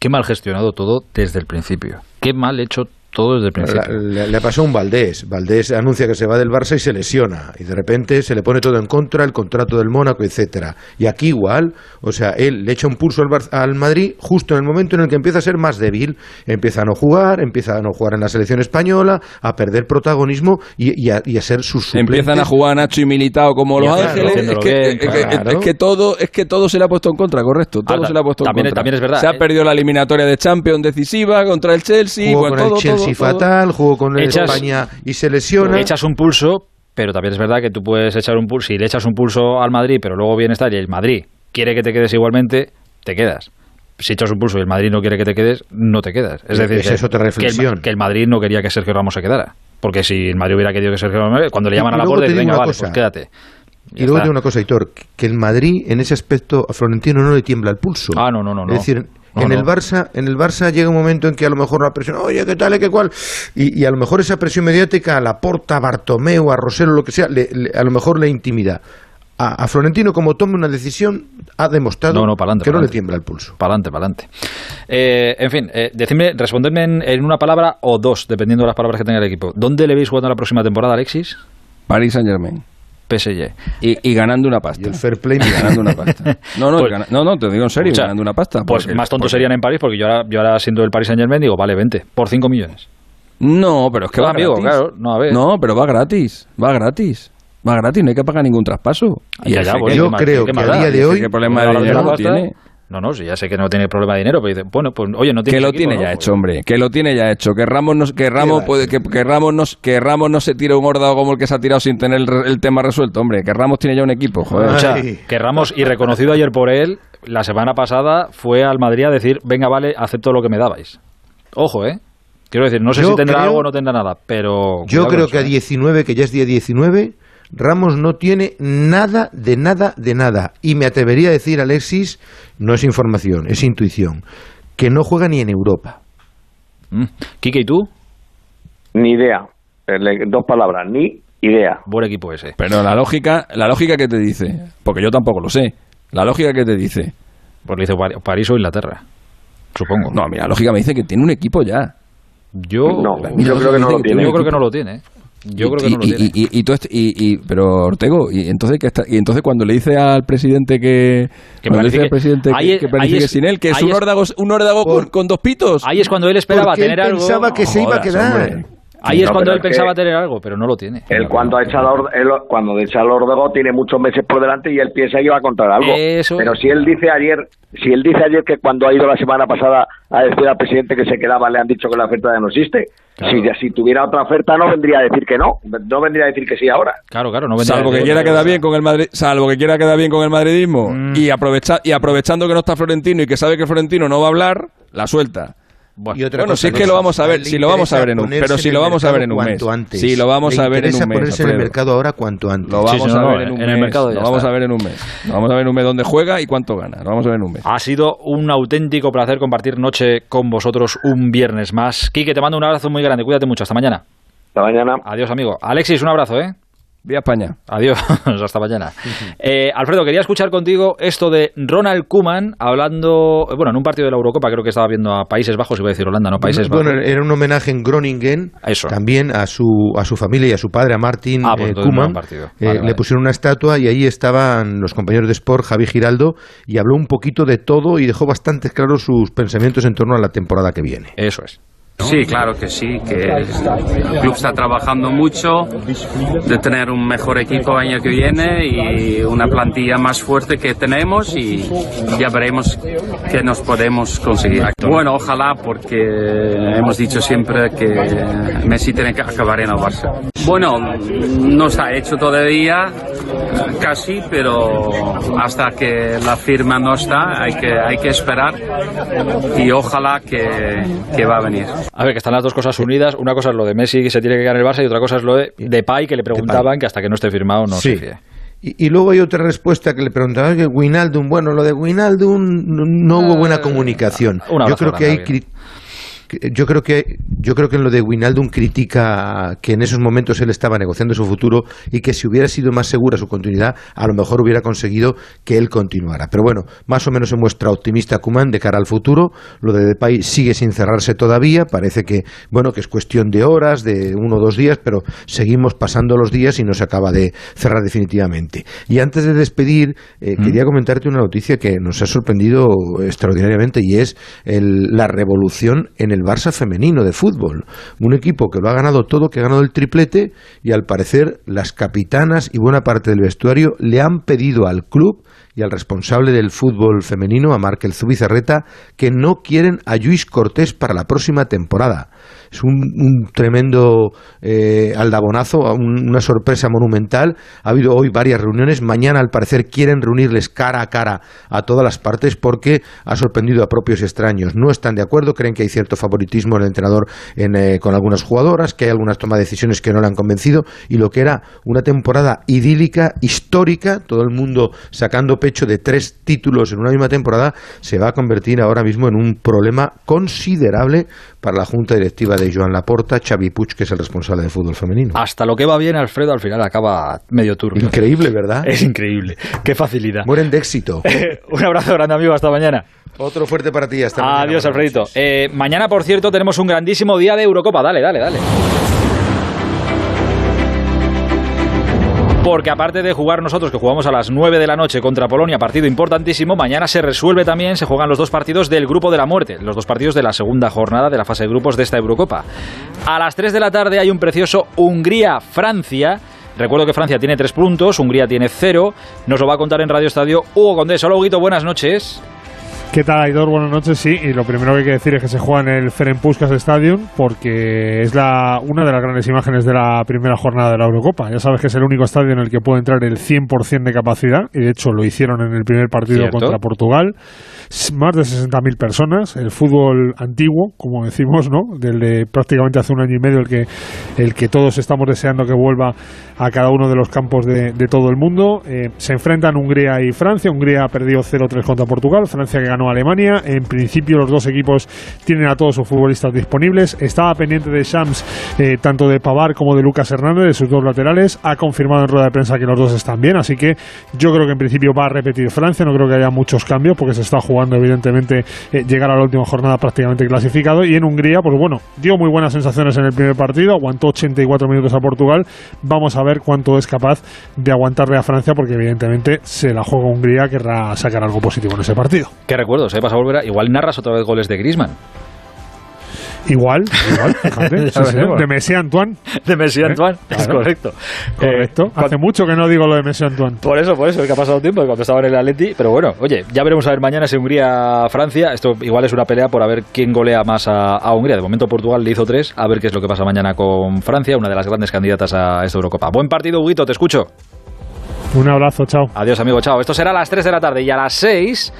Qué mal gestionado todo desde el principio. Qué mal hecho todo desde el principio. Le, le, pasó un Valdés. Valdés anuncia que se va del Barça y se lesiona. Y de repente se le pone todo en contra, el contrato del Mónaco, etcétera. Y aquí igual, o sea, él le echa un pulso al, Bar al Madrid justo en el momento en el que empieza a ser más débil. Empieza a no jugar, empieza a no jugar en la selección española, a perder protagonismo y, a, ser sus. Empiezan a jugar Nacho y Militao como Los Ángeles. Es, que, todo, es que todo se le ha puesto en contra, correcto. Todo ah, se le ha puesto también, en contra. También es verdad. Se ha eh. perdido la eliminatoria de Champions decisiva contra el Chelsea. Jugó el Chelsea Messi fatal, jugó con echas, España y se lesiona. Echas un pulso, pero también es verdad que tú puedes echar un pulso. Si le echas un pulso al Madrid, pero luego viene estar y el Madrid quiere que te quedes igualmente, te quedas si echas un pulso y el Madrid no quiere que te quedes, no te quedas. Es decir, es otra reflexión. Que el, Madrid no quería que Sergio Ramos se quedara. Porque si el Madrid hubiera querido que Sergio Ramos, cuando le llaman a la borda, venga, vale, cosa. pues quédate y luego digo una cosa, Hitor, que el Madrid en ese aspecto a Florentino no le tiembla el pulso. Ah, no, no, no. Es decir, en el Barça, en el Barça llega un momento en que a lo mejor la presión, oye, qué tal, eh, qué cual, y, a lo mejor esa presión mediática a Laporta, a Bartomeu, a Rosero, lo que sea, le, a lo mejor le intimida. A, Florentino, como tome una decisión, ha demostrado no, no, palante, que no le tiembla el pulso. Pa'lante, pa'lante. Eh, en fin, eh, decidme, responderme en, en, una palabra o dos, dependiendo de las palabras que tenga el equipo. ¿Dónde le veis jugando la próxima temporada, Alexis? Paris Saint Germain. PSG. Y, y, ganando una pasta. Y el fair play y ganando una pasta. No, no, pues, gana, no, no, te digo en serio, ganando una pasta. Pues porque, más tontos porque... serían en París, porque yo ahora, yo ahora siendo del Paris Saint Germain digo, vale, 20, por 5 millones. No, pero es que va amigo, gratis. Claro, no, a ver. no, pero va gratis, va gratis. Va gratis, no hay que pagar ningún traspaso. Y allá, pues, yo creo que, que a día de hoy... ¿Qué problema de dinero tiene? No, no, si ya sé que no tiene problema de dinero, pero dice, bueno, pues oye, no tiene Que lo tiene ya pues hecho, hombre, que lo tiene ya hecho. Que Ramos no, que Ramos puede, que, Ramos no, que Ramos no se tire un gordado como el que se ha tirado sin tener el, tema resuelto, hombre, que Ramos tiene ya un equipo, joder. O sea, que Ramos, y reconocido ayer por él, la semana pasada fue al Madrid a decir, venga, vale, acepto lo que me dabais. Ojo, ¿eh? Quiero decir, no sé si tendrá algo o no tendrá nada, pero... Yo creo que a ¿eh? 19, que ya es día 19 Ramos no tiene nada de nada de nada. Y me atrevería a decir, Alexis, no es información, es intuición, que no juega ni en Europa. Mm. Quique, ¿y tú? Ni idea. Eh, dos palabras, ni idea. Buen equipo ese. Pero la lógica, la lógica que te dice, porque yo tampoco lo sé, la lógica que te dice. Pues le dice París o Inglaterra, supongo. No, mira, la lógica me dice que tiene un equipo ya. Yo, no, creo que no lo tiene. Yo creo que no lo tiene. Yo y, creo que no lo tiene. Y, y, tú este- y, pero Ortego, y entonces que está, y entonces cuando le dice al presidente que, que cuando le dice al presidente ahí, que, que planifique es, sin él, que es un órdago, un con, con, dos pitos. Ahí es cuando él esperaba tener él algo. Pensaba que oh, se iba a quedar. Hombre pensaba tener algo, pero no lo tiene. Él cuando echa el él cuando echa el Ordego tiene muchos meses por delante y él piensa que va a encontrar algo. Eso. Pero si él dice ayer, si él dice ayer que cuando ha ido la semana pasada a decir al presidente que se quedaba le han dicho que la oferta ya no existe. Si, si tuviera otra oferta no vendría a decir que no, no vendría a decir que sí ahora. Claro, claro, no Salvo que quiera quedar bien con el Madrid, salvo que quiera quedar bien con el madridismo Mm. y aprovecha, y aprovechando que no está Florentino y que sabe que Florentino no va a hablar, la suelta. Y otra bueno, cosa, si es que lo vamos a ver, si lo vamos a ver en un, pero si lo vamos a ver en un mes. antes. Si lo vamos Le a ver en un mes. ponerse en el mercado ahora cuanto antes. Lo vamos Sí, sí, a no, ver en un en mes. el mercado ya lo vamos está. a ver en un mes. Lo vamos a ver en un mes dónde juega y cuánto gana. Lo vamos a ver en un mes. Ha sido un auténtico placer compartir noche con vosotros un viernes más. Quique, te mando un abrazo muy grande. Cuídate mucho. Hasta mañana. Hasta mañana. Adiós, amigo. Alexis, un abrazo, ¿eh? Vía España. Adiós, hasta mañana. Eh, Alfredo, quería escuchar contigo esto de Ronald Koeman hablando, bueno, en un partido de la Eurocopa, creo que estaba viendo a Países Bajos, iba a decir Holanda, no, Países bueno, Bajos. era un homenaje en Groningen también a su, a su familia y a su padre, a Martin Ah, pues eh, partido. Eh, Vale, vale. Le pusieron una estatua y ahí estaban los compañeros de Sport, Javi Giraldo, y habló un poquito de todo y dejó bastante claros sus pensamientos en torno a la temporada que viene. Eso es. Sí, claro que sí, que el club está trabajando mucho de tener un mejor equipo el año que viene y una plantilla más fuerte que tenemos y ya veremos qué nos podemos conseguir. Bueno, ojalá porque hemos dicho siempre que Messi tiene que acabar en el Barça. Bueno, no está hecho todavía, casi, pero hasta que la firma no está hay que, hay que esperar y ojalá que, que va a venir. A ver, que están las dos cosas unidas. Una cosa es lo de Messi, que se tiene que quedar en el Barça, y otra cosa es lo de Depay, que le preguntaban que hasta que no esté firmado no Sí. se fíe. Y, y luego hay otra respuesta que le preguntaba que Winaldum, bueno, lo de Winaldum no, no hubo buena comunicación. un Yo creo que hay yo creo que yo creo que en lo de Winaldum critica que en esos momentos él estaba negociando su futuro y que si hubiera sido más segura su continuidad, a lo mejor hubiera conseguido que él continuara. Pero bueno, más o menos se muestra optimista Kuman de cara al futuro. Lo de Depay sigue sin cerrarse todavía. Parece que bueno que es cuestión de horas, de uno o dos días, pero seguimos pasando los días y no se acaba de cerrar definitivamente. Y antes de despedir, eh, quería comentarte una noticia que nos ha sorprendido extraordinariamente y es el- la revolución en el Barça femenino de fútbol. Un equipo que lo ha ganado todo, que ha ganado el triplete y al parecer las capitanas y buena parte del vestuario le han pedido al club y al responsable del fútbol femenino, a Markel Zubizarreta, que no quieren a Luis Cortés para la próxima temporada. Es un, tremendo eh, aldabonazo, un- una sorpresa monumental. Ha habido hoy varias reuniones. Mañana, al parecer, quieren reunirles cara a cara a todas las partes porque ha sorprendido a propios extraños. No están de acuerdo, creen que hay cierto favoritismo en el entrenador en, eh, con algunas jugadoras, que hay algunas tomas de decisiones que no le han convencido y lo que era una temporada idílica, histórica, todo el mundo sacando pecho de tres títulos en una misma temporada, se va a convertir ahora mismo en un problema considerable para la junta directiva de Joan Laporta, Xavi Puig, que es el responsable del fútbol femenino. Hasta lo que va bien, Alfredo, al final acaba medio turno. Increíble, ¿verdad? Es increíble. Qué facilidad. Mueren de éxito. Un abrazo grande, amigo. Hasta mañana. Otro fuerte para ti. Hasta mañana. Adiós, Alfredito. Eh, mañana, por cierto, tenemos un grandísimo día de Eurocopa. Dale, dale, dale. Porque aparte de jugar nosotros, que jugamos a las 9 de la noche contra Polonia, partido importantísimo, mañana se resuelve también, se juegan los dos partidos del Grupo de la Muerte, los dos partidos de la segunda jornada de la fase de grupos de esta Eurocopa. A las 3 de la tarde hay un precioso Hungría-Francia. Recuerdo que Francia tiene 3 puntos, Hungría tiene 0. Nos lo va a contar en Radio Estadio Hugo Condés. Hola, Huguito, buenas noches. ¿Qué tal, Aidor? Buenas noches. Sí, y lo primero que hay que decir es que se juega en el Ferenc Puskas Stadium porque es la, una de las grandes imágenes de la primera jornada de la Eurocopa. Ya sabes que es el único estadio en el que puede entrar el 100% de capacidad y de hecho lo hicieron en el primer partido Cierto. contra Portugal. Más de 60.000 personas. El fútbol antiguo, como decimos, ¿no? Del de prácticamente hace un año y medio el que, el que todos estamos deseando que vuelva a cada uno de los campos de, de todo el mundo. Eh, se enfrentan Hungría y Francia. Hungría ha perdido 0-3 contra Portugal. Francia que ganó Alemania. En principio los dos equipos tienen a todos sus futbolistas disponibles. Estaba pendiente de Shams, eh, tanto de Pavar como de Lucas Hernández, de sus dos laterales. Ha confirmado en rueda de prensa que los dos están bien. Así que yo creo que en principio va a repetir Francia. No creo que haya muchos cambios porque se está jugando evidentemente eh, llegar a la última jornada prácticamente clasificado. Y en Hungría, pues bueno, dio muy buenas sensaciones en el primer partido. Aguantó 84 minutos a Portugal. Vamos a ver cuánto es capaz de aguantarle a Francia porque evidentemente se la juega Hungría, querrá sacar algo positivo en ese partido. Recuerdos, ¿eh? Vas a volver a... Igual narras otra vez goles de Griezmann. Igual, igual, fíjate. sí, sí, de Messi Antoine. De Messi Antoine, es Claro. correcto. Correcto. Eh, Hace mucho que no digo lo de Messi Antoine. Por eso, por eso, que ha pasado tiempo cuando estaba en el Atleti. Pero bueno, oye, ya veremos a ver mañana si Hungría-Francia. Esto igual es una pelea por a ver quién golea más a, a Hungría. De momento Portugal le hizo tres. A ver qué es lo que pasa mañana con Francia, una de las grandes candidatas a esta Eurocopa. Buen partido, Huguito, te escucho. Un abrazo, chao. Adiós, amigo, chao. Esto será a las 3 de la tarde y a las 6.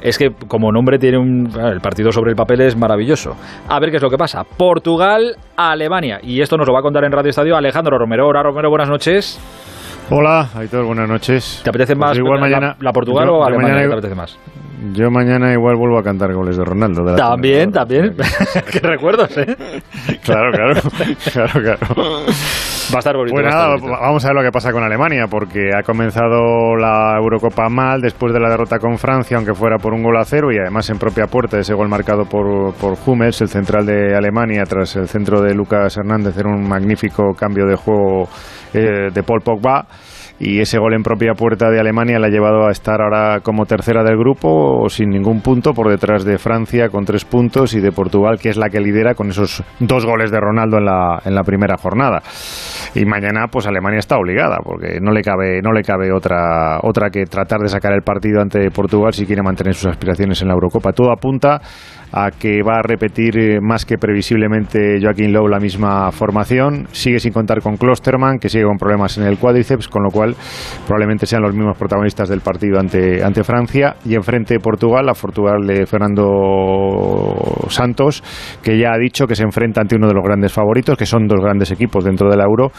Es que como nombre tiene un... El partido sobre el papel es maravilloso. A ver qué es lo que pasa. Portugal, Alemania. Y esto nos lo va a contar en Radio Estadio Alejandro Romero. Hola, Romero, buenas noches. Hola, Aitor, buenas noches. ¿Te apetece más Pues igual la- mañana, la, Portugal yo- o Alemania? mañana- ¿Qué te apetece más? Yo mañana igual vuelvo a cantar goles de Ronaldo. de También, también. Qué recuerdos, ¿eh? Claro, claro, claro, claro. Va a estar bonito. Pues nada, bonito. vamos a ver lo que pasa con Alemania, porque ha comenzado la Eurocopa mal después de la derrota con Francia, aunque fuera por un gol a cero, y además en propia puerta ese gol marcado por, por Hummels, el central de Alemania, tras el centro de Lucas Hernández, era un magnífico cambio de juego de Paul Pogba. Y ese gol en propia puerta de Alemania le ha llevado a estar ahora como tercera del grupo, sin ningún punto, por detrás de Francia con tres puntos y de Portugal, que es la que lidera con esos dos goles de Ronaldo en la, en la primera jornada. Y mañana, pues Alemania está obligada, porque no le cabe, no le cabe otra, otra que tratar de sacar el partido ante Portugal si quiere mantener sus aspiraciones en la Eurocopa. Todo apunta a que va a repetir eh, más que previsiblemente Joaquín Lowe la misma formación. Sigue sin contar con Klosterman, que sigue con problemas en el cuádriceps, con lo cual probablemente sean los mismos protagonistas del partido ante, ante Francia. Y enfrente Portugal, a Portugal de Fernando Santos, que ya ha dicho que se enfrenta ante uno de los grandes favoritos, que son dos grandes equipos dentro de la Euro,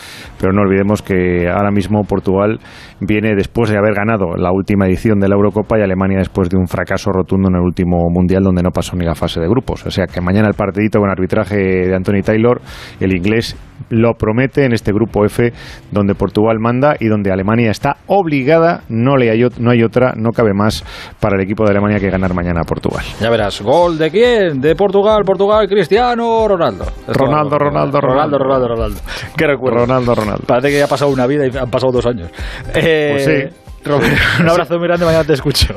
pero no olvidemos que ahora mismo Portugal viene después de haber ganado la última edición de la Eurocopa y Alemania después de un fracaso rotundo en el último Mundial donde no pasó ni la de grupos. O sea que mañana el partidito con arbitraje de Anthony Taylor, el inglés lo promete en este grupo F donde Portugal manda y donde Alemania está obligada, no, le hay, no hay otra, no cabe más para el equipo de Alemania que ganar mañana a Portugal. Ya verás, ¿gol de quién? De Portugal, Portugal, Cristiano, Ronaldo. Ronaldo, Ronaldo, Ronaldo, Ronaldo, Ronaldo. Qué recuerdo. Ronaldo, Ronaldo. Parece que ya ha pasado una vida y han pasado dos años. Eh, Pues sí. Romero, un abrazo muy grande, mañana te escucho.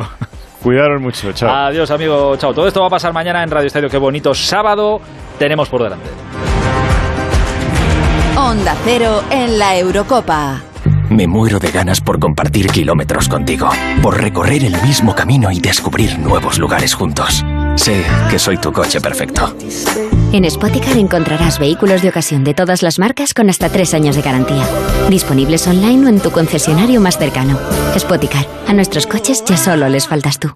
Cuidaros mucho, chao. Adiós, amigo, chao. Todo esto va a pasar mañana en Radio Estadio. Qué bonito sábado tenemos por delante. Onda Cero en la Eurocopa. Me muero de ganas por compartir kilómetros contigo, por recorrer el mismo camino y descubrir nuevos lugares juntos. Sé que soy tu coche perfecto. En Spoticar encontrarás vehículos de ocasión de todas las marcas con hasta tres años de garantía. Disponibles online o en tu concesionario más cercano. Spoticar, a nuestros coches ya solo les faltas tú.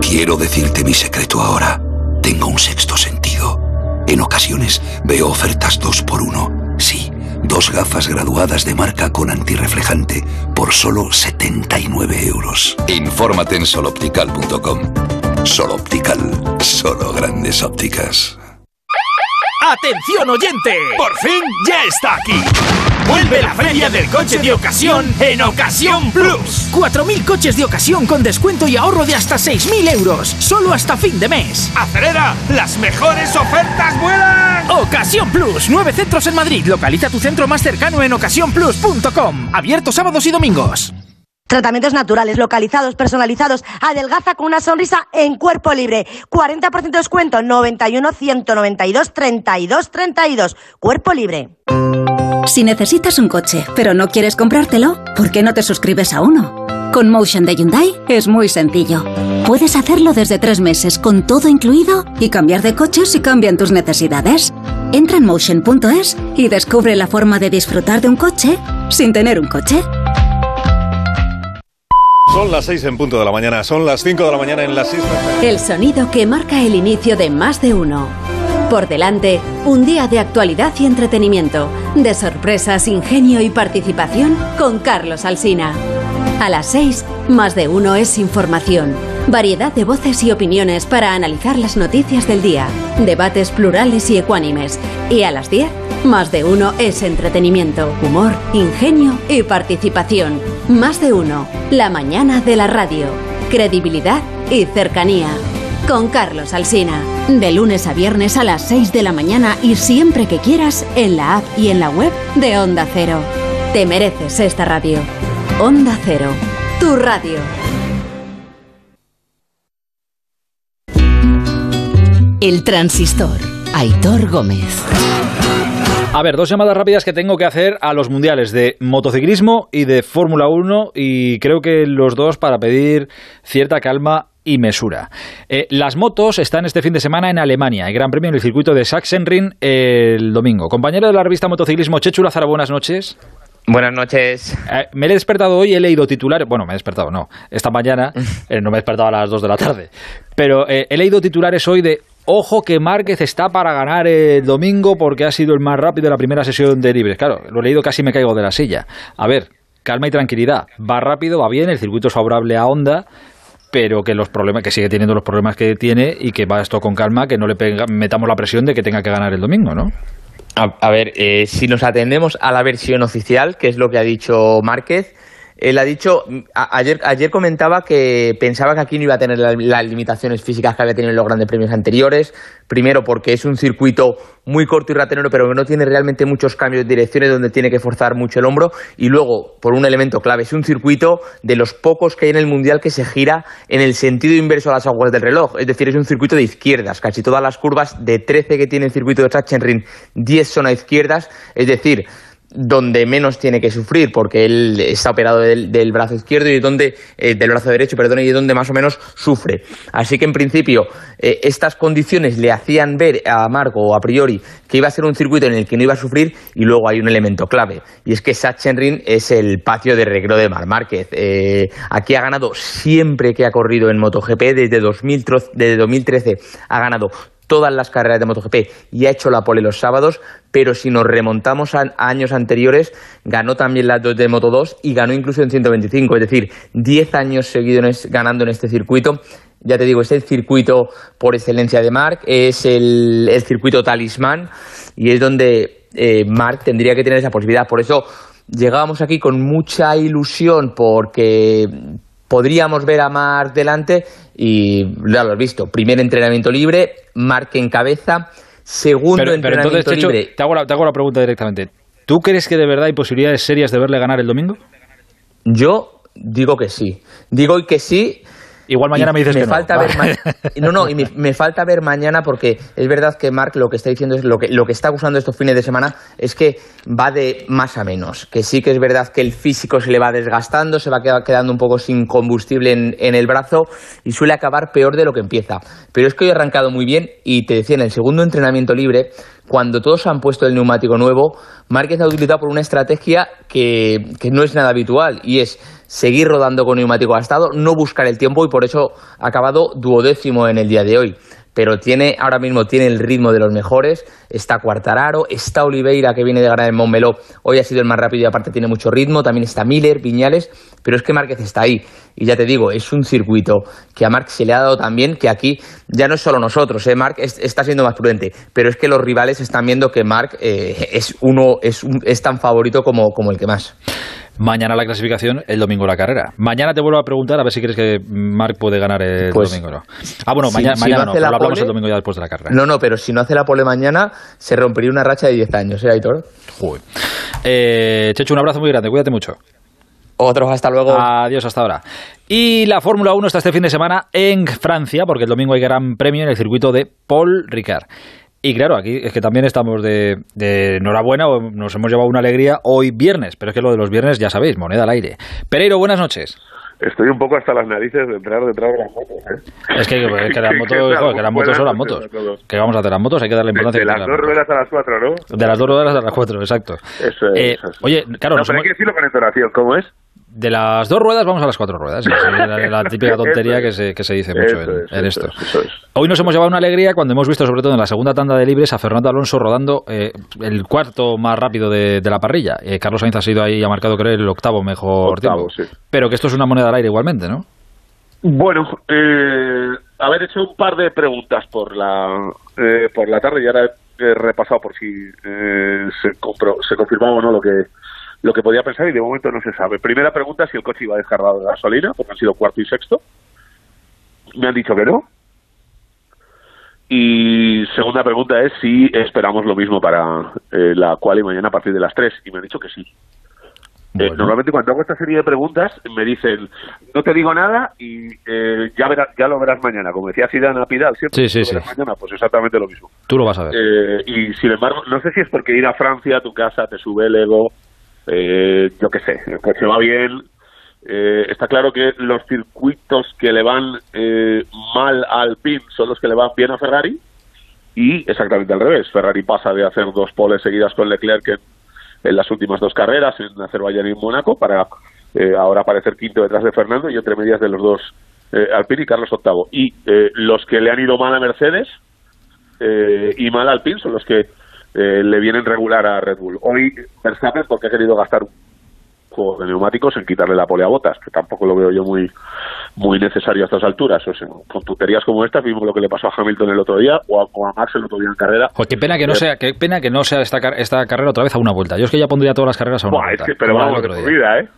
Quiero decirte mi secreto ahora. Tengo un sexto sentido. En ocasiones veo ofertas dos por uno. Sí, dos gafas graduadas de marca con antirreflejante por solo 79 euros. Infórmate en soloptical.com. Soloptical, solo grandes ópticas. ¡Atención oyente! ¡Por fin ya está aquí! Vuelve la feria del coche de ocasión en Ocasión Plus. 4.000 coches de ocasión con descuento y ahorro de hasta 6.000 euros. Solo hasta fin de mes. ¡Acelera! ¡Las mejores ofertas vuelan! Ocasión Plus. Nueve centros en Madrid. Localiza tu centro más cercano en ocasiónplus.com. Abierto sábados y domingos. Tratamientos naturales, localizados, personalizados. Adelgaza con una sonrisa en cuerpo libre. 40% de descuento. 91 192 32 32. Cuerpo libre. Si necesitas un coche, pero no quieres comprártelo, ¿por qué no te suscribes a uno? Con Motion de Hyundai es muy sencillo. Puedes hacerlo desde tres meses con todo incluido y cambiar de coche si cambian tus necesidades. Entra en motion.es y descubre la forma de disfrutar de un coche sin tener un coche. Son las 6 en punto de la mañana, son las 5 de la mañana en las islas. El sonido que marca el inicio de más de uno. Por delante, un día de actualidad y entretenimiento, de sorpresas, ingenio y participación con Carlos Alsina. A las 6, más de uno es información. Variedad de voces y opiniones para analizar las noticias del día. Debates plurales y ecuánimes. Y a las 10, más de uno es entretenimiento, humor, ingenio y participación. Más de uno, la mañana de la radio. Credibilidad y cercanía. Con Carlos Alsina. De lunes a viernes a las 6 de la mañana y siempre que quieras en la app y en la web de Onda Cero. Te mereces esta radio. Onda Cero. Tu radio. El transistor. Aitor Gómez. A ver, dos llamadas rápidas que tengo que hacer a los mundiales de motociclismo y de Fórmula 1 y creo que los dos para pedir cierta calma y mesura. Eh, las motos están este fin de semana en Alemania, el Gran Premio en el circuito de Sachsenring el domingo. Compañero de la revista Motociclismo, Chechu Lázaro, buenas noches. Buenas noches. Eh, me he despertado hoy, he leído titulares. Bueno, me he despertado, no. Esta mañana eh, no me he despertado a las 2 de la tarde. Pero eh, he leído titulares hoy de. Ojo que Márquez está para ganar el domingo porque ha sido el más rápido de la primera sesión de libres. Claro, lo he leído casi me caigo de la silla. A ver, calma y tranquilidad. Va rápido, va bien, el circuito es favorable a Honda, pero que los problemas que sigue teniendo los problemas que tiene y que va esto con calma, que no le metamos la presión de que tenga que ganar el domingo, ¿no? A, a ver, eh, si nos atendemos a la versión oficial, que es lo que ha dicho Márquez, él ha dicho, ayer, ayer comentaba que pensaba que aquí no iba a tener la- las limitaciones físicas que había tenido en los grandes premios anteriores. Primero, porque es un circuito muy corto y ratonero, pero que no tiene realmente muchos cambios de direcciones donde tiene que forzar mucho el hombro. Y luego, por un elemento clave, es un circuito de los pocos que hay en el mundial que se gira en el sentido inverso a las aguas del reloj. Es decir, es un circuito de izquierdas. Casi todas las curvas de 13 que tiene el circuito de Sachsenring, 10 son a izquierdas. Es decir, donde menos tiene que sufrir porque él está operado del, del brazo izquierdo y donde eh, del brazo derecho perdón y donde más o menos sufre. Así que en principio eh, estas condiciones le hacían ver a Marco a priori que iba a ser un circuito en el que no iba a sufrir y luego hay un elemento clave y es que Sachsenring es el patio de recreo de Mar Márquez. Eh, aquí ha ganado siempre que ha corrido en MotoGP desde, 2000 tro- desde 2013 ha ganado todas las carreras de MotoGP y ha hecho la pole los sábados, pero si nos remontamos a, años anteriores, ganó también las dos de Moto 2 y ganó incluso en 125, es decir, 10 años seguidos ganando en este circuito. Ya te digo, es el circuito por excelencia de Marc, es el, el circuito talismán y es donde eh, Marc tendría que tener esa posibilidad. Por eso llegábamos aquí con mucha ilusión porque podríamos ver a Marc delante y ya lo has visto. Primer entrenamiento libre, Marc en cabeza. Segundo Pero, pero entrenamiento entonces, libre. te hago, la, te hago la pregunta directamente. ¿Tú crees que de verdad hay posibilidades serias de verle ganar el domingo? Yo digo que sí. Digo que sí. Igual mañana Y me dices que no. falta ver ma- no, no, y me, me falta ver mañana porque es verdad que Marc lo que está diciendo es lo que, lo que está acusando estos fines de semana es que va de más a menos. Que sí que es verdad que el físico se le va desgastando, se va queda- quedando un poco sin combustible en, en el brazo y suele acabar peor de lo que empieza. Pero es que hoy ha arrancado muy bien y te decía en el segundo entrenamiento libre, cuando todos han puesto el neumático nuevo, Márquez ha utilizado por una estrategia que, que no es nada habitual y es seguir rodando con neumático gastado, no buscar el tiempo y por eso ha acabado duodécimo en el día de hoy. Pero tiene, ahora mismo tiene el ritmo de los mejores, está Cuartararo, está Oliveira que viene de ganar en Montmeló, hoy ha sido el más rápido y aparte tiene mucho ritmo, también está Miller, Viñales, pero es que Márquez está ahí. Y ya te digo, es un circuito que a Marc se le ha dado también, que aquí ya no es solo nosotros, ¿eh? Marc es- está siendo más prudente, pero es que los rivales están viendo que Marc eh, es uno, es, un- es tan favorito como, como el que más. Mañana la clasificación, el domingo la carrera. Mañana te vuelvo a preguntar a ver si crees que Marc puede ganar el Pues, domingo no. Ah, bueno, si- mañana, si mañana no pero lo hablamos pole- el domingo ya después de la carrera. No, no, pero si no hace la pole mañana, se rompería una racha de 10 años, ¿eh, Aitor? Joder. Eh, Checho, un abrazo muy grande, cuídate mucho. Otros, hasta luego. Adiós, hasta ahora. Y la Fórmula 1 está este fin de semana en Francia, porque el domingo hay gran premio en el circuito de Paul Ricard. Y claro, aquí es que también estamos de, de enhorabuena, o nos hemos llevado una alegría hoy viernes, pero es que lo de los viernes ya sabéis, moneda al aire. Pereiro, buenas noches. Estoy un poco hasta las narices de entrar detrás de las motos. ¿eh? Es que, que las ¿Qué motos, joder, que las motos son las motos. Que vamos a hacer las motos, hay que darle importancia. De las dos ruedas a las cuatro, ¿no? De las dos ruedas a las cuatro, exacto. Eso es. Eh, eso es. oye, claro, no, pero hay que decirlo con entonación, ¿cómo es? De las dos ruedas vamos a las cuatro ruedas. Sí, sí, la, la típica tontería es. que se, que se dice mucho Eso en, es, esto. es, es. Hoy nos hemos llevado una alegría cuando hemos visto, sobre todo en la segunda tanda de libres, a Fernando Alonso rodando eh, el cuarto más rápido de, de la parrilla. Eh, Carlos Sainz ha sido ahí, ha marcado, creo, el octavo mejor Octavo, tiempo. Pero que esto es una moneda al aire igualmente, ¿no? Bueno, eh, haber hecho un par de preguntas por la eh, por la tarde y ahora he repasado por si eh, se, compro- se confirmaba o no lo que lo que podía pensar y de momento no se sabe. Primera pregunta si el coche iba descargado de gasolina, porque han sido cuarto y sexto. Me han dicho que no. Y segunda pregunta es si esperamos lo mismo para eh, la cual y mañana a partir de las 3 y me han dicho que sí. Eh, normalmente cuando hago esta serie de preguntas me dicen, no te digo nada y eh, ya, verás, ya lo verás mañana. Como decía Zidane a Pidal, siempre Sí, sí, lo verás sí. mañana, pues exactamente lo mismo. Tú lo vas a ver. Eh, y sin embargo, no sé si es porque ir a Francia, a tu casa, te sube el ego, eh, yo qué sé, el coche va bien. Eh, está claro que los circuitos que le van eh, mal al PIN son los que le van bien a Ferrari y exactamente al revés. Ferrari pasa de hacer dos poles seguidas con Leclerc en, las últimas dos carreras, en Azerbaiyán y en Mónaco, para eh, ahora aparecer quinto detrás de Fernando y entre medias de los dos eh, Alpine y Carlos octavo. Y eh, los que le han ido mal a Mercedes y mal al PIN son los que eh, le vienen regular a Red Bull. Hoy Verstappen porque ha querido gastar un juego de neumáticos en quitarle la pole a botas, que tampoco lo veo yo muy muy necesario a estas alturas. O sea, con tonterías como estas vimos lo que le pasó a Hamilton el otro día o a, o a Max el otro día en carrera. Qué pena que no Eh, sea, qué pena que no sea esta, esta carrera otra vez a una vuelta. Yo es que ya pondría todas las carreras a una Buah, es vuelta. que, pero vamos, de vida, ¿eh?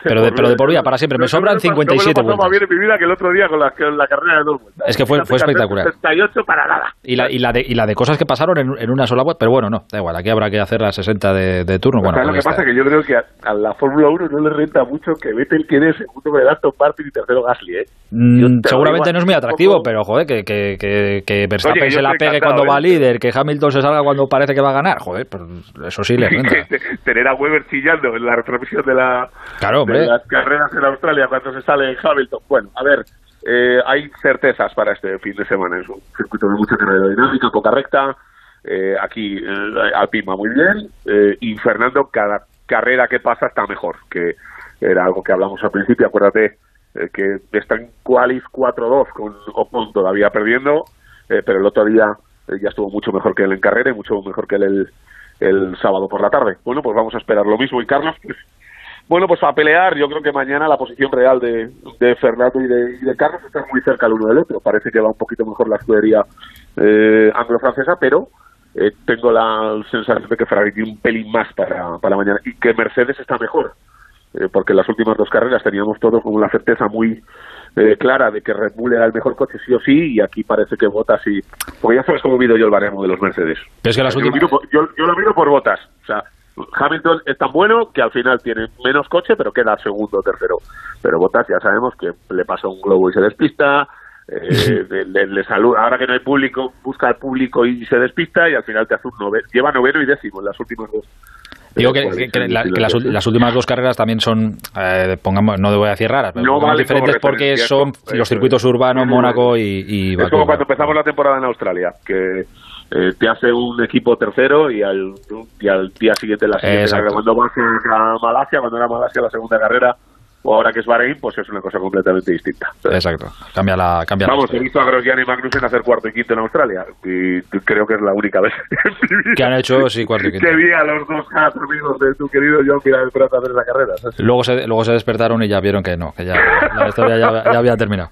Pero de, pero de por vida, para siempre. Me sobran no me lo he 57 pasado más vueltas. bien en mi vida que el otro día con la, con la carrera de dos vueltas. Es que fue- fue espectacular. 68 para nada. Y la, y, la de, y la de cosas que pasaron en, en una sola vuelta. Pero bueno, no, da igual. Aquí habrá que hacer las 60 de, de turno. Bueno, ¿Sabes lo pues que ya pasa? está. Que yo creo que a, a la Fórmula 1 no le renta mucho que Vettel quede segundo de Aston Martin y tercero Gasly, ¿eh? Mm, lo seguramente no es muy atractivo, poco- pero joder, que, que, que, que Verstappen Oye, se la pegue cuando va ¿eh? líder, que Hamilton se salga cuando parece que va a ganar. Joder, pues eso sí le renta. Tener a Weber chillando en la retransmisión de, la, Claro, las carreras en Australia cuando se sale Hamilton. Bueno, a ver, eh, hay certezas para este fin de semana. Es un circuito de mucha aerodinámica, poca recta. Eh, aquí eh, Alpine va muy bien. eh, y Fernando, cada carrera que pasa está mejor, que era algo que hablamos al principio. Acuérdate eh, que está en Qualis 4-2 con Ocon todavía perdiendo, eh, pero el otro día ya estuvo mucho mejor que él en carrera y mucho mejor que él el, el sábado por la tarde. Bueno, pues vamos a esperar lo mismo. Y Carlos, pues, bueno, pues a pelear, yo creo que mañana la posición real de, de Fernando y de, y de Carlos está muy cerca el uno del otro. Parece que va un poquito mejor la escudería eh, anglo-francesa, pero eh, tengo la sensación de que Ferrari tiene un pelín más para, para mañana y que Mercedes está mejor. Eh, porque en las últimas dos carreras teníamos todos como la certeza muy eh, clara de que Red Bull era el mejor coche sí o sí y aquí parece que Botas y... Porque ya sabes cómo mido yo el baremo de los Mercedes. Pero es que las yo, últimas- lo miro por, yo, yo lo miro por Botas. O sea, Hamilton es tan bueno que al final tiene menos coche pero queda segundo o tercero. Pero Botas ya sabemos que le pasa un globo y se despista. eh, le, le- le saluda. Ahora que no hay público, busca al público y se despista y al final te hace un noveno. Lleva noveno y décimo en las últimas dos. Digo que, cuales que- que en- la- en que las, las- últimas dos carreras también son, eh, pongamos, no voy a decir raras, pero No diferentes porque son los circuitos urbanos, Mónaco y, y Es como cuando empezamos la temporada en Australia, que eh, te hace un equipo tercero y al, y al día siguiente la siguiente carrera. Cuando vas a Malasia, cuando era Malasia la segunda carrera, o ahora que es Bahrein, pues es una cosa completamente distinta. Exacto, cambia la, cambia la Vamos, historia. he visto a Grosjean y Magnussen hacer cuarto y quinto en Australia y creo que es la única vez que han hecho sí cuarto y quinto. que vi a los dos amigos de tu querido John Pilar Prat hacer esa carrera. Luego se, luego se despertaron y ya vieron que no, que ya la historia ya, ya había terminado.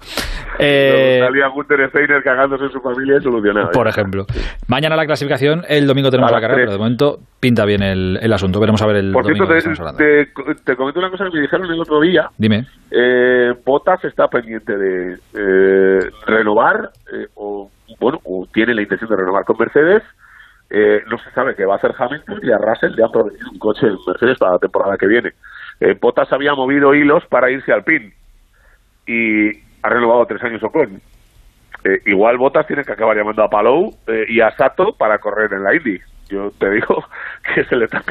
Eh, Salía Gunther Steiner cagándose en su familia y solucionado. por ejemplo. Mañana la clasificación, el domingo tenemos la carrera, pero de momento pinta bien el, el asunto. Veremos a ver el Por domingo cierto, te, te, te comento una cosa que me dijeron el otro día. Dime. Eh, Botas está pendiente de eh, renovar eh, o bueno o tiene la intención de renovar con Mercedes. Eh, no se sabe qué va a hacer Hamilton y a Russell le han prometido un coche en Mercedes para la temporada que viene. Eh, Bottas había movido hilos para irse al PIN y ha renovado tres años Ocon. Eh, igual Botas tiene que acabar llamando a Palou eh, y a Sato para correr en la Indy. Yo te digo que se le está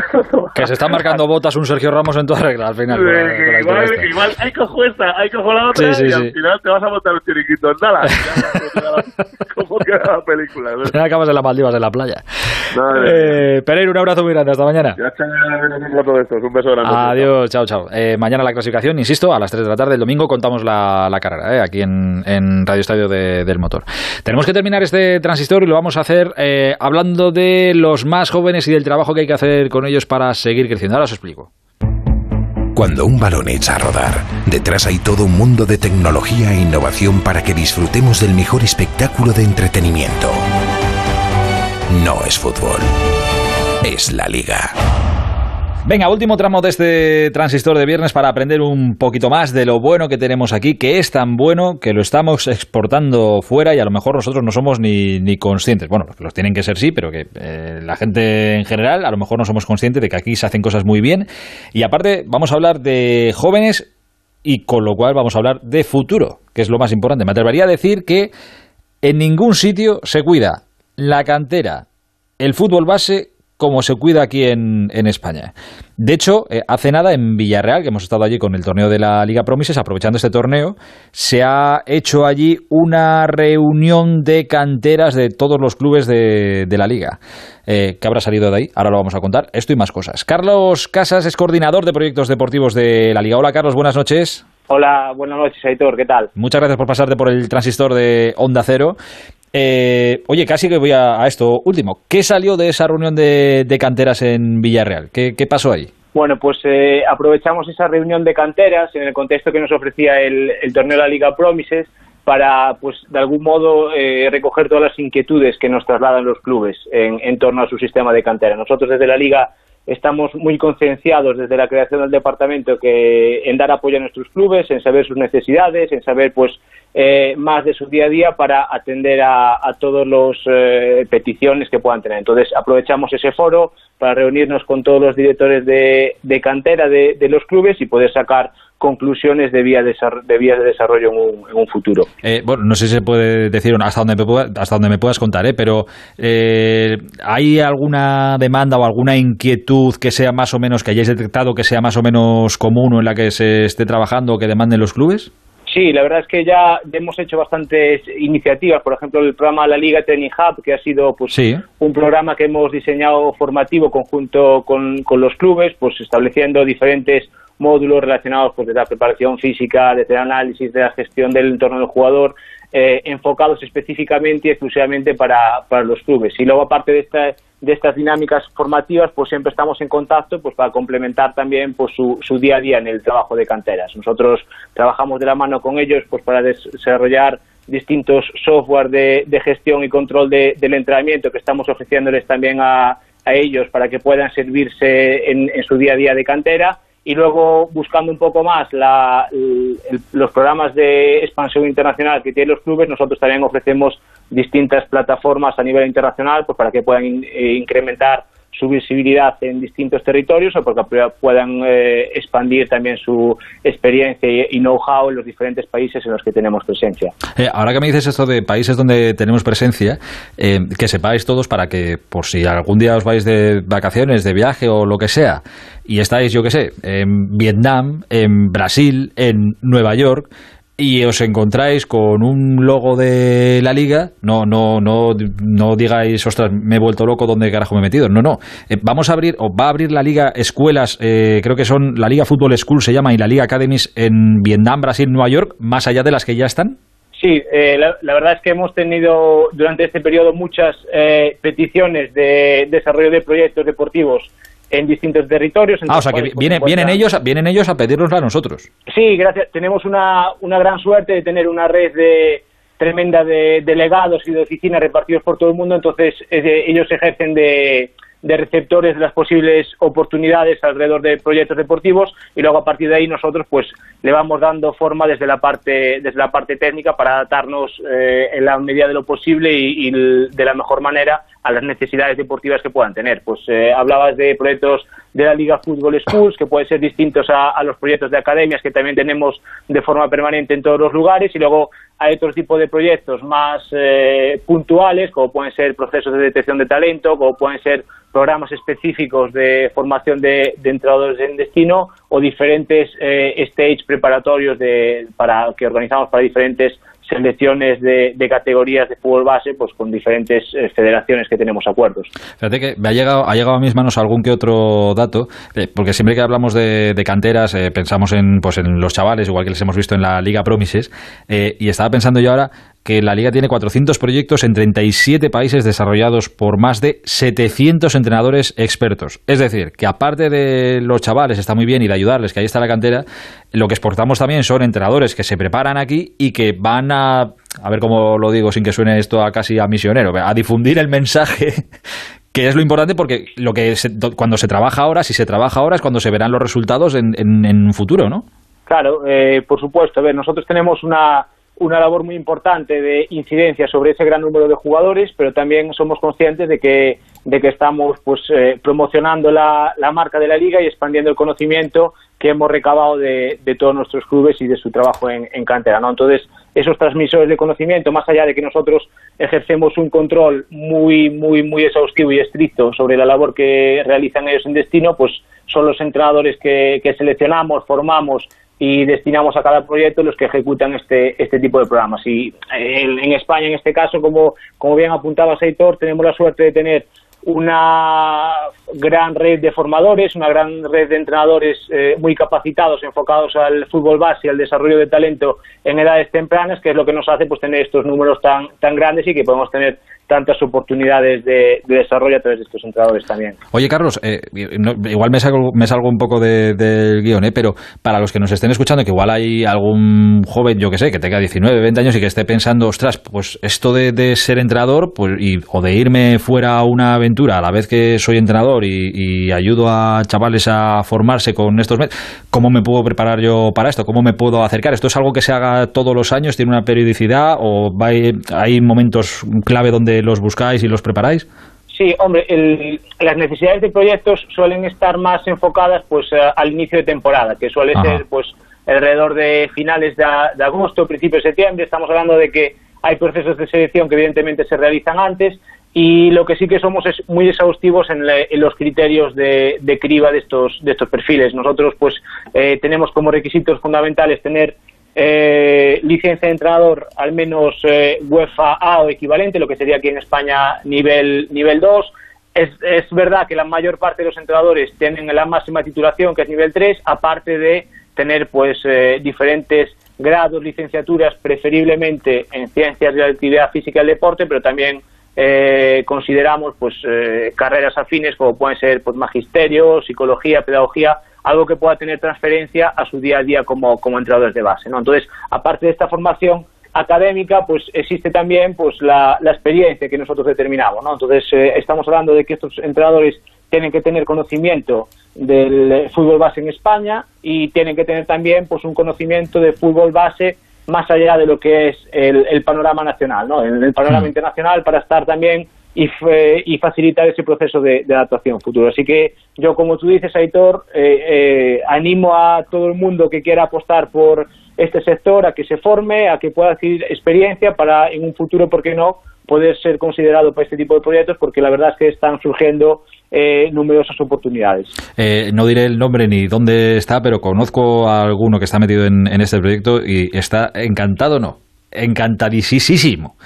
Que se está marcando botas un Sergio Ramos en toda regla al final. con la- igual, esta. igual hay cojo esta, hay cojo la otra Sí, sí, y sí. al final te vas a montar un chiriquito en Dallas. Cómo queda la- película. ¿no? Ya acabas en las Maldivas en la playa. Madre Eh, Pereira, un abrazo muy grande. Hasta mañana. Ya de estos. Un beso grande. Adiós, chao, chao. Eh, mañana la clasificación, insisto, a las 3 de la tarde del domingo contamos la, la carrera, eh, aquí en, en Radio Estadio de- del Motor. Tenemos que terminar este transistor y lo vamos a hacer eh, hablando de los más jóvenes y del trabajo que hay que hacer con ellos para seguir creciendo. Ahora os explico. Cuando un balón echa a rodar, detrás hay todo un mundo de tecnología e innovación para que disfrutemos del mejor espectáculo de entretenimiento. No es fútbol, es la liga. Venga, último tramo de este transistor de viernes para aprender un poquito más de lo bueno que tenemos aquí, que es tan bueno que lo estamos exportando fuera y a lo mejor nosotros no somos ni, ni conscientes. Bueno, los tienen que ser sí, pero que eh, la gente en general a lo mejor no somos conscientes de que aquí se hacen cosas muy bien. Y aparte vamos a hablar de jóvenes y con lo cual vamos a hablar de futuro, que es lo más importante. Me atrevería a decir que en ningún sitio se cuida la cantera, el fútbol base como se cuida aquí en, en España. De hecho, eh, hace nada en Villarreal, que hemos estado allí con el torneo de la Liga Promises, aprovechando este torneo, se ha hecho allí una reunión de canteras de todos los clubes de, de la Liga. Eh, ¿Qué habrá salido de ahí? Ahora lo vamos a contar. Esto y más cosas. Carlos Casas es coordinador de proyectos deportivos de la Liga. Hola, Carlos, buenas noches. Hola, buenas noches, Aitor, ¿qué tal? Muchas gracias por pasarte por el transistor de Onda Cero. Eh, oye, casi que voy a, esto último. ¿Qué salió de esa reunión de, canteras en Villarreal? ¿Qué, qué pasó ahí? Bueno, pues eh, aprovechamos esa reunión de canteras en el contexto que nos ofrecía el, el torneo de la Liga Promises para, pues, de algún modo eh, recoger todas las inquietudes que nos trasladan los clubes en, en torno a su sistema de cantera. Nosotros desde la Liga estamos muy concienciados desde la creación del departamento que en dar apoyo a nuestros clubes, en saber sus necesidades, en saber pues eh, más de su día a día para atender a, a todas las eh, peticiones que puedan tener. Entonces aprovechamos ese foro para reunirnos con todos los directores de, cantera de, los clubes y poder sacar conclusiones de vías de, de, vías de desarrollo en un, en un futuro. Eh, bueno, no sé si se puede decir hasta donde me, pueda, hasta donde me puedas contar, ¿eh? pero eh, ¿hay alguna demanda o alguna inquietud que sea más o menos, que hayáis detectado que sea más o menos común o en la que se esté trabajando o que demanden los clubes? Sí, la verdad es que ya hemos hecho bastantes iniciativas, por ejemplo el programa La Liga Training Hub, que ha sido pues sí. un programa que hemos diseñado formativo conjunto con, con los clubes, pues estableciendo diferentes módulos relacionados pues, desde la preparación física, desde el análisis, de la gestión del entorno del jugador, eh, enfocados específicamente y exclusivamente para, para los clubes. Y luego, aparte de, esta, de estas dinámicas formativas, pues siempre estamos en contacto pues para complementar también pues, su, su día a día en el trabajo de canteras. Nosotros trabajamos de la mano con ellos pues para desarrollar distintos software de, de gestión y control de, del entrenamiento que estamos ofreciéndoles también a, a ellos para que puedan servirse en, en su día a día de cantera y luego buscando un poco más la, los programas de expansión internacional que tienen los clubes, nosotros también ofrecemos distintas plataformas a nivel internacional pues para que puedan eh, incrementar su visibilidad en distintos territorios o porque puedan eh, expandir también su experiencia y, know-how en los diferentes países en los que tenemos presencia. Eh, ahora que me dices esto de países donde tenemos presencia, eh, que sepáis todos para que, por si algún día os vais de vacaciones, de viaje o lo que sea, y estáis, yo que sé, en Vietnam, en Brasil, en Nueva York, y os encontráis con un logo de la liga, no, no, no, no digáis, ostras, me he vuelto loco, ¿dónde carajo me he metido? No, no. Eh, vamos a abrir, o va a abrir la liga escuelas, eh, creo que son la Liga Fútbol School se llama, y la Liga Academies en Vietnam, Brasil, Nueva York, más allá de las que ya están. Sí, eh, la, la, verdad es que hemos tenido durante este periodo muchas eh, peticiones de desarrollo de proyectos deportivos en distintos territorios. Ah, o sea, que pues, viene, vienen, ellos, vienen ellos a pedirlos a nosotros. Sí, gracias. Tenemos una, una gran suerte de tener una red de tremenda de delegados y de oficinas repartidos por todo el mundo, entonces eh, ellos ejercen de, de receptores de las posibles oportunidades alrededor de proyectos deportivos y luego a partir de ahí nosotros pues le vamos dando forma desde la parte desde la parte técnica para adaptarnos eh, en la medida de lo posible y, y, de la mejor manera a las necesidades deportivas que puedan tener. Pues eh, hablabas de proyectos de la Liga Fútbol Schools que pueden ser distintos a, los proyectos de academias que también tenemos de forma permanente en todos los lugares y luego hay otro tipo de proyectos más eh, puntuales como pueden ser procesos de detección de talento, como pueden ser programas específicos de formación de, de entrenadores en destino o diferentes eh, stage preparatorios de, para, que organizamos para diferentes selecciones de, de, categorías de fútbol base pues con diferentes eh, federaciones que tenemos acuerdos. Fíjate que me ha llegado, ha llegado a mis manos algún que otro dato, eh, porque siempre que hablamos de, canteras eh, pensamos en, pues en los chavales, igual que les hemos visto en la Liga Promises, eh, y estaba pensando yo ahora que la Liga tiene 400 proyectos en 37 países desarrollados por más de 700 entrenadores expertos. Es decir, que aparte de los chavales, está muy bien, y de ayudarles, que ahí está la cantera, lo que exportamos también son entrenadores que se preparan aquí y que van a, a ver cómo lo digo sin que suene esto a casi a misionero, a difundir el mensaje que es lo importante porque lo que cuando se trabaja ahora, si se trabaja ahora, es cuando se verán los resultados en, en, un futuro, ¿no? Claro, eh, por supuesto. A ver, nosotros tenemos una, una labor muy importante de incidencia sobre ese gran número de jugadores, pero también somos conscientes de que, de que estamos pues, eh, promocionando la, la, marca de la liga y expandiendo el conocimiento que hemos recabado de, de todos nuestros clubes y de su trabajo en, en, cantera. ¿no? Entonces, esos transmisores de conocimiento, más allá de que nosotros ejercemos un control muy, muy, muy exhaustivo y estricto sobre la labor que realizan ellos en destino, pues son los entrenadores que, que seleccionamos, formamos y destinamos a cada proyecto los que ejecutan este, este tipo de programas. Y eh, en, España, en este caso, como, como bien apuntaba Seitor, tenemos la suerte de tener una gran red de formadores, una gran red de entrenadores eh, muy capacitados, enfocados al fútbol base y al desarrollo de talento en edades tempranas, que es lo que nos hace pues tener estos números tan, tan grandes y que podemos tener tantas oportunidades de, desarrollo a través de estos entrenadores también. Oye, Carlos, eh, igual me salgo, me salgo un poco del guion, ¿eh? pero para los que nos estén escuchando, que igual hay algún joven, yo que sé, que tenga 19, 20 años y que esté pensando, ostras, pues esto de, ser entrenador pues, y, o de irme fuera a una aventura a la vez que soy entrenador y, ayudo a chavales a formarse con estos medios, ¿cómo me puedo preparar yo para esto? ¿Cómo me puedo acercar? ¿Esto es algo que se haga todos los años? ¿Tiene una periodicidad? ¿O hay momentos clave donde los buscáis y los preparáis? Sí, hombre, las necesidades de proyectos suelen estar más enfocadas pues eh, al inicio de temporada, que suele ser pues alrededor de finales de, agosto, principios de septiembre. Estamos hablando de que hay procesos de selección que evidentemente se realizan antes y lo que sí que somos es muy exhaustivos en, los criterios de, criba de estos de estos perfiles. Nosotros pues eh, tenemos como requisitos fundamentales tener eh, licencia de entrenador al menos eh, UEFA A o equivalente, lo que sería aquí en España nivel, nivel 2. Es, es verdad que la mayor parte de los entrenadores tienen la máxima titulación, que es nivel 3, aparte de tener pues eh, diferentes grados, licenciaturas, preferiblemente en ciencias de la actividad física y el deporte, pero también eh, consideramos pues carreras afines como pueden ser pues magisterio, psicología, pedagogía, algo que pueda tener transferencia a su día a día como, como entrenadores de base. ¿no? Entonces, aparte de esta formación académica, pues existe también pues la, experiencia que nosotros determinamos. ¿no? Entonces, eh, estamos hablando de que estos entrenadores tienen que tener conocimiento del fútbol base en España y tienen que tener también pues un conocimiento de fútbol base más allá de lo que es el, panorama nacional, ¿no? el, el panorama mm. internacional para estar también y, facilitar ese proceso de, adaptación futuro. Así que yo, como tú dices, Aitor, eh, eh, animo a todo el mundo que quiera apostar por este sector a que se forme, a que pueda adquirir experiencia para en un futuro, ¿por qué no?, poder ser considerado para este tipo de proyectos, porque la verdad es que están surgiendo eh, numerosas oportunidades. no diré el nombre ni dónde está, pero conozco a alguno que está metido en, en este proyecto y está encantado, no, encantadísimo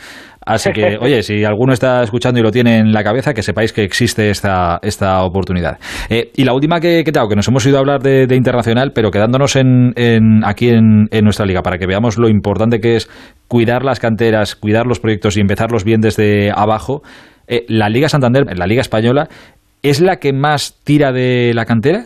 Así que, oye, si alguno está escuchando y lo tiene en la cabeza, que sepáis que existe esta, esta oportunidad. Eh, y la última que, que, que nos hemos ido a hablar de, internacional, pero quedándonos en, aquí en, nuestra liga, para que veamos lo importante que es cuidar las canteras, cuidar los proyectos y empezarlos bien desde abajo. Eh, la Liga Santander, la Liga Española, ¿es la que más tira de la cantera?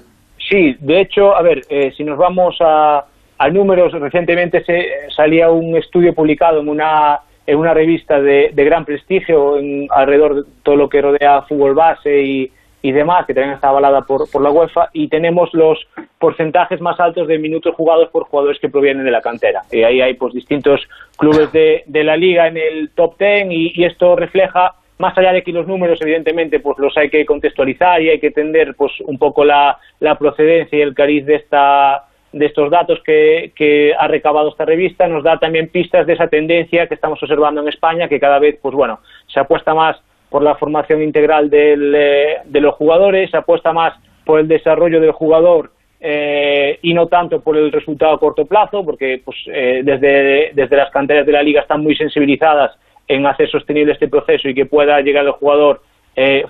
Sí, de hecho, a ver, eh, si nos vamos a, a números, recientemente se, salía un estudio publicado en una en una revista de, gran prestigio en, alrededor de todo lo que rodea fútbol base y, demás, que también está avalada por, por la UEFA, y tenemos los porcentajes más altos de minutos jugados por jugadores que provienen de la cantera. Y ahí hay pues distintos clubes de, de la liga en el top ten y, esto refleja más allá de que los números evidentemente pues los hay que contextualizar y hay que entender pues un poco la, la procedencia y el cariz de esta de estos datos que, ha recabado esta revista nos da también pistas de esa tendencia que estamos observando en España, que cada vez, pues bueno, se apuesta más por la formación integral eh, de los jugadores, se apuesta más por el desarrollo del jugador eh, y no tanto por el resultado a corto plazo, porque pues, eh, desde, desde las canteras de la liga están muy sensibilizadas en hacer sostenible este proceso y que pueda llegar el jugador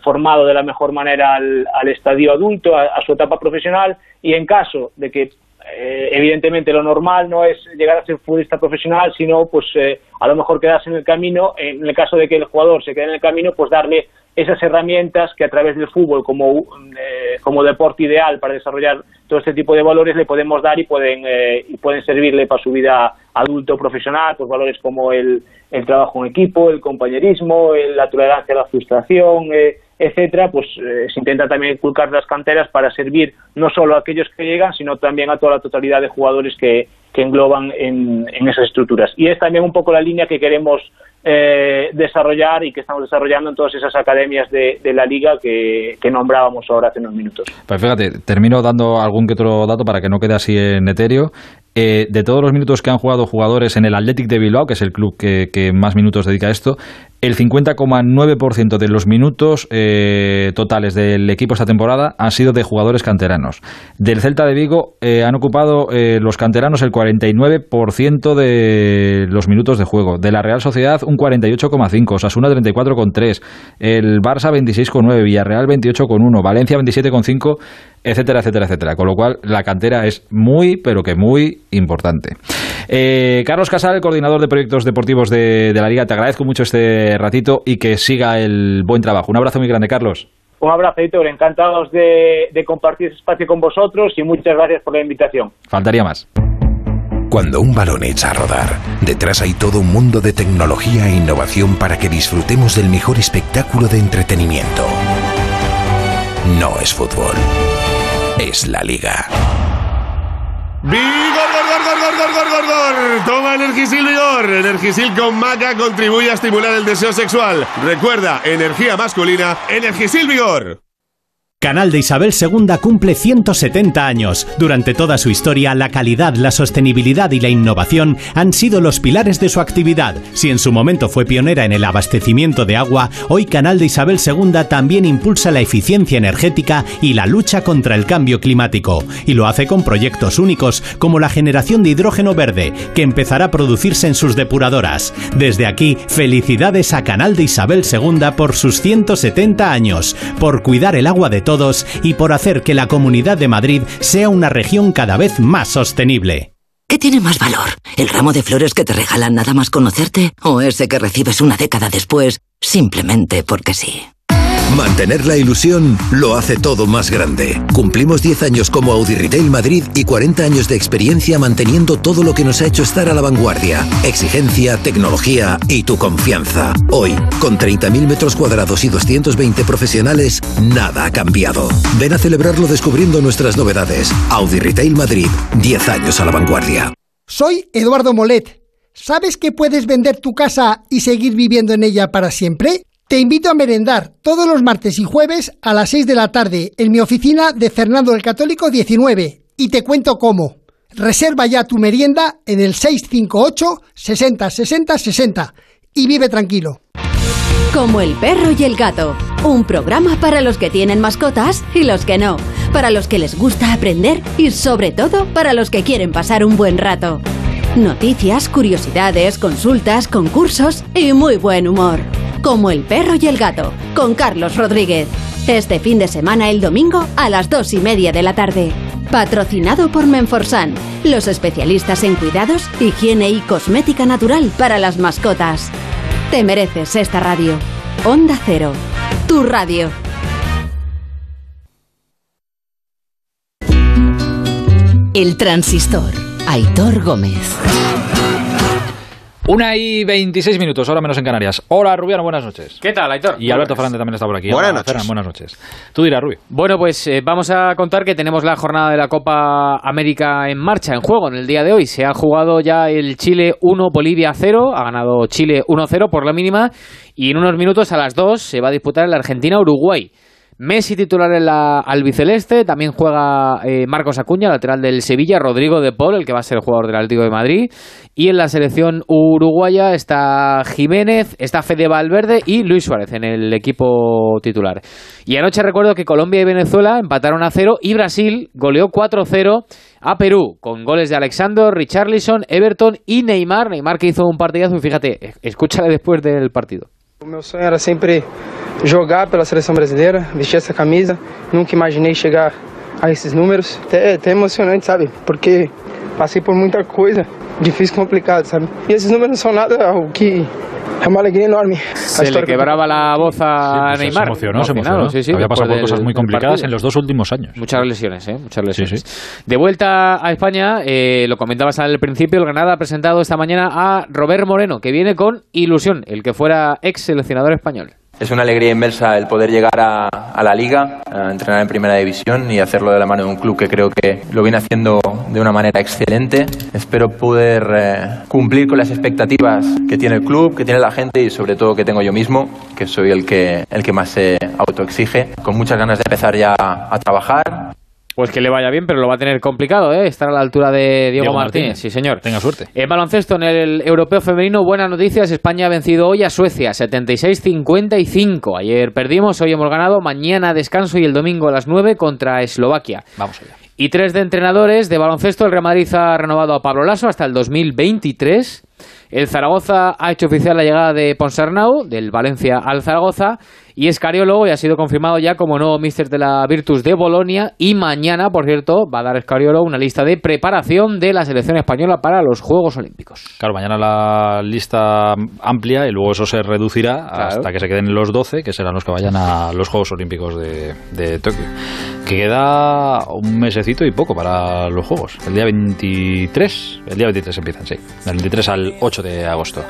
formado de la mejor manera al, estadio adulto, a, su etapa profesional, y en caso de que eh, evidentemente lo normal no es llegar a ser futbolista profesional, sino pues eh, a lo mejor quedarse en el camino, en el caso de que el jugador se quede en el camino, pues darle esas herramientas que a través del fútbol como, eh, como deporte ideal para desarrollar todo este tipo de valores le podemos dar y pueden, y pueden servirle para su vida adulto profesional, pues valores como el, el trabajo en equipo, el compañerismo, la tolerancia a la frustración, etcétera, pues eh, se intenta también inculcar las canteras para servir no solo a aquellos que llegan, sino también a toda la totalidad de jugadores que, que engloban en, esas estructuras. Y es también un poco la línea que queremos eh, desarrollar y que estamos desarrollando en todas esas academias de, de la liga que, que, nombrábamos ahora hace unos minutos. Pues fíjate, termino dando algún que otro dato para que no quede así en etéreo. Eh, de todos los minutos que han jugado jugadores en el Athletic de Bilbao, que es el club que, más minutos dedica a esto, el 50,9% de los minutos eh, totales del equipo esta temporada han sido de jugadores canteranos. Del Celta de Vigo eh, han ocupado eh, los canteranos el 49% de los minutos de juego. De la Real Sociedad un 48,5%, Osasuna 34,3%, el Barça 26,9%, Villarreal 28,1%, Valencia 27,5%, etcétera, etcétera, etcétera. Con lo cual la cantera es muy, pero que muy importante. Carlos Casal, coordinador de proyectos deportivos de, de la Liga, te agradezco mucho este ratito y que siga el buen trabajo. Un abrazo muy grande, Carlos. Un abrazo, Héctor. Encantados de, de compartir este espacio con vosotros y muchas gracias por la invitación. Faltaría más. Cuando un balón echa a rodar, detrás hay todo un mundo de tecnología e innovación para que disfrutemos del mejor espectáculo de entretenimiento. No es fútbol, es la liga. ¡Vigor, gor, gor, gor, gor, gor, gor, gor! Toma Energisil Vigor. Energisil con maca contribuye a estimular el deseo sexual. Recuerda, energía masculina, Energisil Vigor. Canal de Isabel II cumple 170 años. Durante toda su historia, la calidad, la sostenibilidad y la innovación han sido los pilares de su actividad. Si en su momento fue pionera en el abastecimiento de agua, hoy Canal de Isabel II también impulsa la eficiencia energética y la lucha contra el cambio climático. Y lo hace con proyectos únicos, como la generación de hidrógeno verde, que empezará a producirse en sus depuradoras. Desde aquí, felicidades a Canal de Isabel II por sus 170 años, por cuidar el agua de todos y por hacer que la Comunidad de Madrid sea una región cada vez más sostenible. ¿Qué tiene más valor? ¿El ramo de flores que te regalan nada más conocerte? ¿O ese que recibes una década después simplemente porque sí? Mantener la ilusión lo hace todo más grande. Cumplimos 10 años como Audi Retail Madrid y 40 años de experiencia manteniendo todo lo que nos ha hecho estar a la vanguardia. Exigencia, tecnología y tu confianza. Hoy, con 30.000 metros cuadrados y 220 profesionales, nada ha cambiado. Ven a celebrarlo descubriendo nuestras novedades. Audi Retail Madrid, 10 años a la vanguardia. Soy Eduardo Molet. ¿Sabes que puedes vender tu casa y seguir viviendo en ella para siempre? Te invito a merendar todos los martes y jueves a las 6 de la tarde en mi oficina de Fernando el Católico 19 y te cuento cómo. Reserva ya tu merienda en el 658 60 60 60 y vive tranquilo. Como el perro y el gato, un programa para los que tienen mascotas y los que no, para los que les gusta aprender y sobre todo para los que quieren pasar un buen rato. Noticias, curiosidades, consultas, concursos y muy buen humor como El perro y el gato, con Carlos Rodríguez. Este fin de semana el domingo a las dos y media de la tarde. Patrocinado por Menforsan, los especialistas en cuidados, higiene y cosmética natural para las mascotas. Te mereces esta radio. Onda Cero, tu radio. El transistor. Aitor Gómez. Una y 26 minutos, ahora menos en Canarias. Hola, Rubiano, buenas noches. ¿Qué tal, Aitor? Y Alberto Fernández también está por aquí. Buenas Hola, noches. Ferran, buenas noches. Tú dirás, Rubí. Bueno, pues eh, vamos a contar que tenemos la jornada de la Copa América en marcha, en juego, en el día de hoy. Se ha jugado ya el Chile 1, Bolivia 0. Ha ganado Chile 1-0 por la mínima. Y en unos minutos a las 2 se va a disputar el Argentina-Uruguay. Messi titular en la albiceleste, también juega eh, Marcos Acuña, lateral del Sevilla, Rodrigo de Paul, el que va a ser el jugador del Atlético de Madrid, y en la selección uruguaya está Jiménez, está Fede Valverde y Luis Suárez en el equipo titular. Y anoche recuerdo que Colombia y Venezuela empataron a cero y Brasil goleó 4-0 a Perú con goles de Alexander, Richarlison, Everton y Neymar, Neymar que hizo un partidazo y fíjate, escúchale después del partido. O meu sonho era sempre jogar pela seleção brasileira, vestir essa camisa. Nunca imaginei chegar a esses números. É até emocionante, sabe? Porque passei por muita coisa difícil e complicada, sabe? E esses números não são nada algo que é uma alegria enorme. Se le história que quebraba la voz a pues se Neymar. emocionó, se emocionó. sí, sí, Había pasado por del- cosas muy complicadas en los dos últimos años. Muchas lesiones, ¿eh? Muchas lesiones. De vuelta a España, eh, lo comentabas al principio, el Granada ha presentado esta mañana a Robert Moreno, que viene con ilusión, el que fuera ex seleccionador español. Es una alegría inmensa el poder llegar a, la liga, a entrenar en primera división y hacerlo de la mano de un club que creo que lo viene haciendo de una manera excelente. Espero poder eh, cumplir con las expectativas que tiene el club, que tiene la gente y sobre todo que tengo yo mismo, que soy el que, el que más se autoexige. Con muchas ganas de empezar ya a trabajar pues que le vaya bien, pero lo va a tener complicado, ¿eh? Estar a la altura de Diego, Diego Martínez. Martínez. Sí, señor. Tenga suerte. En baloncesto, en el europeo femenino, buenas noticias. España ha vencido hoy a Suecia, 76-55. Ayer perdimos, hoy hemos ganado. Mañana descanso y el domingo a las 9 contra Eslovaquia. Vamos allá. Y tres de entrenadores de baloncesto. El Real Madrid ha renovado a Pablo Lasso hasta el 2023. El Zaragoza ha hecho oficial la llegada de Ponsarnau, del Valencia al Zaragoza, y es cariólogo y ha sido confirmado ya como nuevo míster de la Virtus de Bolonia. Y mañana, por cierto, va a dar Escariolo una lista de preparación de la selección española para los Juegos Olímpicos. Claro, mañana la lista amplia y luego eso se reducirá Claro. hasta que se queden los 12, que serán los que vayan a los Juegos Olímpicos de, de Tokio. Que queda un mesecito y poco para los Juegos. El día 23, el día 23 empiezan, sí. Del 23 al 8 de agosto.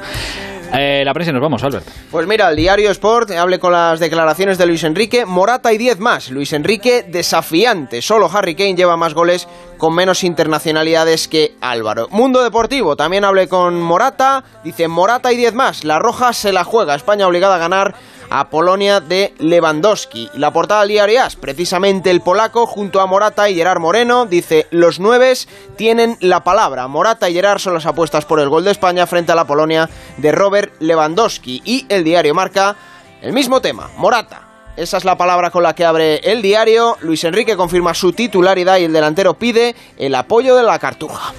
Eh, la prensa nos vamos, Albert. Pues mira, el diario Sport hable con las declaraciones de Luis Enrique, Morata y 10 más. Luis Enrique desafiante, solo Harry Kane lleva más goles con menos internacionalidades que Álvaro. Mundo Deportivo también hable con Morata, dice Morata y 10 más. La Roja se la juega, España obligada a ganar a Polonia de Lewandowski. La portada del diario AS, precisamente el polaco junto a Morata y Gerard Moreno, dice los nueves tienen la palabra. Morata y Gerard son las apuestas por el gol de España frente a la Polonia de Robert Lewandowski. Y el diario marca el mismo tema, Morata. Esa es la palabra con la que abre el diario. Luis Enrique confirma su titularidad y el delantero pide el apoyo de la Cartuja.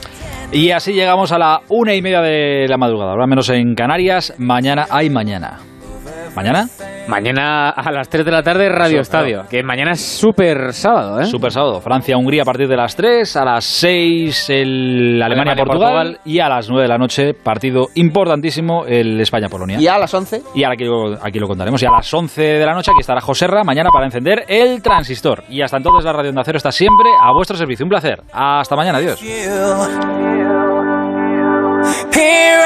Y así llegamos a la una y media de la madrugada. Ahora menos en Canarias. Mañana hay mañana. ¿Mañana? Mañana a las 3 de la tarde, Radio Eso, claro. Estadio. Que mañana es súper sábado, ¿eh? Super sábado. Francia-Hungría a partir de las 3, a las 6 el Alemania-Portugal y a las 9 de la noche partido importantísimo el España-Polonia. Y a las 11. Y ahora aquí lo, aquí lo contaremos. Y a las 11 de la noche aquí estará Joserra mañana para encender el transistor. Y hasta entonces la Radio Onda Cero está siempre a vuestro servicio. Un placer. Hasta mañana. Adiós.